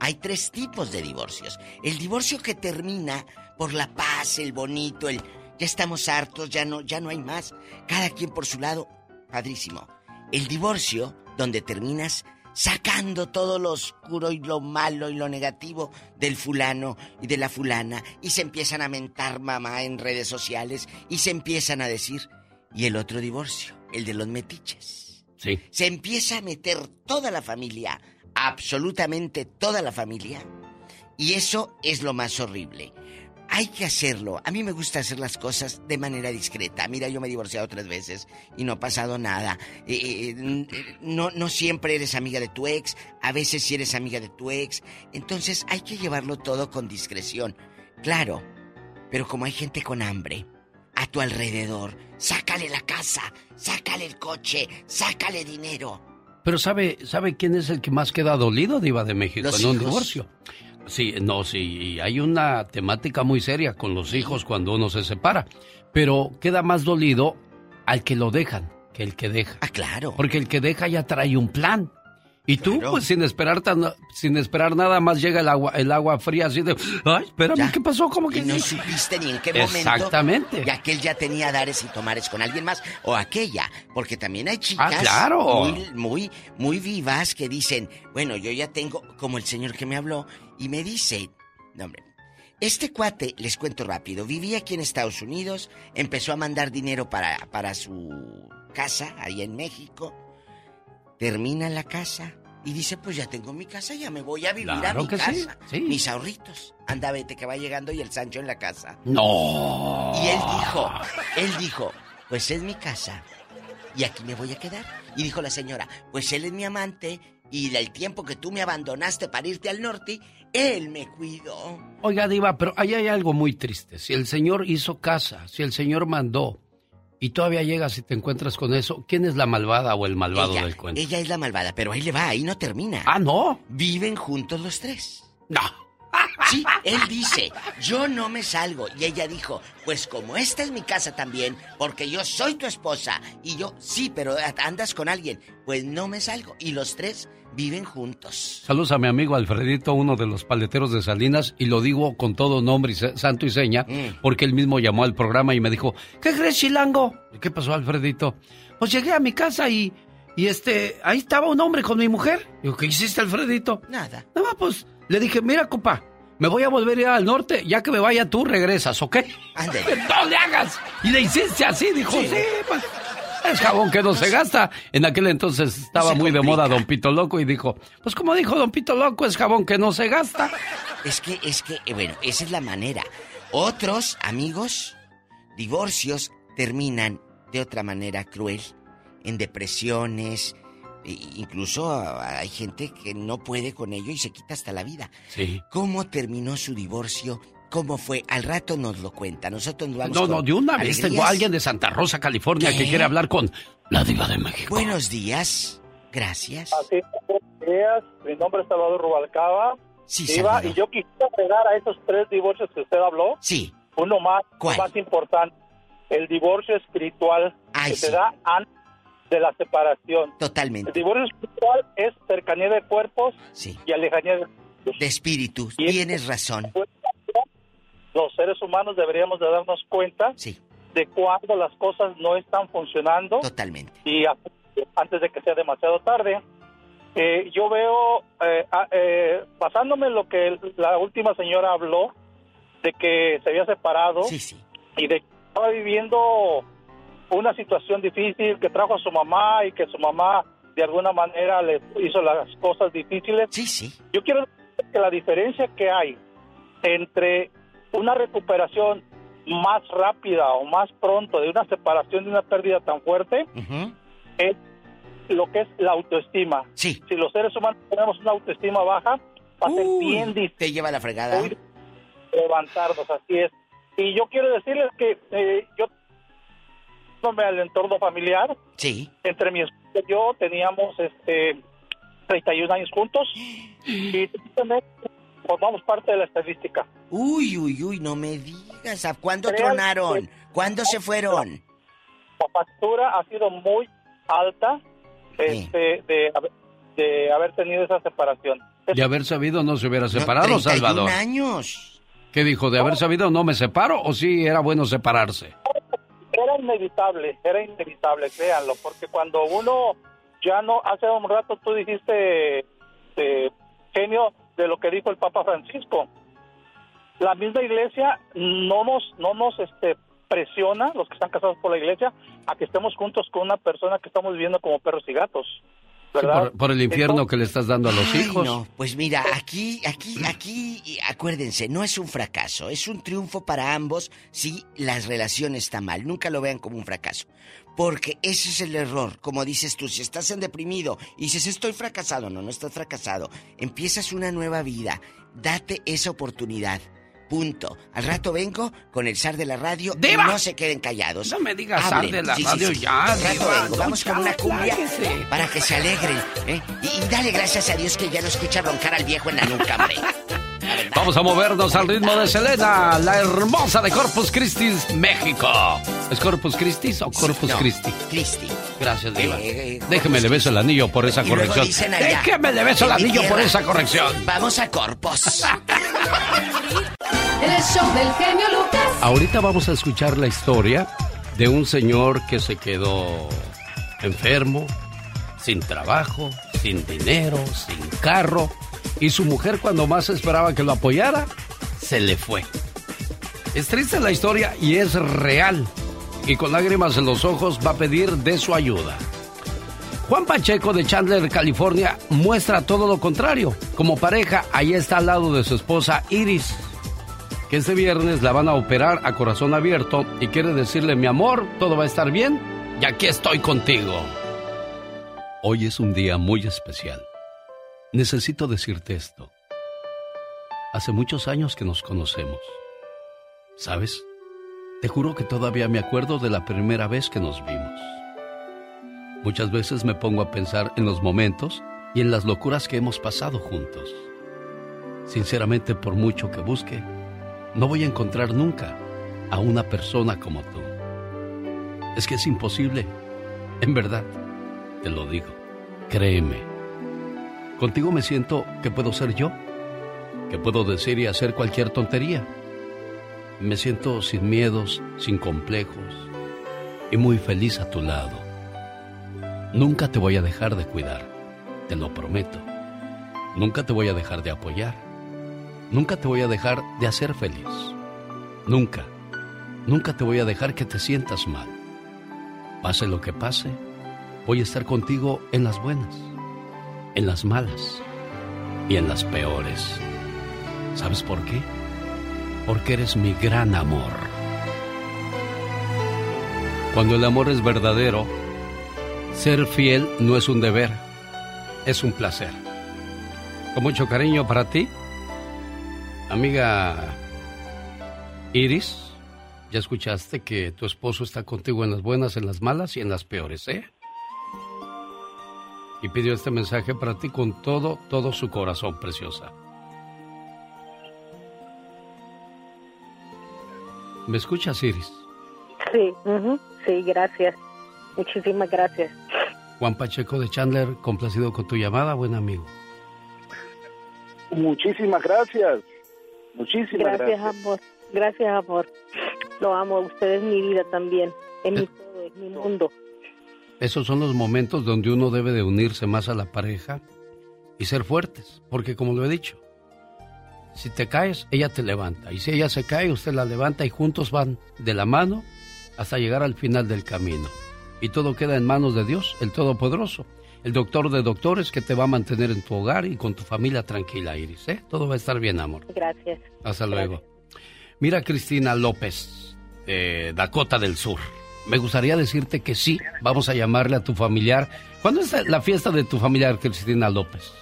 Hay tres tipos de divorcios. El divorcio que termina por la paz, el bonito, el ya estamos hartos, ya no, ya no hay más. Cada quien por su lado, padrísimo. El divorcio, donde terminas sacando todo lo oscuro y lo malo y lo negativo del fulano y de la fulana, y se empiezan a mentar mamá en redes sociales, y se empiezan a decir. Y el otro divorcio, el de los metiches. Sí. Se empieza a meter toda la familia, absolutamente toda la familia. Y eso es lo más horrible. Hay que hacerlo. A mí me gusta hacer las cosas de manera discreta. Mira, yo me he divorciado tres veces y no ha pasado nada. Eh, eh, eh, no, no siempre eres amiga de tu ex, a veces sí eres amiga de tu ex. Entonces hay que llevarlo todo con discreción. Claro, pero como hay gente con hambre a tu alrededor, sácale la casa, sácale el coche, sácale dinero. Pero ¿sabe, ¿sabe quién es el que más queda dolido, Diva de México, Los en un divorcio? Sí, no, sí, hay una temática muy seria con los hijos cuando uno se separa, pero queda más dolido al que lo dejan que el que deja. Ah, claro. Porque el que deja ya trae un plan. Y tú, pues sin esperar tan, sin esperar nada más llega el agua, el agua fría así de, ay, espérame, ¿qué pasó? ¿Cómo que Y no sí?" supiste ni en qué momento. Exactamente. Y aquel ya tenía dares y tomares con alguien más. O aquella. Porque también hay chicas. Ah, claro. Muy, muy, muy vivas que dicen, bueno, yo ya tengo, como el señor que me habló, y me dice, no, hombre. Este cuate, les cuento rápido, vivía aquí en Estados Unidos, empezó a mandar dinero para, para su casa, ahí en México. Termina la casa, Y dice, pues ya tengo mi casa, ya me voy a vivir a mi que sí, casa. sí. Mis ahorritos. Anda, vete, que va llegando y el Sancho en la casa. No. Y él dijo, él dijo, pues es mi casa y aquí me voy a quedar. Y dijo la señora, pues él es mi amante y el tiempo que tú me abandonaste para irte al norte, él me cuidó. Oiga, Diva, pero ahí hay algo muy triste. Si el Señor hizo casa, si el Señor mandó, y todavía llegas y te encuentras con eso, ¿quién es la malvada o el malvado ella, del cuento? ella es la malvada, pero ahí le va, ahí no termina. Ah, no. Viven juntos los tres. No. Sí, él dice, yo no me salgo. Y ella dijo, pues como esta es mi casa también, porque yo soy tu esposa. Y yo, sí, pero andas con alguien. Pues no me salgo. Y los tres viven juntos. Saludos a mi amigo Alfredito, uno de los paleteros de Salinas, y lo digo con todo nombre y santo y seña, Mm. porque él mismo llamó al programa y me dijo, ¿qué crees, Chilango? ¿Qué pasó, Alfredito? Pues llegué a mi casa y, y este, ahí estaba un hombre con mi mujer. Digo, ¿qué hiciste, Alfredito? Nada. No, pues, le dije, mira, compa, me voy a volver a ir al norte, ya que me vaya tú regresas, ¿ok? No le hagas. Y le hiciste así, dijo, sí, pues, es jabón que no se gasta. En aquel entonces estaba muy de moda Don Pito Loco y dijo, pues como dijo Don Pito Loco, es jabón que no se gasta. Es que, es que, eh, bueno, esa es la manera. Otros, amigos, divorcios terminan de otra manera cruel, en depresiones, e- incluso hay gente que no puede con ello y se quita hasta la vida. Sí. ¿Cómo terminó su divorcio? ¿Cómo fue? Al rato nos lo cuenta. Nosotros nos vamos No, con no, de una vez tengo a alguien de Santa Rosa, California, que quiere hablar con la diva de México. Buenos días. Gracias. Así, buenos días. Mi nombre es Salvador Rubalcaba. Sí, Diva, Salvador. y yo quisiera agregar a esos tres divorcios que usted habló. Sí. Uno más, más importante. El divorcio espiritual Ay, que sí. se da antes de la separación. Totalmente. El divorcio espiritual es cercanía de cuerpos Sí. y alejanía de De espíritus. Tienes razón. Los seres humanos deberíamos de darnos cuenta de cuando las cosas no están funcionando. Totalmente. Y antes de que sea demasiado tarde. Eh, yo veo, eh, a- eh, basándome en lo que la última señora habló, de que se había separado y de que estaba viviendo una situación difícil, que trajo a su mamá y que su mamá de alguna manera le hizo las cosas difíciles. Sí, sí. Yo quiero decir que la diferencia que hay entre una recuperación más rápida o más pronto de una separación de una pérdida tan fuerte es lo que es la autoestima. Sí. Si los seres humanos tenemos una autoestima baja, va a ser bien difícil. Te lleva la fregada. levantarnos, así es. Y yo quiero decirles que eh, yo me al entorno familiar. Sí. Entre mi esposa y yo teníamos este 31 años juntos <gasps> y formamos parte de la estadística. Uy, uy, uy, no me digas. ¿A cuándo Real- tronaron? ¿Cuándo se fueron? La factura ha sido muy alta este, de, haber- de haber tenido esa separación. De haber sabido no se hubiera separado, 31 Salvador. años. ¿Qué dijo? ¿De haber sabido no me separo o sí era bueno separarse? Era inevitable, era inevitable, créanlo, porque cuando uno ya no, hace un rato tú dijiste, eh, genio, de lo que dijo el Papa Francisco. La misma iglesia no nos, no nos este, presiona, los que están casados por la iglesia, a que estemos juntos con una persona que estamos viviendo como perros y gatos. Sí, ¿verdad? por, por el infierno que le estás dando a los Ay, hijos. no. Pues mira, aquí, aquí, aquí, y acuérdense, no es un fracaso, es un triunfo para ambos si la relación está mal. Nunca lo vean como un fracaso. Porque ese es el error. Como dices tú, si estás en deprimido y dices estoy fracasado, no, no estás fracasado. Empiezas una nueva vida. Date esa oportunidad. Punto. Al rato vengo con el zar de la radio ¡Diva! y no se queden callados. No me digas zar de la Sí, radio sí. ya, Al rato vengo. Vamos con una cumbia para que se alegren. ¿eh? Y, y dale gracias a Dios que ya no escucha roncar al viejo en la nuca, hombre. <laughs> Vamos a movernos al ritmo de Selena, la hermosa de Corpus Christi, México. ¿Es Corpus Christi o Corpus no, Christi? Christi. Gracias, Diva. Eh, eh, Déjeme le beso el anillo por esa Y corrección. allá, Déjeme le beso el anillo por esa corrección. Vamos a Corpus. <laughs> El show del genio Lucas. Ahorita vamos a escuchar la historia de un señor que se quedó enfermo, sin trabajo, sin dinero, sin carro, y su mujer cuando más esperaba que lo apoyara, se le fue. Es triste la historia y es real, y con lágrimas en los ojos va a pedir de su ayuda. Juan Pacheco de Chandler, California, muestra todo lo contrario. Como pareja, ahí está al lado de su esposa Iris, que este viernes la van a operar a corazón abierto y quiere decirle, mi amor, todo va a estar bien y aquí estoy contigo. Hoy es un día muy especial. Necesito decirte esto. Hace muchos años que nos conocemos. ¿Sabes? Te juro que todavía me acuerdo de la primera vez que nos vimos. Muchas veces me pongo a pensar en los momentos y en las locuras que hemos pasado juntos. Sinceramente, por mucho que busque, no voy a encontrar nunca a una persona como tú. Es que es imposible. En verdad, te lo digo. Créeme. Contigo me siento que puedo ser yo, que puedo decir y hacer cualquier tontería. Me siento sin miedos, sin complejos y muy feliz a tu lado. Nunca te voy a dejar de cuidar, te lo prometo. Nunca te voy a dejar de apoyar. Nunca te voy a dejar de hacer feliz. Nunca, nunca te voy a dejar que te sientas mal. Pase lo que pase, voy a estar contigo en las buenas, en las malas y en las peores. ¿Sabes por qué? Porque eres mi gran amor. Cuando el amor es verdadero, ser fiel no es un deber, es un placer. Con mucho cariño para ti, amiga Iris. Ya escuchaste que tu esposo está contigo en las buenas, en las malas y en las peores, ¿eh? Y pidió este mensaje para ti con todo, todo su corazón, preciosa. ¿Me escuchas, Iris? Sí, sí, gracias. Muchísimas gracias. Juan Pacheco de Chandler, complacido con tu llamada, buen amigo. Muchísimas gracias. Muchísimas gracias. Gracias, amor. Gracias, amor. Lo amo. Usted es mi vida también. Es mi todo, es mi mundo. Esos son los momentos donde uno debe de unirse más a la pareja y ser fuertes, porque como lo he dicho, si te caes, ella te levanta, y si ella se cae, usted la levanta y juntos van de la mano hasta llegar al final del camino y todo queda en manos de Dios, el Todopoderoso, el doctor de doctores que te va a mantener en tu hogar y con tu familia tranquila, Iris. ¿eh? Todo va a estar bien, amor. Gracias. Hasta luego. Mira, Cristina López, de Dakota del Sur. Me gustaría decirte que sí, vamos a llamarle a tu familiar. ¿Cuándo es la fiesta de tu familiar, Cristina López?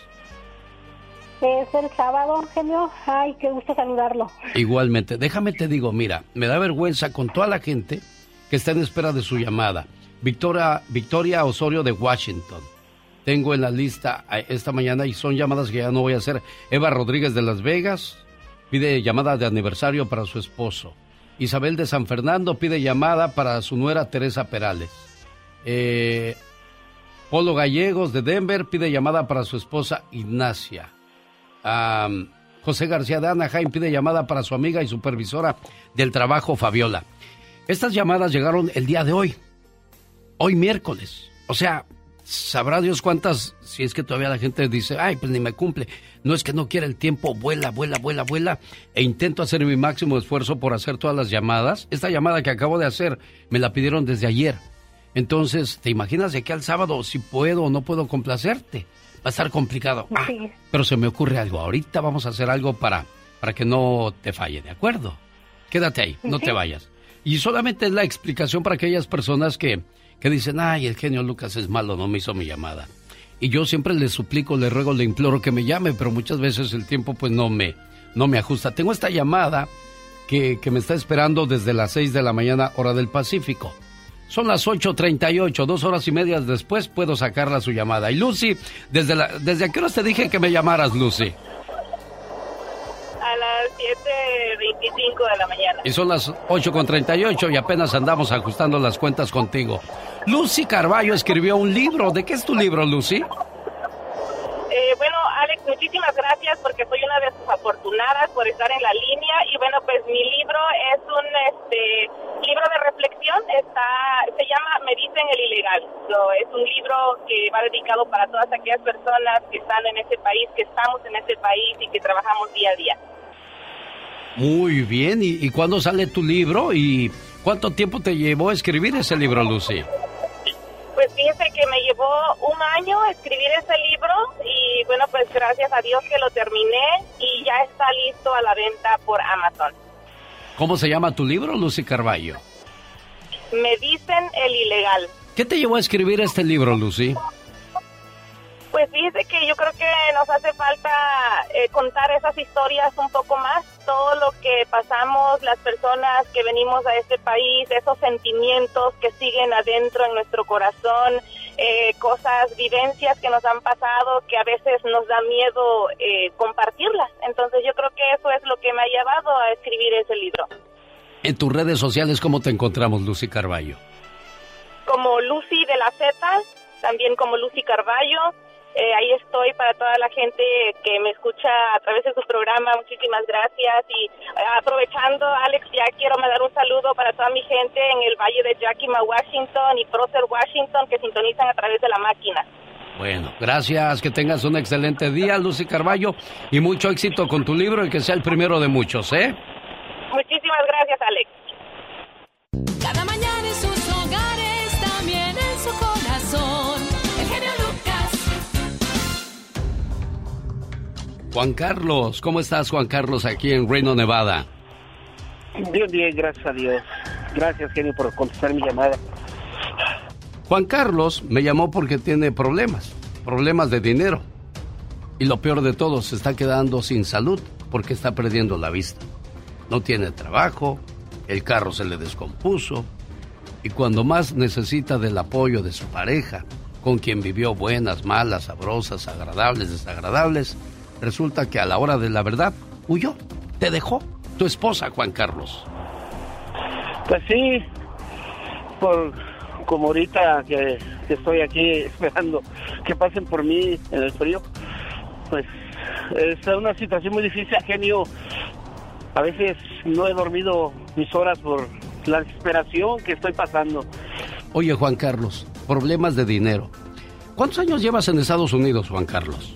Es el sábado, genio. Ay, qué gusto saludarlo. Igualmente. Déjame te digo, mira, me da vergüenza con toda la gente que está en espera de su llamada. Victoria, Victoria Osorio de Washington. Tengo en la lista eh, esta mañana y son llamadas que ya no voy a hacer. Eva Rodríguez de Las Vegas pide llamada de aniversario para su esposo. Isabel de San Fernando pide llamada para su nuera Teresa Perales. Eh, Polo Gallegos de Denver pide llamada para su esposa Ignacia. José García de Anaheim pide llamada para su amiga y supervisora del trabajo Fabiola. Estas llamadas llegaron el día de hoy hoy miércoles. O sea, sabrá Dios cuántas, si es que todavía la gente dice, ay, pues ni me cumple. No es que no quiera el tiempo, vuela, vuela, vuela, vuela. E intento hacer mi máximo esfuerzo por hacer todas las llamadas. Esta llamada que acabo de hacer me la pidieron desde ayer. Entonces, ¿te imaginas de aquí al sábado si puedo o no puedo complacerte? Va a estar complicado. Ah, pero se me ocurre algo. Ahorita vamos a hacer algo para, para que no te falle, ¿de acuerdo? Quédate ahí, no te vayas. Y solamente es la explicación para aquellas personas que que dicen, ay, el genio Lucas es malo, no me hizo mi llamada. Y yo siempre le suplico, le ruego, le imploro que me llame, pero muchas veces el tiempo pues no me, no me ajusta. Tengo esta llamada que, que me está esperando desde las 6 de la mañana, hora del Pacífico. Son las 8.38, dos horas y media después puedo sacarla su llamada. Y Lucy, ¿desde, la, ¿desde a qué hora te dije que me llamaras, Lucy? A las 7.25 de la mañana. Y son las 8.38 y apenas andamos ajustando las cuentas contigo. Lucy Carballo escribió un libro. ¿De qué es tu libro, Lucy? Eh, bueno, Alex, muchísimas gracias porque soy una de sus afortunadas por estar en la línea y bueno, pues mi libro es un este libro de reflexión, está se llama Me dicen el ilegal. es un libro que va dedicado para todas aquellas personas que están en este país, que estamos en este país y que trabajamos día a día. Muy bien, ¿y, y cuándo sale tu libro y cuánto tiempo te llevó a escribir ese libro, Lucy? Pues fíjese que me llevó un año escribir ese libro y bueno, pues gracias a Dios que lo terminé y ya está listo a la venta por Amazon. ¿Cómo se llama tu libro, Lucy Carballo? Me dicen el ilegal. ¿Qué te llevó a escribir este libro, Lucy? Pues fíjese que yo creo que nos hace falta eh, contar esas historias un poco más, todo lo que pasamos las personas que venimos a este país, esos sentimientos que siguen adentro en nuestro corazón, eh, cosas, vivencias que nos han pasado que a veces nos da miedo eh, compartirlas. Entonces yo creo que eso es lo que me ha llevado a escribir ese libro. En tus redes sociales, ¿cómo te encontramos, Lucy Carballo? Como Lucy de la Z, también como Lucy Carballo. Eh, ahí estoy para toda la gente que me escucha a través de su programa. Muchísimas gracias. Y eh, aprovechando, Alex, ya quiero mandar un saludo para toda mi gente en el Valle de Yakima, Washington y Prosser, Washington, que sintonizan a través de la máquina. Bueno, gracias. Que tengas un excelente día, Lucy Carballo, y mucho éxito con tu libro y que sea el primero de muchos, ¿eh? Muchísimas gracias, Alex. Juan Carlos, ¿cómo estás, Juan Carlos, aquí en Reno, Nevada? Bien, bien, gracias a Dios. Gracias, genio, por contestar mi llamada. Juan Carlos me llamó porque tiene problemas, problemas de dinero. Y lo peor de todo, se está quedando sin salud porque está perdiendo la vista. No tiene trabajo, el carro se le descompuso y cuando más necesita del apoyo de su pareja, con quien vivió buenas, malas, sabrosas, agradables, desagradables, resulta que a la hora de la verdad huyó, te dejó tu esposa, Juan Carlos. Pues sí, por como ahorita que, que estoy aquí <laughs> esperando que pasen por mí en el frío, pues es una situación muy difícil, genio. A veces no he dormido mis horas por la desesperación que estoy pasando. Oye, Juan Carlos, problemas de dinero. ¿Cuántos años llevas en Estados Unidos, Juan Carlos?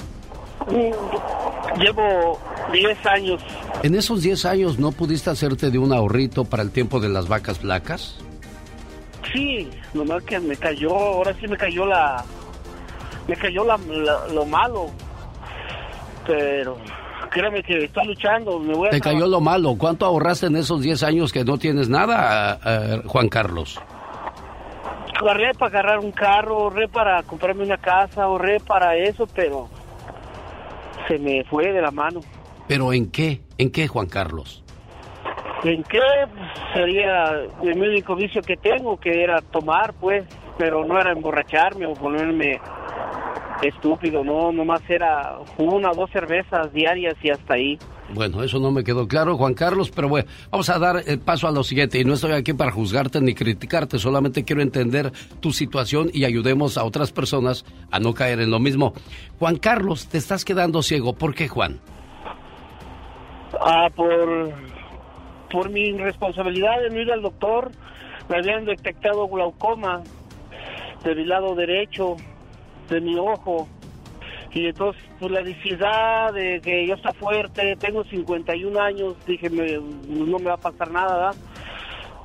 Llevo 10 años. ¿En esos 10 años no pudiste hacerte de un ahorrito para el tiempo de las vacas flacas? Sí, nomás que me cayó, ahora sí me cayó la... Me cayó la, la- lo malo. Pero créeme que estoy luchando, me voy a... Te cayó lo malo. ¿Cuánto ahorraste en esos 10 años que no tienes nada, eh, Juan Carlos? Ahorré para agarrar un carro, ahorré para comprarme una casa, ahorré para eso, pero se me fue de la mano. ¿Pero en qué? ¿En qué, Juan Carlos? ¿En qué sería el único vicio que tengo? Que era tomar, pues, pero no era emborracharme o ponerme estúpido, no, nomás era una o dos cervezas diarias y hasta ahí. Bueno, eso no me quedó claro, Juan Carlos, pero bueno, vamos a dar el paso a lo siguiente. Y no estoy aquí para juzgarte ni criticarte, solamente quiero entender tu situación y ayudemos a otras personas a no caer en lo mismo. Juan Carlos, te estás quedando ciego. ¿Por qué, Juan? Ah, por, por mi irresponsabilidad de no ir al doctor, me habían detectado glaucoma de mi lado derecho, de mi ojo. Y entonces, por la necesidad de que yo está fuerte, tengo 51 años, dije, me- no me va a pasar nada.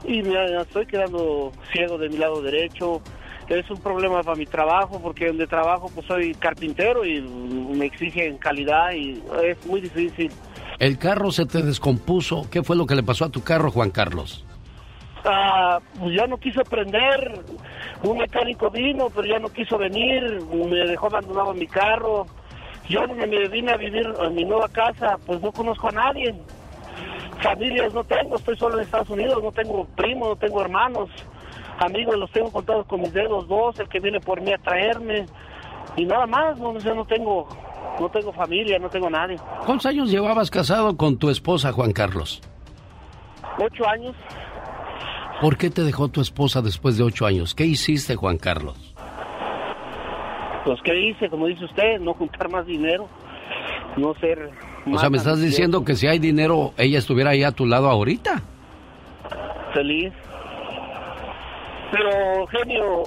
Y me estoy quedando ciego de mi lado derecho. Es un problema para mi trabajo, porque donde trabajo, pues soy carpintero y me exigen calidad y es muy difícil. El carro se te descompuso. ¿Qué fue lo que le pasó a tu carro, Juan Carlos? Ah, ya no quiso prender. Un mecánico vino, pero ya no quiso venir. Me dejó abandonado mi carro. Yo me me vine a vivir en mi nueva casa, pues no conozco a nadie. Familias no tengo, estoy solo en Estados Unidos, no tengo primos, no tengo hermanos. Amigos los tengo contados con mis dedos, dos, el que viene por mí a traerme. Y nada más, no, yo no tengo, no tengo familia, no tengo nadie. ¿Cuántos años llevabas casado con tu esposa, Juan Carlos? Ocho años. ¿Por qué te dejó tu esposa después de ocho años? ¿Qué hiciste, Juan Carlos? Pues, ¿qué hice? Como dice usted, no juntar más dinero, no ser... O sea, me estás diciendo que si hay dinero, ella estuviera ahí a tu lado ahorita. Feliz. Pero, genio,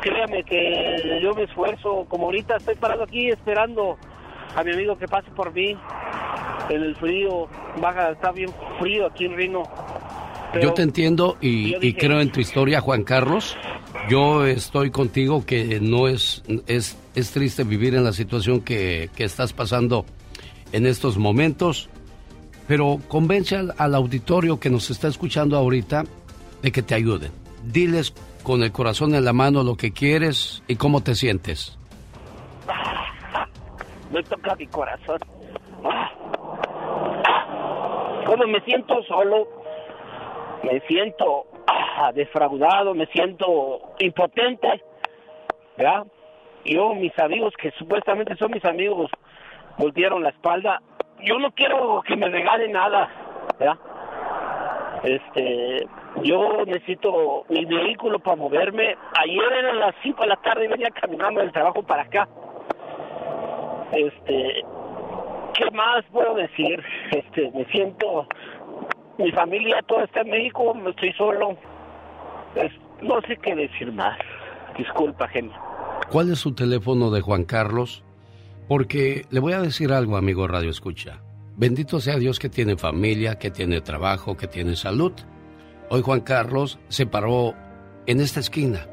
créame que yo me esfuerzo, como ahorita estoy parado aquí esperando a mi amigo que pase por mí en el frío, baja, está bien frío aquí en Reno. Pero Yo te entiendo y, y creo en tu historia, Juan Carlos, Yo estoy contigo que no es, es, es triste vivir en la situación que, que estás pasando en estos momentos, pero convence al, al auditorio que nos está escuchando ahorita de que te ayuden. Diles con el corazón en la mano lo que quieres y cómo te sientes. Me toca mi corazón. Como me siento solo, me siento ah, defraudado, me siento impotente. ¿verdad? Yo, mis amigos, que supuestamente son mis amigos, voltearon la espalda. Yo no quiero que me regalen nada. ¿verdad? Este, yo necesito mi vehículo para moverme. Ayer eran las 5 de la tarde y venía caminando del trabajo para acá. Este, ¿qué más puedo decir? Este, me siento, mi familia toda está en México, me estoy solo. No sé qué decir más. Disculpa, genio. ¿Cuál es su teléfono de Juan Carlos? Porque le voy a decir algo, amigo Radio Escucha. Bendito sea Dios que tiene familia, que tiene trabajo, que tiene salud. Hoy Juan Carlos se paró en esta esquina,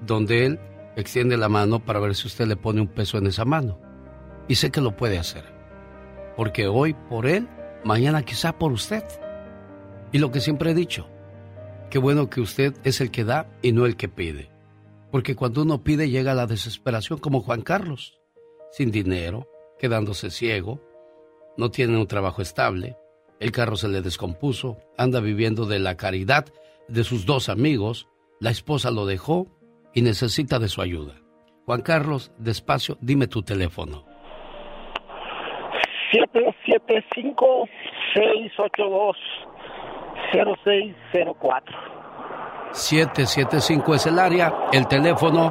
donde él extiende la mano para ver si usted le pone un peso en esa mano. Y sé que lo puede hacer. Porque hoy por él, mañana quizá por usted. Y lo que siempre he dicho, qué bueno que usted es el que da y no el que pide. Porque cuando uno pide llega la desesperación como Juan Carlos, sin dinero, quedándose ciego, no tiene un trabajo estable, el carro se le descompuso, anda viviendo de la caridad de sus dos amigos, la esposa lo dejó y necesita de su ayuda. Juan Carlos, despacio, dime tu teléfono. 775-682-0604. 775 es el área, el teléfono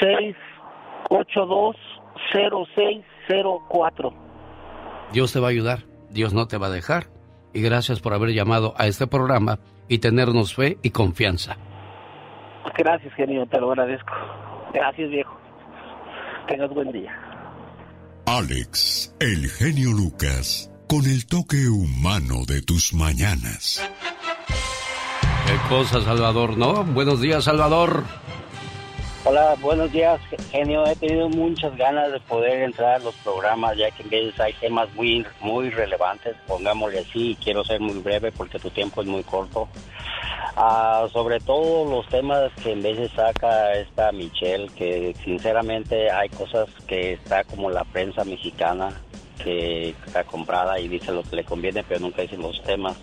682-0604. Dios te va a ayudar, Dios no te va a dejar. Y gracias por haber llamado a este programa y tenernos fe y confianza. Gracias, genio, te lo agradezco. Gracias, viejo. Tengas buen día. Alex, el genio Lucas, con el toque humano de tus mañanas. Qué cosa, Salvador, ¿no? Buenos días, Salvador. Hola, buenos días, genio. He tenido muchas ganas de poder entrar a los programas, ya que en veces hay temas muy, muy relevantes, pongámosle así, y quiero ser muy breve porque tu tiempo es muy corto. Ah, sobre todo los temas que en veces saca esta Michelle, que sinceramente hay cosas que está como la prensa mexicana, que está comprada y dice lo que le conviene, pero nunca dicen los temas.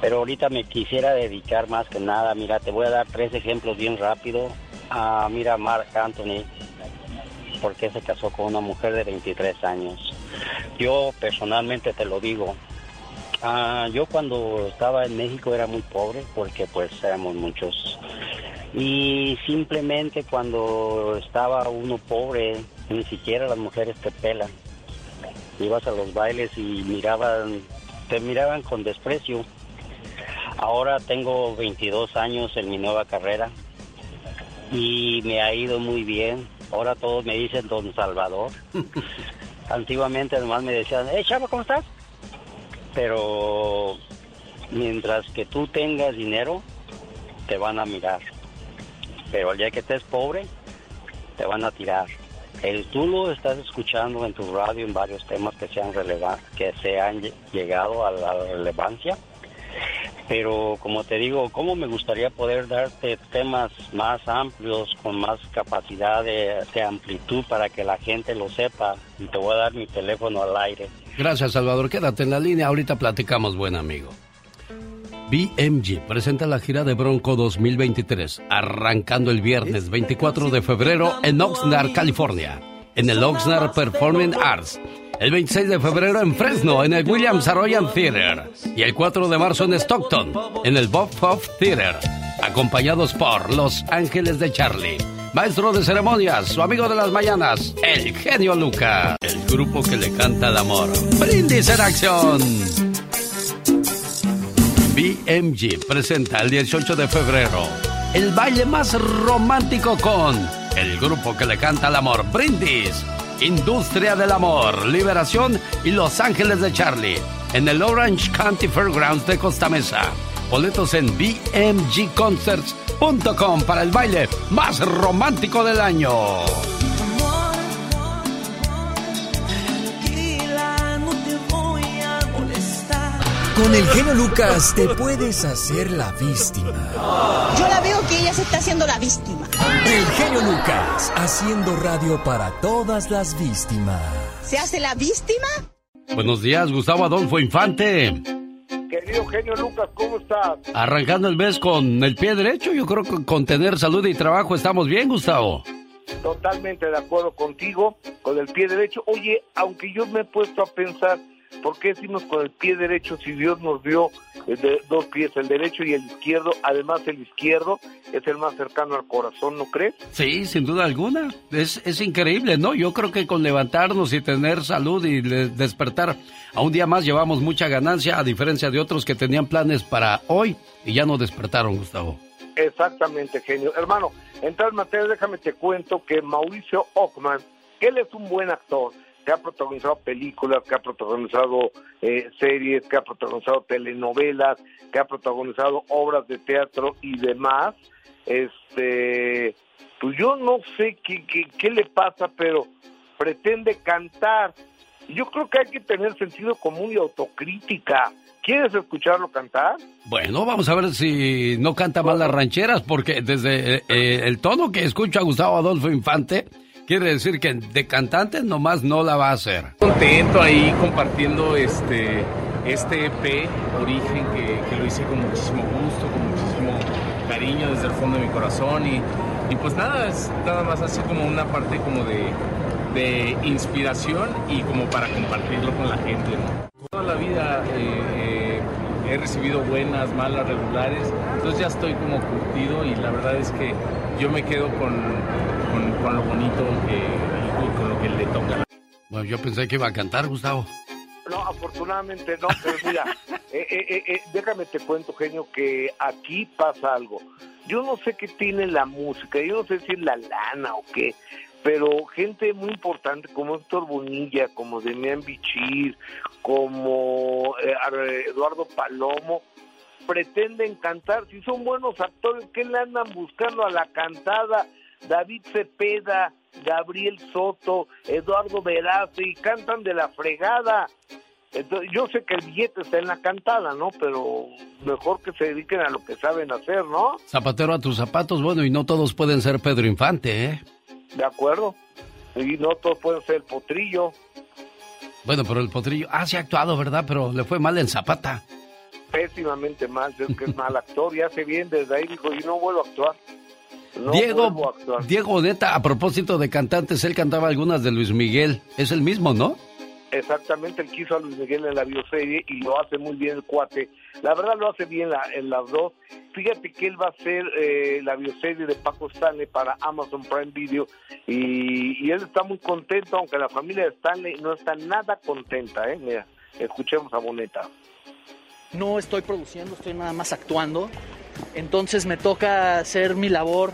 Pero ahorita me quisiera dedicar más que nada, mira, te voy a dar tres ejemplos bien rápido. Ah, mira, Mark Anthony, porque se casó con una mujer de 23 años. Yo personalmente te lo digo, ah, yo cuando estaba en México era muy pobre porque pues éramos muchos. Y simplemente cuando estaba uno pobre, ni siquiera las mujeres te pelan. Ibas a los bailes y miraban, te miraban con desprecio. Ahora tengo 22 años en mi nueva carrera y me ha ido muy bien. Ahora todos me dicen Don Salvador. <laughs> Antiguamente nomás me decían, hey chavo, ¿cómo estás? Pero mientras que tú tengas dinero, te van a mirar. Pero al día que estés pobre, te van a tirar. El, tú lo estás escuchando en tu radio en varios temas que se han, que se han lle- llegado a la relevancia. Pero como te digo, ¿cómo me gustaría poder darte temas más amplios, con más capacidad de, de amplitud para que la gente lo sepa? Y te voy a dar mi teléfono al aire. Gracias, Salvador. Quédate en la línea. Ahorita platicamos, buen amigo. BMG presenta la gira de Bronco 2023, arrancando el viernes 24 de febrero en Oxnard, California, en el Oxnard Performing Arts. El 26 de febrero en Fresno, en el Williams Arroyan Theater. Y el 4 de marzo en Stockton, en el Bob Hoff Theater. Acompañados por Los Ángeles de Charlie. Maestro de ceremonias, su amigo de las mañanas, el genio Luca. El grupo que le canta el amor. Brindis en acción. BMG presenta el 18 de febrero el baile más romántico con el grupo que le canta el amor. Brindis, Industria del Amor, Liberación y Los Ángeles de Charlie en el Orange County Fairgrounds de Costa Mesa. Boletos en bmgconcerts.com para el baile más romántico del año. Con el genio Lucas te puedes hacer la víctima. Yo la veo que ella se está haciendo la víctima. El genio Lucas haciendo radio para todas las víctimas. ¿Se hace la víctima? Buenos días, Gustavo Adolfo Infante. Querido genio Lucas, ¿cómo estás? Arrancando el mes con el pie derecho, yo creo que con tener salud y trabajo estamos bien, Gustavo. Totalmente de acuerdo contigo, con el pie derecho. Oye, aunque yo me he puesto a pensar, ¿por qué decimos con el pie derecho si Dios nos dio eh, de- dos pies, el derecho y el izquierdo? Además, el izquierdo es el más cercano al corazón, ¿no crees? Sí, sin duda alguna. Es, es increíble, ¿no? Yo creo que con levantarnos y tener salud y le- despertar a un día más llevamos mucha ganancia, a diferencia de otros que tenían planes para hoy y ya no despertaron, Gustavo. Exactamente, genio. Hermano, en tal materia, déjame te cuento que Mauricio Ockman, él es un buen actor, que ha protagonizado películas, que ha protagonizado eh, series, que ha protagonizado telenovelas, que ha protagonizado obras de teatro y demás. Este, pues yo no sé qué, qué, qué le pasa, pero pretende cantar. Yo creo que hay que tener sentido común y autocrítica. ¿Quieres escucharlo cantar? Bueno, vamos a ver si no canta mal las rancheras, porque desde eh, eh, el tono que escucho a Gustavo Adolfo Infante, quiere decir que de cantante nomás no la va a hacer. contento ahí compartiendo este este EP Origen que, lo hice con muchísimo gusto, con muchísimo cariño desde el fondo de mi corazón y, y pues nada, es nada más así como una parte como de, de inspiración y como para compartirlo con la gente. Toda la vida eh, eh, he recibido buenas, malas, regulares, entonces ya estoy como curtido y la verdad es que yo me quedo con, con, con lo bonito que, y con lo que le toca. Bueno, yo pensé que iba a cantar, Gustavo. No, afortunadamente no, pero mira, <laughs> eh, eh, eh, eh, déjame te cuento, genio, que aquí pasa algo. Yo no sé qué tiene la música, yo no sé si es la lana o qué, pero gente muy importante como Héctor Bonilla, como Demian Bichir, como eh, Ar- Eduardo Palomo, pretenden cantar. Si son buenos actores, ¿qué le andan buscando a la cantada? David Cepeda, Gabriel Soto, Eduardo Verace, y cantan de la fregada. Entonces, yo sé que el billete está en la cantada, ¿no? Pero mejor que se dediquen a lo que saben hacer, ¿no? Zapatero a tus zapatos, bueno, y no todos pueden ser Pedro Infante, ¿eh? ¿De acuerdo? Y no todos pueden ser el potrillo. Bueno, pero el potrillo, ah, sí ha actuado, ¿verdad? Pero le fue mal en Zapata. Pésimamente mal, es que es mal actor, y hace bien, desde ahí dijo, y no vuelvo a actuar. No vuelvo a Diego. Diego Neta, a propósito de cantantes, él cantaba algunas de Luis Miguel. Es el mismo, ¿no? Exactamente, él quiso a Luis Miguel en la bioserie y lo hace muy bien el cuate. La verdad lo hace bien la- en las dos. Fíjate que él va a hacer eh, la bioserie de Paco Stanley para Amazon Prime Video y, y él está muy contento, aunque la familia de Stanley no está nada contenta. ¿eh? Mira, escuchemos a Boneta. No estoy produciendo, estoy nada más actuando. Entonces me toca hacer mi labor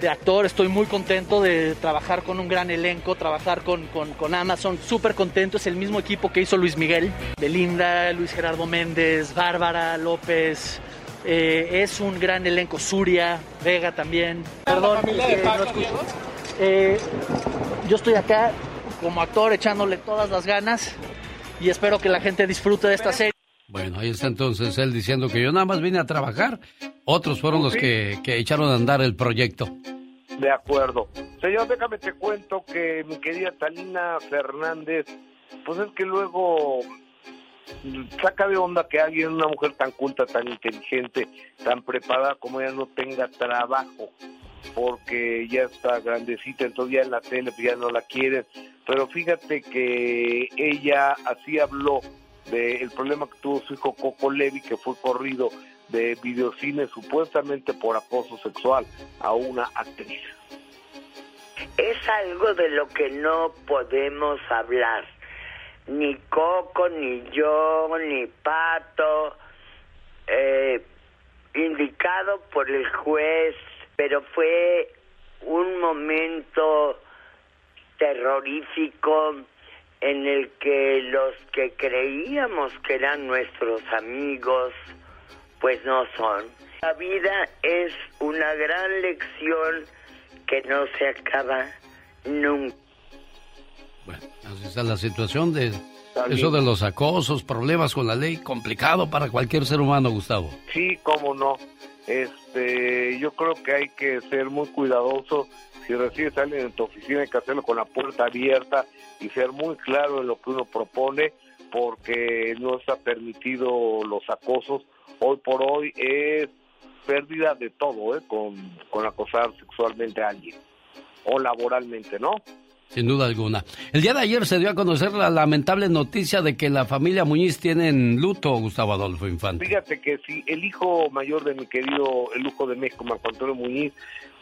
de actor. Estoy muy contento de trabajar con un gran elenco, trabajar con, con, con Amazon. Súper contento. Es el mismo equipo que hizo Luis Miguel. Belinda, Luis Gerardo Méndez, Bárbara López. Eh, es un gran elenco. Suria, Vega también. Perdón, eh, no. Eh, yo estoy acá como actor echándole todas las ganas y espero que la gente disfrute de esta serie. Bueno, ahí está entonces él diciendo que yo nada más vine a trabajar. Otros fueron los que, que echaron a andar el proyecto. De acuerdo. Señor, déjame te cuento que mi querida Talina Fernández, pues es que luego saca de onda que alguien, una mujer tan culta, tan inteligente, tan preparada como ella no tenga trabajo, porque ya está grandecita, entonces ya en la tele pues ya no la quieren. Pero fíjate que ella así habló del problema que tuvo su hijo Coco Levi, que fue corrido de videocine supuestamente por acoso sexual a una actriz. Es algo de lo que no podemos hablar. Ni Coco, ni yo, ni Pato, eh, indicado por el juez, pero fue un momento terrorífico en el que los que creíamos que eran nuestros amigos, pues no son. La vida es una gran lección que no se acaba nunca. Bueno, así está la situación de eso de los acosos, problemas con la ley, complicado para cualquier ser humano, Gustavo. Sí, cómo no. Este, yo creo que hay que ser muy cuidadoso. Si recibes a alguien en tu oficina, hay que hacerlo con la puerta abierta y ser muy claro en lo que uno propone, porque no está permitido los acosos. Hoy por hoy es pérdida de todo, ¿eh? con, con acosar sexualmente a alguien o laboralmente, ¿no? Sin duda alguna. El día de ayer se dio a conocer la lamentable noticia de que la familia Muñiz tiene en luto Gustavo Adolfo Infante. Fíjate que si el hijo mayor de mi querido, el lujo de México, Marco Antonio Muñiz,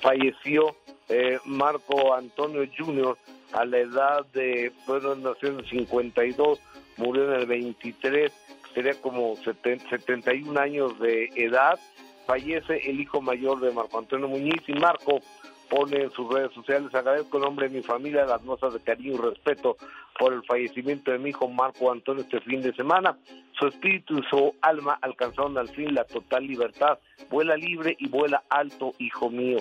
falleció, eh, Marco Antonio Jr., a la edad de, bueno, nació en el 52, murió en el 23, sería como 71 años de edad, fallece el hijo mayor de Marco Antonio Muñiz y Marco pone en sus redes sociales, agradezco en nombre de mi familia las notas de cariño y respeto por el fallecimiento de mi hijo Marco Antonio este fin de semana. Su espíritu y su alma alcanzaron al fin la total libertad. Vuela libre y vuela alto, hijo mío.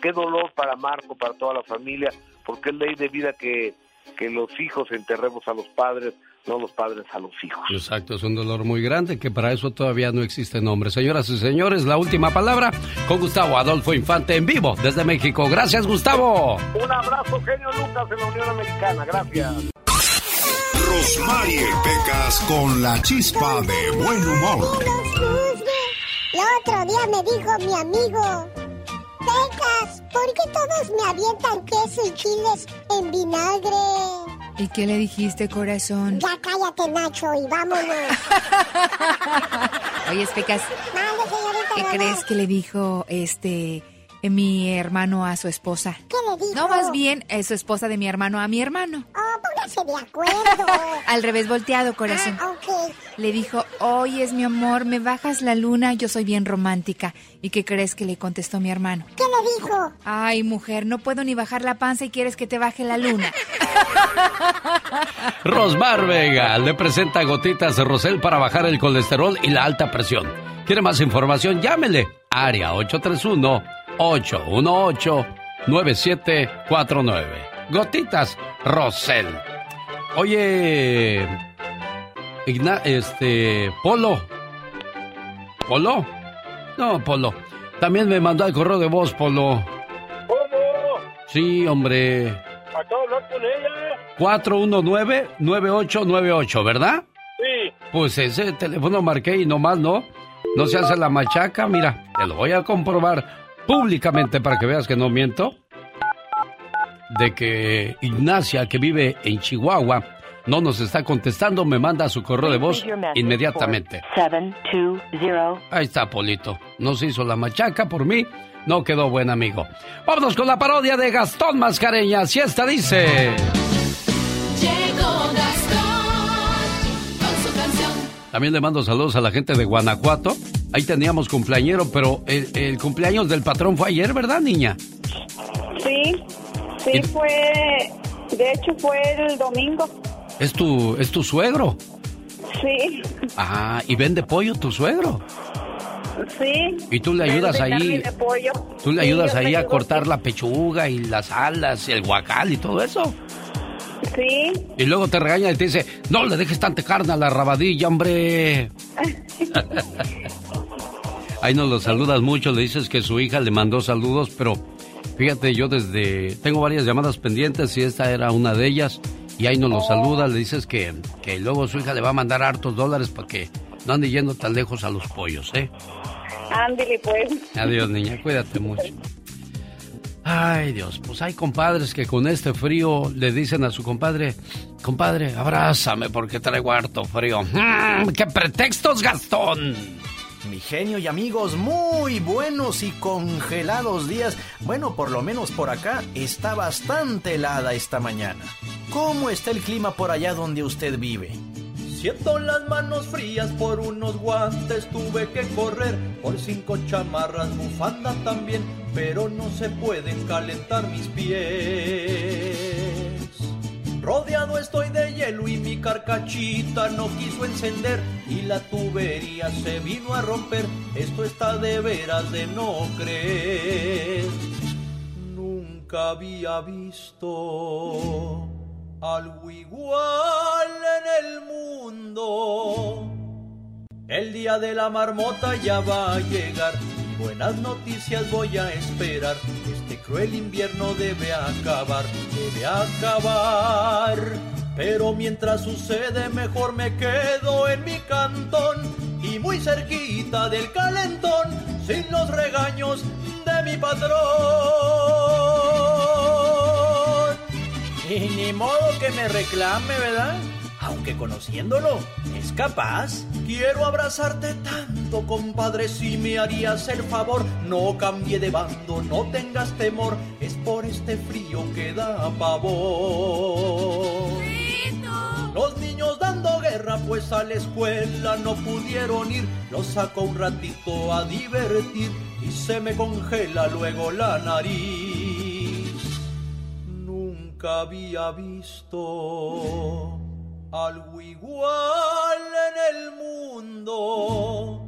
Qué dolor para Marco, para toda la familia, porque es ley de vida que, que los hijos enterremos a los padres no los padres a los hijos. Exacto, es un dolor muy grande que para eso todavía no existe nombre. Señoras y señores, la última palabra con Gustavo Adolfo Infante en vivo desde México. Gracias, Gustavo. Un abrazo, genio Lucas, en la Unión Americana. Gracias. Rosmarie Pecas con la chispa de buen humor. El otro día me dijo mi amigo, Pecas, ¿por qué todos me avientan queso y chiles en vinagre? ¿Y qué le dijiste, corazón? Ya cállate, Nacho, y vámonos. <laughs> Oye, Pecas. ¿Qué crees que le dijo este mi hermano a su esposa? ¿Qué le dijo? No, más bien es su esposa de mi hermano a mi hermano. Oh, póngase de acuerdo. <laughs> Al revés volteado, corazón. Ah, ok. Le dijo, oye, es mi amor, me bajas la luna, yo soy bien romántica. ¿Y qué crees que le contestó mi hermano? ¿Qué le dijo? Ay, mujer, no puedo ni bajar la panza y quieres que te baje la luna. <laughs> Rosmar Vega le presenta gotitas de Rosel para bajar el colesterol y la alta presión. ¿Quiere más información? Llámele. Área 831-818-9749. Gotitas Rosel. Oye, Igna este, Polo. ¿Polo? No, Polo. También me mandó al correo de voz, Polo. ¿Cómo? Sí, hombre. Acabo de hablar con ella. 419-9898, ¿verdad? Sí. Pues ese teléfono marqué y nomás no. No se hace la machaca, mira, te lo voy a comprobar públicamente para que veas que no miento. De que Ignacia, que vive en Chihuahua, no nos está contestando, me manda su correo de voz inmediatamente. Ahí está, Polito. No se hizo la machaca por mí, no quedó buen amigo. Vámonos con la parodia de Gastón Mascareñas y esta dice... Llegó Gastón con su canción. También le mando saludos a la gente de Guanajuato. Ahí teníamos cumpleañero, pero el, el cumpleaños del patrón fue ayer, ¿verdad, niña? Sí, sí, ¿Y- fue. De hecho, fue el domingo. ¿Es tu, es tu suegro? Sí, Ah, y vende pollo tu suegro. sí. ¿Y tú le ayudas ahí? pollo. ¿Tú le Sí, ayudas yo ahí a cortar la pechuga y las alas, y el guacal y todo eso? Sí. Y luego te regaña y te dice, no le dejes tanta carne a la rabadilla, hombre. <laughs> Ahí nos lo saludas mucho, le dices que su hija le mandó saludos, pero fíjate, yo desde... Tengo varias llamadas pendientes y esta era una de ellas. Y ahí nos lo saluda, le dices que, que luego su hija le va a mandar hartos dólares para que no ande yendo tan lejos a los pollos, ¿eh? Ándale, pues. Adiós, niña, cuídate mucho. Ay, Dios, pues hay compadres que con este frío le dicen a su compadre, compadre, abrázame porque traigo harto frío. Mm, ¡Qué pretextos, Gastón! Mi genio y amigos, muy buenos y congelados días. Bueno, por lo menos por acá está bastante helada esta mañana. ¿Cómo está el clima por allá donde usted vive? Siento las manos frías por unos guantes, tuve que correr por cinco chamarras, bufanda también, pero no se pueden calentar mis pies. Rodeado estoy de hielo y mi carcachita no quiso encender y la tubería se vino a romper. Esto está de veras de no creer. Nunca había visto algo igual en el mundo. El día de la marmota ya va a llegar y buenas noticias voy a esperar. Cruel invierno debe acabar, debe acabar. Pero mientras sucede mejor me quedo en mi cantón y muy cerquita del calentón, sin los regaños de mi patrón. Y ni modo que me reclame, ¿verdad? Aunque conociéndolo, es capaz. Quiero abrazarte tanto, compadre, si me harías el favor. No cambie de bando, no tengas temor, es por este frío que da pavor. Los niños dando guerra, pues a la escuela no pudieron ir. Los saco un ratito a divertir y se me congela luego la nariz. Nunca había visto algo igual en el mundo.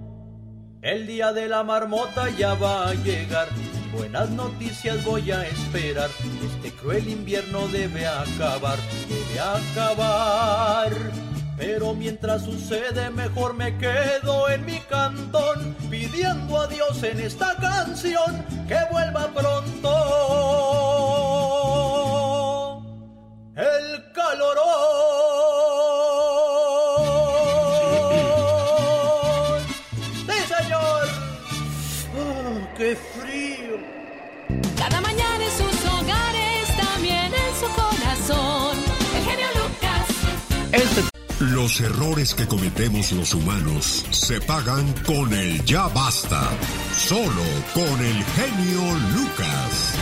El día de la marmota ya va a llegar. Buenas noticias voy a esperar. Este cruel invierno debe acabar, debe acabar. Pero mientras sucede mejor me quedo en mi cantón pidiendo a Dios en esta canción que vuelva pronto Los errores que cometemos los humanos se pagan con el ya basta. Solo con el genio Lucas.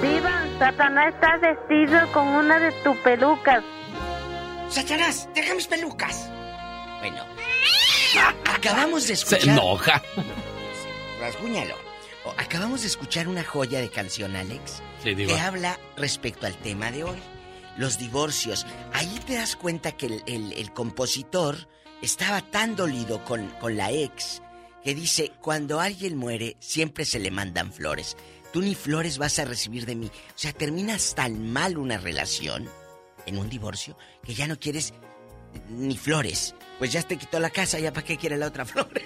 Viva, Satanás está vestido con una de tus pelucas. Satanás, deja mis pelucas. Bueno, acabamos de escuchar. Se enoja. Rasguñalo. Acabamos de escuchar una joya de canción, Alex, Sí, Diva. que habla respecto al tema de hoy, los divorcios. Ahí te das cuenta que el, el- el compositor estaba tan dolido con, con la ex que dice, cuando alguien muere, siempre se le mandan flores. Tú ni flores vas a recibir de mí. O sea, terminas tan mal una relación en un divorcio que ya no quieres ni flores. Pues ya te quitó la casa, ya para qué quiere la otra <laughs> flores.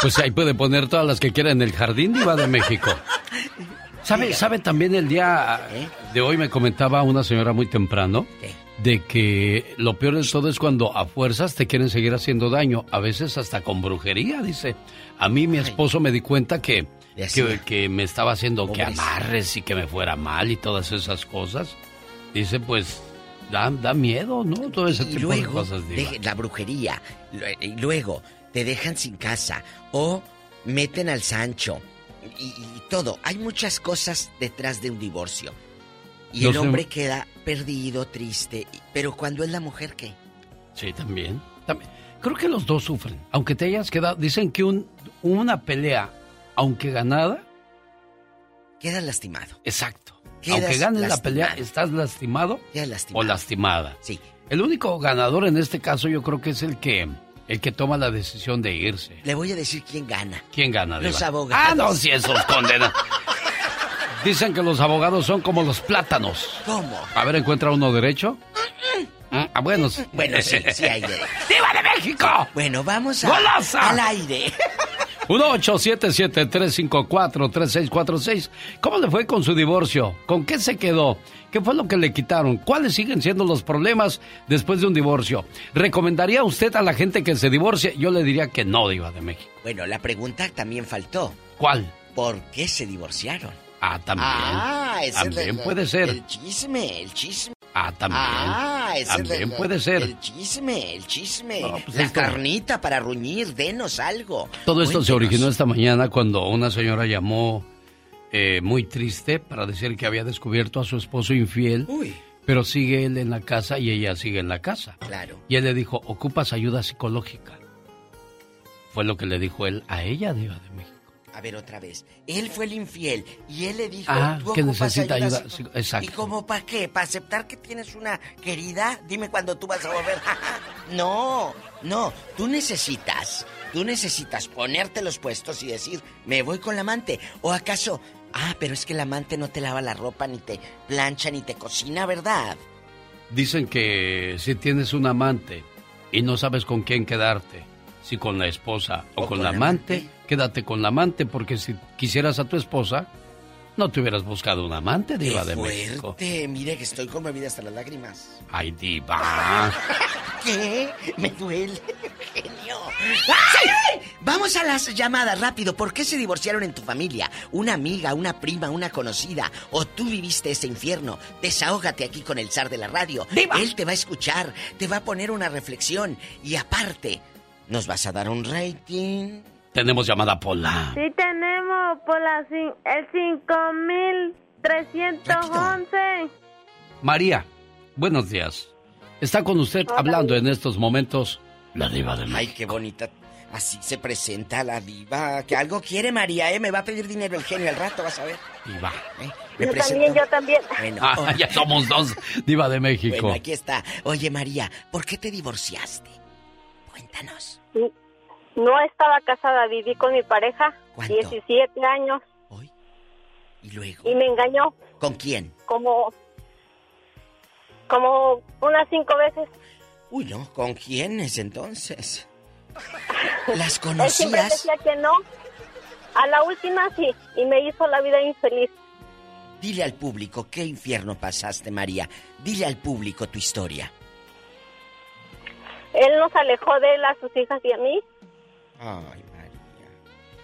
Pues ahí puede poner todas las que quiera en el jardín Diva de México. ¿Sabe, ¿Sabe también el día de hoy me comentaba una señora muy temprano de que lo peor de todo es cuando a fuerzas te quieren seguir haciendo daño, a veces hasta con brujería, dice. A mí mi esposo me di cuenta que, que, que me estaba haciendo que amarres y que me fuera mal y todas esas cosas. Dice, pues da, da miedo, ¿no? Todo ese tipo de cosas, deje- la brujería Lu- y luego te dejan sin casa o meten al Sancho y, y todo hay muchas cosas detrás de un divorcio y el hombre queda perdido triste pero cuando es la mujer qué Sí, también. también. Creo que los dos sufren. Aunque te hayas quedado. Dicen que un, una pelea, aunque ganada. quedas lastimado Exacto. Aunque ganes la pelea, estás lastimado Quedas lastimado. o lastimada. Sí. El único ganador en este caso, yo creo que es el que el que toma la decisión de irse. le voy a decir quién gana ¿Quién gana? Los Diva? abogados. Ah, no, si esos condenan. <laughs> Dicen que los abogados son como los plátanos. cómo A ver, ¿encuentra uno derecho? Ah, bueno, sí. bueno sí sí hay <laughs> de- ¡Viva de México! bueno vamos a, ¡Golaza! al aire 1-877-354-3646. ¿Cómo le fue con su divorcio? ¿Con qué se quedó? ¿Qué fue lo que le quitaron? ¿Cuáles siguen siendo los problemas después de un divorcio? ¿Recomendaría usted a la gente que se divorcie? Yo le diría que no, Diva de México. bueno la pregunta también faltó ¿Cuál? ¿por qué se divorciaron? Ah, también. Ah, ese es también el- puede ser. El chisme, el chisme. Ah, también. Ah, ese es también el- puede ser. El chisme, el chisme. pues la esto- carnita para ruñir, denos algo. Todo esto se originó esta mañana cuando una señora llamó eh, muy triste para decir que había descubierto a su esposo infiel, Uy, pero sigue él en la casa y ella sigue en la casa. claro. Y él le dijo, ocupas ayuda psicológica. Fue lo que le dijo él a ella, Diva de México. A ver, otra vez. Él fue el infiel y él le dijo, Ah, "Tú que necesita ayuda. psico-". Sí, exacto. ¿Y cómo para qué? ¿Para aceptar que tienes una querida? Dime cuándo tú vas a volver. <laughs> no, no. Tú necesitas, tú necesitas ponerte los puestos y decir, me voy con la amante. ¿O acaso, ah, pero es que el amante no te lava la ropa, ni te plancha, ni te cocina, ¿verdad? Dicen que si tienes un amante y no sabes con quién quedarte, si con la esposa o, con, la amante, quédate con la amante porque si quisieras a tu esposa, no te hubieras buscado un amante, diva Qué de México. fuerte. Mire que estoy conmovida hasta las lágrimas. Ay, diva. <laughs> ¿Qué? Me duele, <laughs> genio. ¡Ay! Vamos a las llamadas rápido. ¿Por qué se divorciaron en tu familia? ¿Una amiga, una prima, una conocida? ¿O tú viviste ese infierno? Desahógate aquí con el zar de la radio. Él te va a escuchar, te va a poner una reflexión. Y aparte, ¿nos vas a dar un rating? Tenemos llamada Pola. Sí tenemos por la, cin- el 5311. María, buenos días. Está con usted hablando en estos momentos la diva de México. Ay, qué bonita. Así se presenta la diva. Que algo quiere María, ¿eh? Me va a pedir dinero el genio al rato, vas a ver. Diva. ¿Eh? Me Yo presento. también, yo también. Bueno, Ah, oh, <laughs> ya somos dos, diva de México. bueno, aquí está. Oye, María, ¿por qué te divorciaste? Cuéntanos. No estaba casada, viví con mi pareja ¿Cuánto? 17 años ¿Y luego? y me engañó ¿Con quién? como como unas cinco veces. Uy, no, ¿con quiénes entonces? <laughs> ¿Las Él siempre conocías? decía que no. A la última sí, y me hizo la vida infeliz. Dile al público qué infierno pasaste, María. Dile al público tu historia. Él nos alejó de él a sus hijas y a mí Ay,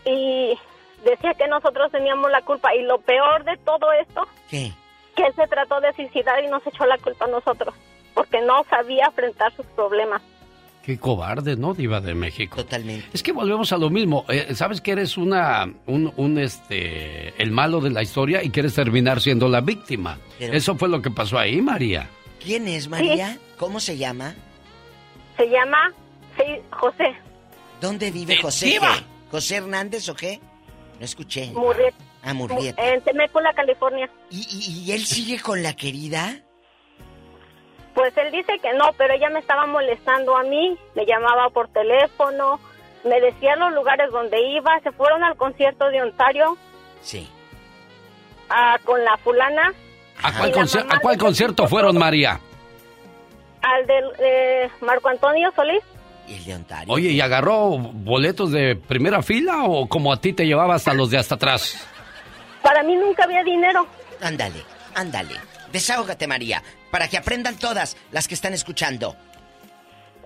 y decía que nosotros teníamos la culpa. Y lo peor de todo esto, ¿qué? que él se trató de suicidar y nos echó la culpa a nosotros, porque no sabía enfrentar sus problemas. Qué cobarde, ¿no, diva de México? Totalmente. Es que volvemos a lo mismo. Eh, Sabes que eres una, un, un, este, el malo de la historia y quieres terminar siendo la víctima. Pero- Eso fue lo que pasó ahí, María. ¿Quién es María? ¿Cómo se llama? Se llama sí, José ¿Dónde vive José? diva. qué? ¿José Hernández o qué? No escuché. Murrieta. Ah, Murrieta. En Temecula, California. ¿Y, y- y él sigue con la querida? Pues él dice que no, pero ella me estaba molestando a mí, me llamaba por teléfono, me decía los lugares donde iba, se fueron al concierto de Ontario Sí. ah, con la fulana, ¿A cuál, conci- a concierto fueron, María? al de eh, Marco Antonio Solís. ¿Y el de Ontario? Oye, ¿y agarró boletos de primera fila o como a ti te llevaba hasta los de hasta atrás? Para mí nunca había dinero. Ándale, ándale. Desahógate, María, para que aprendan todas las que están escuchando.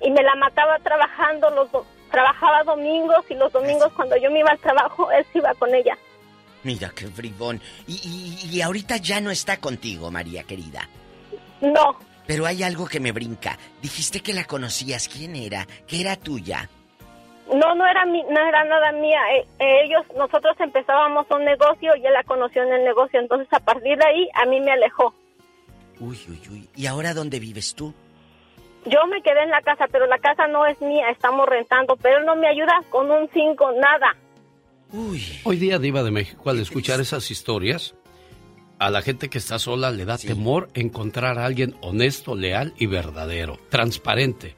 Y me la mataba trabajando, los do- trabajaba domingos y los domingos cuando yo me iba al trabajo, él se iba con ella. Mira qué bribón. Y, y- y ahorita ya no está contigo, María querida. No, Pero hay algo que me brinca. Dijiste que la conocías. ¿Quién era? Que era tuya. no, no era, mi, no era nada mía. Eh, eh, ellos, nosotros empezábamos un negocio y él la conoció en el negocio. Entonces, a partir de ahí, a mí me alejó. Uy, uy, uy. ¿Y ahora dónde vives tú? Yo me quedé en la casa, pero la casa no es mía, estamos rentando. Pero él no me ayuda con un 5, nada. Hoy día, Diva de México, al escuchar esas historias, a la gente que está sola le da temor encontrar a alguien honesto, leal y verdadero, transparente.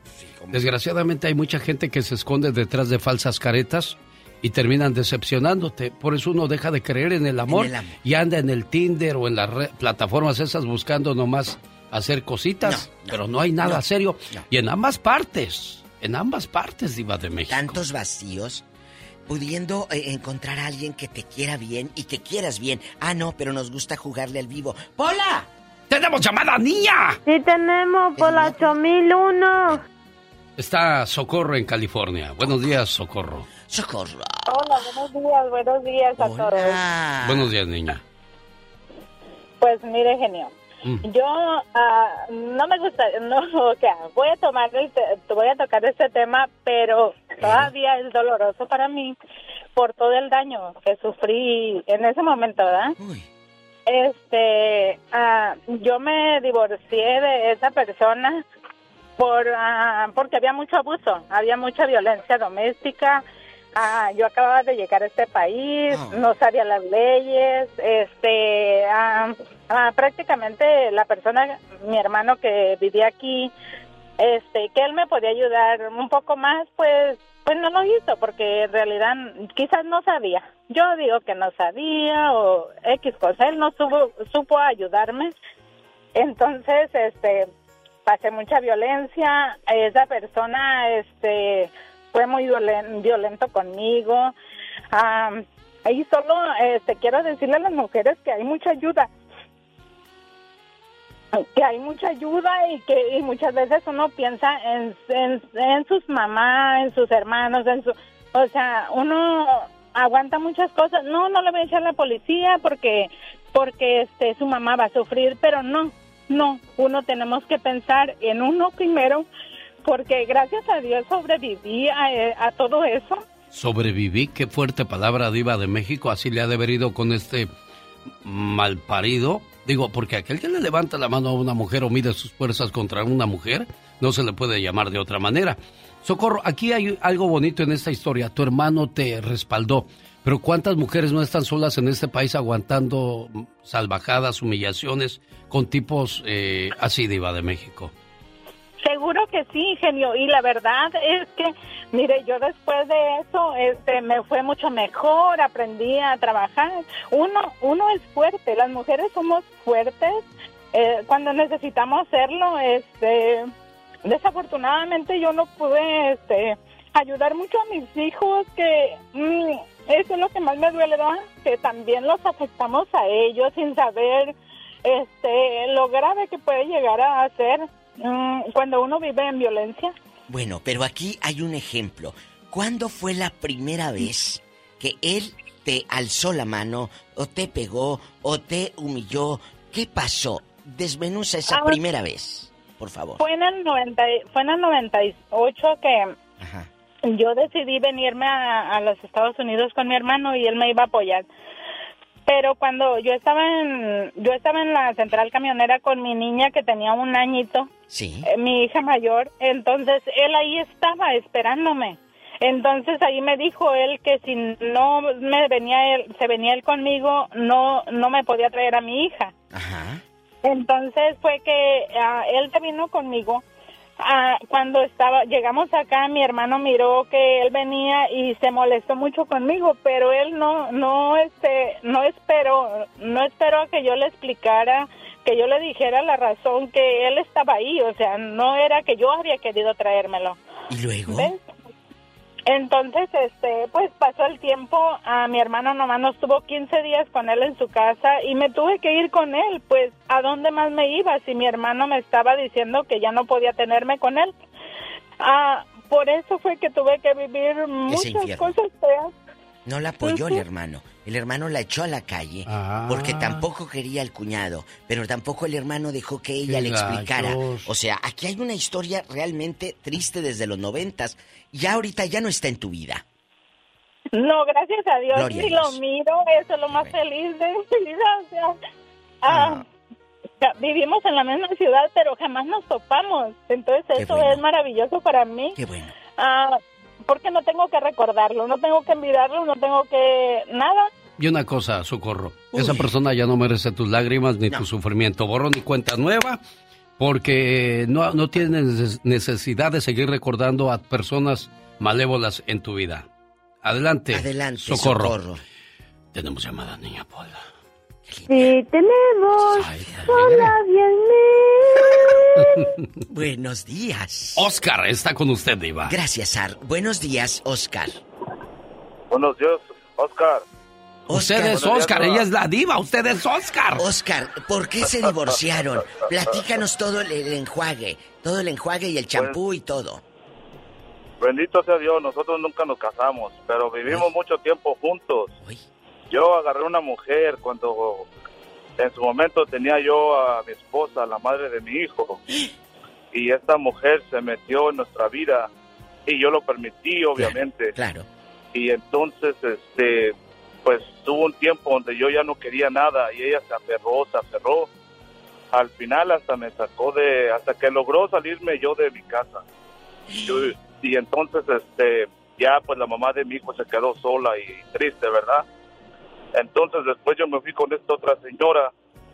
Desgraciadamente hay mucha gente que se esconde detrás de falsas caretas y terminan decepcionándote. Por eso uno deja de creer en el amor, el amor. y anda en el Tinder o en las plataformas esas buscando nomás hacer cositas, pero no hay nada no, serio. Y en ambas partes, en ambas partes, Diva de México. Tantos vacíos. Pudiendo eh, encontrar a alguien que te quiera bien y que quieras bien. Ah, no, pero nos gusta jugarle al vivo. ¡Pola! ¡Tenemos llamada, niña! Sí tenemos por la 8001. Está Socorro en California. Buenos días, Socorro. Socorro. Hola, buenos días, buenos días a todos. Buenos días, niña. Pues mire, genio. Mm. Yo ah, no me gusta, no, <laughs> o sea, voy a tomar el, te- voy a tocar este tema, pero todavía es doloroso para mí por todo el daño que sufrí en ese momento, ¿verdad? Este, ah, yo me divorcié de esa persona por ah, porque había mucho abuso, había mucha violencia doméstica, Ah, yo acababa de llegar a este país, Ah. no sabía las leyes, este, ah, ah, prácticamente la persona, mi hermano que vivía aquí, este, que él me podía ayudar un poco más, pues, pues no lo hizo, porque en realidad quizás no sabía. Yo digo que no sabía o X cosa, él no supo, supo ayudarme. Entonces, este, pasé mucha violencia, esa persona, este, fue muy violen- violento conmigo. Am, y solo, este, quiero decirle a las mujeres que hay mucha ayuda que hay mucha ayuda y que y muchas veces uno piensa en, en, sus mamás, en sus hermanos, en su, o sea, uno aguanta muchas cosas. No, no le voy a echar la policía porque porque este su mamá va a sufrir, pero no, no, uno tenemos que pensar en uno primero porque gracias a Dios sobreviví a, a todo eso. Sobreviví, qué fuerte palabra diva de México, así le ha de haber ido con este malparido. Digo, porque aquel que le levanta la mano a una mujer o mide sus fuerzas contra una mujer, no se le puede llamar de otra manera. Socorro, aquí hay algo bonito en esta historia. Tu hermano te respaldó, pero ¿cuántas mujeres no están solas en este país aguantando salvajadas, humillaciones con tipos eh, así diva de México? Seguro que sí, genio. Y la verdad es que, mire, yo después de eso, este, me fue mucho mejor, aprendí a trabajar. Uno, uno es fuerte, las mujeres somos fuertes eh, cuando necesitamos serlo. Este, desafortunadamente yo no pude, este, ayudar mucho a mis hijos, que mm, eso es lo que más me duele, ¿verdad? Que también los afectamos a ellos sin saber, este, lo grave que puede llegar a ser mm, cuando uno vive en violencia. Bueno, pero aquí hay un ejemplo. ¿Cuándo fue la primera vez que él te alzó la mano o te pegó o te humilló? ¿Qué pasó? Desmenuza esa Ah. primera vez, por favor. Fue en el 90, y- fue en el 98 que yo decidí venirme a, a los Estados Unidos con mi hermano y él me iba a apoyar. Pero cuando yo estaba en yo estaba en la central camionera con mi niña que tenía un añito, Sí. eh, mi hija mayor, entonces él ahí estaba esperándome. Entonces ahí me dijo él que si no me venía él, se venía él conmigo, no no me podía traer a mi hija. Entonces fue que ah, él se vino conmigo. Ah, cuando estaba llegamos acá, mi hermano miró que él venía y se molestó mucho conmigo, pero él no no este no esperó no esperó a que yo le explicara, que yo le dijera la razón que él estaba ahí, o sea, no era que yo había querido traérmelo. ¿Y luego? ¿Ves? Entonces, este, pues pasó el tiempo, a mi hermano nomás no estuvo 15 días con él en su casa y me tuve que ir con él, pues ¿a dónde más me iba si mi hermano me estaba diciendo que ya no podía tenerme con él? Ah, por eso fue que tuve que vivir muchas cosas feas. No la apoyó el hermano. El hermano la echó a la calle porque tampoco quería al cuñado, pero tampoco el hermano dejó que ella le explicara. O sea, aquí hay una historia realmente triste desde los noventas. Ya ahorita ya no está en tu vida. No, gracias a Dios, Gloria a ni lo miro, eso es lo más feliz de mi vida, o sea, ah, vivimos en la misma ciudad, pero jamás nos topamos, entonces eso es maravilloso para mí. Qué bueno. Ah, porque no tengo que recordarlo, no tengo que envidiarlo, no tengo que nada. Y una cosa, Socorro, esa persona ya no merece tus lágrimas ni tu sufrimiento. Borrón y cuenta nueva, porque no, no tienes necesidad de seguir recordando a personas malévolas en tu vida. Adelante, Adelante, Socorro. Socorro. Tenemos llamada, niña Pola. Sí, tenemos. Hola, <laughs> Buenos días. Oscar está con usted, Diva. Gracias, Ar. Buenos días, Oscar. Buenos días, Oscar. Usted es Oscar, ella es la diva, usted es Oscar. Oscar, ¿por qué se divorciaron? <laughs> Platícanos todo el, el enjuague, todo el enjuague y el champú y todo. Bendito sea Dios, nosotros nunca nos casamos, pero vivimos mucho tiempo juntos. Yo agarré una mujer cuando en su momento tenía yo a mi esposa, la madre de mi hijo, y esta mujer se metió en nuestra vida y yo lo permití, obviamente. Claro. Y entonces, este, pues hubo un tiempo donde yo ya no quería nada y ella se aferró, se aferró. Al final hasta me sacó de, hasta que logró salirme yo de mi casa. Yo- y entonces, este, ya pues la mamá de mi hijo se quedó sola y triste, ¿verdad? Entonces después yo me fui con esta otra señora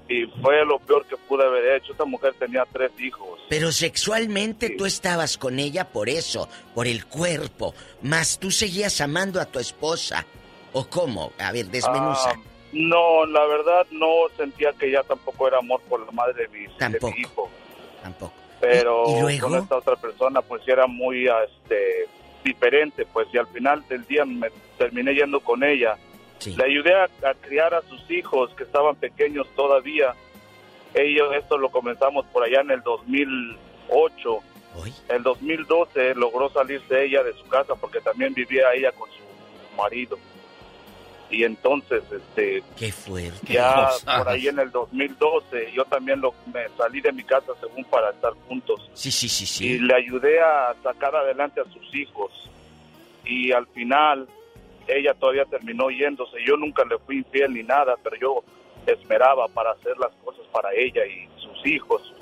y fue lo peor que pude haber hecho. Esta mujer tenía tres hijos. Pero sexualmente tú estabas con ella por eso, por el cuerpo, más tú seguías amando a tu esposa. ¿O cómo? A ver, desmenuza. Ah, no, la verdad no sentía que ya tampoco era amor por la madre de mi, de mi hijo. Tampoco. Pero ¿Y- y luego? con esta otra persona pues sí era muy este, diferente, pues y al final del día me terminé yendo con ella. Le ayudé a, a criar a sus hijos que estaban pequeños todavía. Ellos, esto lo comenzamos por allá en el 2008. El 2012 logró salirse ella de su casa porque también vivía ella con su marido. Y entonces, este, Qué fuerte. ya <laughs> por ahí en el 2012 yo también lo, me salí de mi casa según para estar juntos. Sí, sí, sí, Y sí. le ayudé a sacar adelante a sus hijos. Y al final ella todavía terminó yéndose. Yo nunca le fui infiel ni nada, pero yo esperaba para hacer las cosas para ella y sus hijos.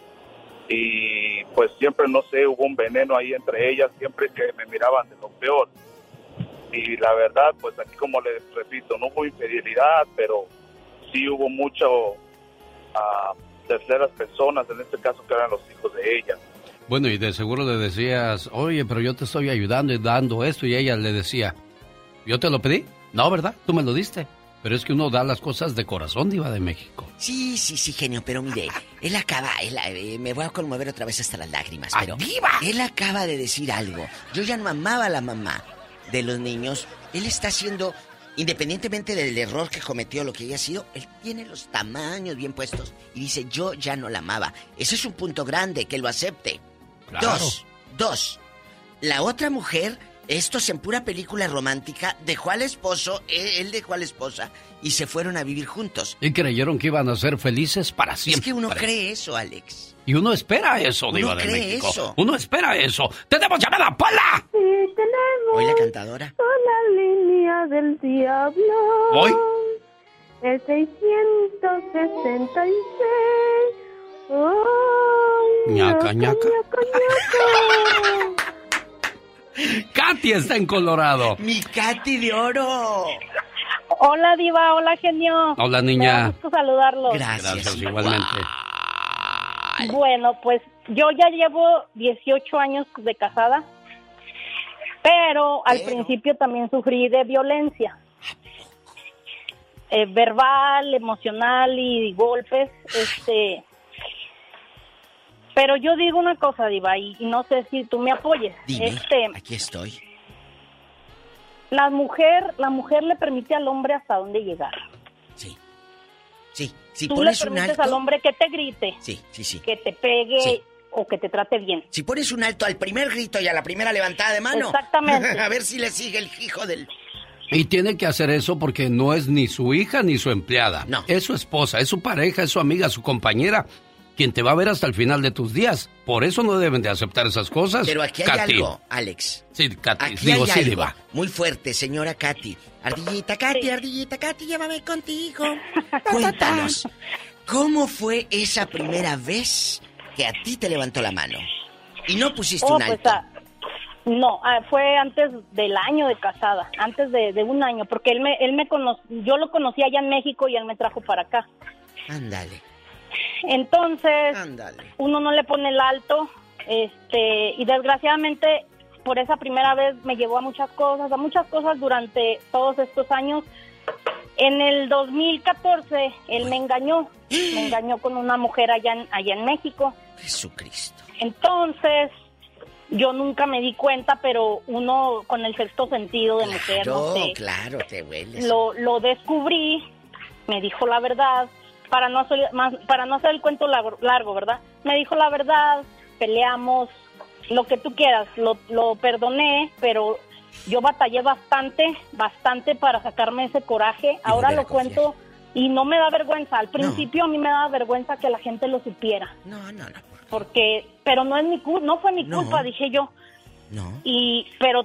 Y pues siempre, no sé, hubo un veneno ahí entre ellas, siempre que me miraban de lo peor. Y la verdad, pues aquí como les repito, no hubo infidelidad, pero sí hubo mucho a terceras personas, en este caso que eran los hijos de ella. Bueno, y de seguro le decías, oye, pero yo te estoy ayudando y dando esto, y ella le decía, ¿yo te lo pedí? No, ¿verdad? Tú me lo diste. Pero es que uno da las cosas de corazón, Diva de México. Sí, sí, sí, genio, pero mire, él acaba, él, eh, me voy a conmover otra vez hasta las lágrimas, pero él acaba de decir algo. Yo ya no amaba a la mamá de los niños. Él está haciendo, independientemente del error que cometió, lo que haya sido, él tiene los tamaños bien puestos y dice, yo ya no la amaba. Ese es un punto grande, que lo acepte. Claro. Dos, dos. La otra mujer, estos en pura película romántica, dejó al esposo, él, él dejó a la esposa y se fueron a vivir juntos. Y creyeron que iban a ser felices para siempre. Es que uno cree eso, Alex. Y uno espera eso, Uno Diva de cree México. eso. Uno espera eso. ¡Tenemos llamada, Pola! Sí, tenemos Hoy la cantadora. la línea del diablo. Hoy. El 666. Ay, Ñaca, ñaca. ñaca, <laughs> ñaca. <laughs> Katy está en Colorado. Mi Katy de oro. Hola, Diva. Hola, genio. Hola, Me niña. gusto saludarlos. Gracias, igualmente. Bueno, pues yo ya llevo 18 años de casada, pero al principio también sufrí de violencia. Eh, verbal, emocional y golpes, este... Pero yo digo una cosa, Diva, y, no sé si tú me apoyes. Dime, Este, aquí estoy. la mujer, la mujer le permite al hombre hasta dónde llegar. Sí, si tú le pones un permites alto... al hombre que te grite, Sí, sí, sí. que te pegue Sí. o que te trate bien. Si pones un alto al primer grito y a la primera levantada de mano. Exactamente. <laughs> a ver si le sigue el hijo del... Y tiene que hacer eso porque no es ni su hija ni su empleada. No. Es su esposa, es su pareja, es su amiga, su compañera, quien te va a ver hasta el final de tus días. Por eso no deben de aceptar esas cosas. Pero aquí hay Katy. algo, Alex. Sí, Katy. Aquí Digo, hay sí, algo Diva. muy fuerte, señora Katy. Ardillita Katy, ardillita Katy, llévame contigo. <laughs> Cuéntanos, ¿cómo fue esa primera vez que a ti te levantó la mano? Y no pusiste Oh, un pues, alto. ah, no, ah, fue antes del año de casada, antes de, de un año, porque él me, él me cono- yo lo conocí allá en México y él me trajo para acá. Ándale. Entonces, Ándale. uno no le pone el alto, este, y desgraciadamente por esa primera vez me llevó a muchas cosas, a muchas cosas durante todos estos años. En el 2014 él me engañó, me engañó con una mujer allá en, allá en México. Jesucristo. Entonces, yo nunca me di cuenta, pero uno con el sexto sentido de mujer, no Claro, sé, claro, te hueles. lo, lo descubrí, me dijo la verdad, para no hacer, más, para no hacer el cuento largo, largo, ¿verdad? Me dijo la verdad, peleamos, lo que tú quieras, lo, lo perdoné, pero yo batallé bastante, bastante para sacarme ese coraje. Ahora lo cuento y no me da vergüenza. Al principio a mí me daba vergüenza que la gente lo supiera. No, no, no. Porque, pero no es mi no fue mi No. culpa, dije yo. No. Y, pero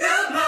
Goodbye.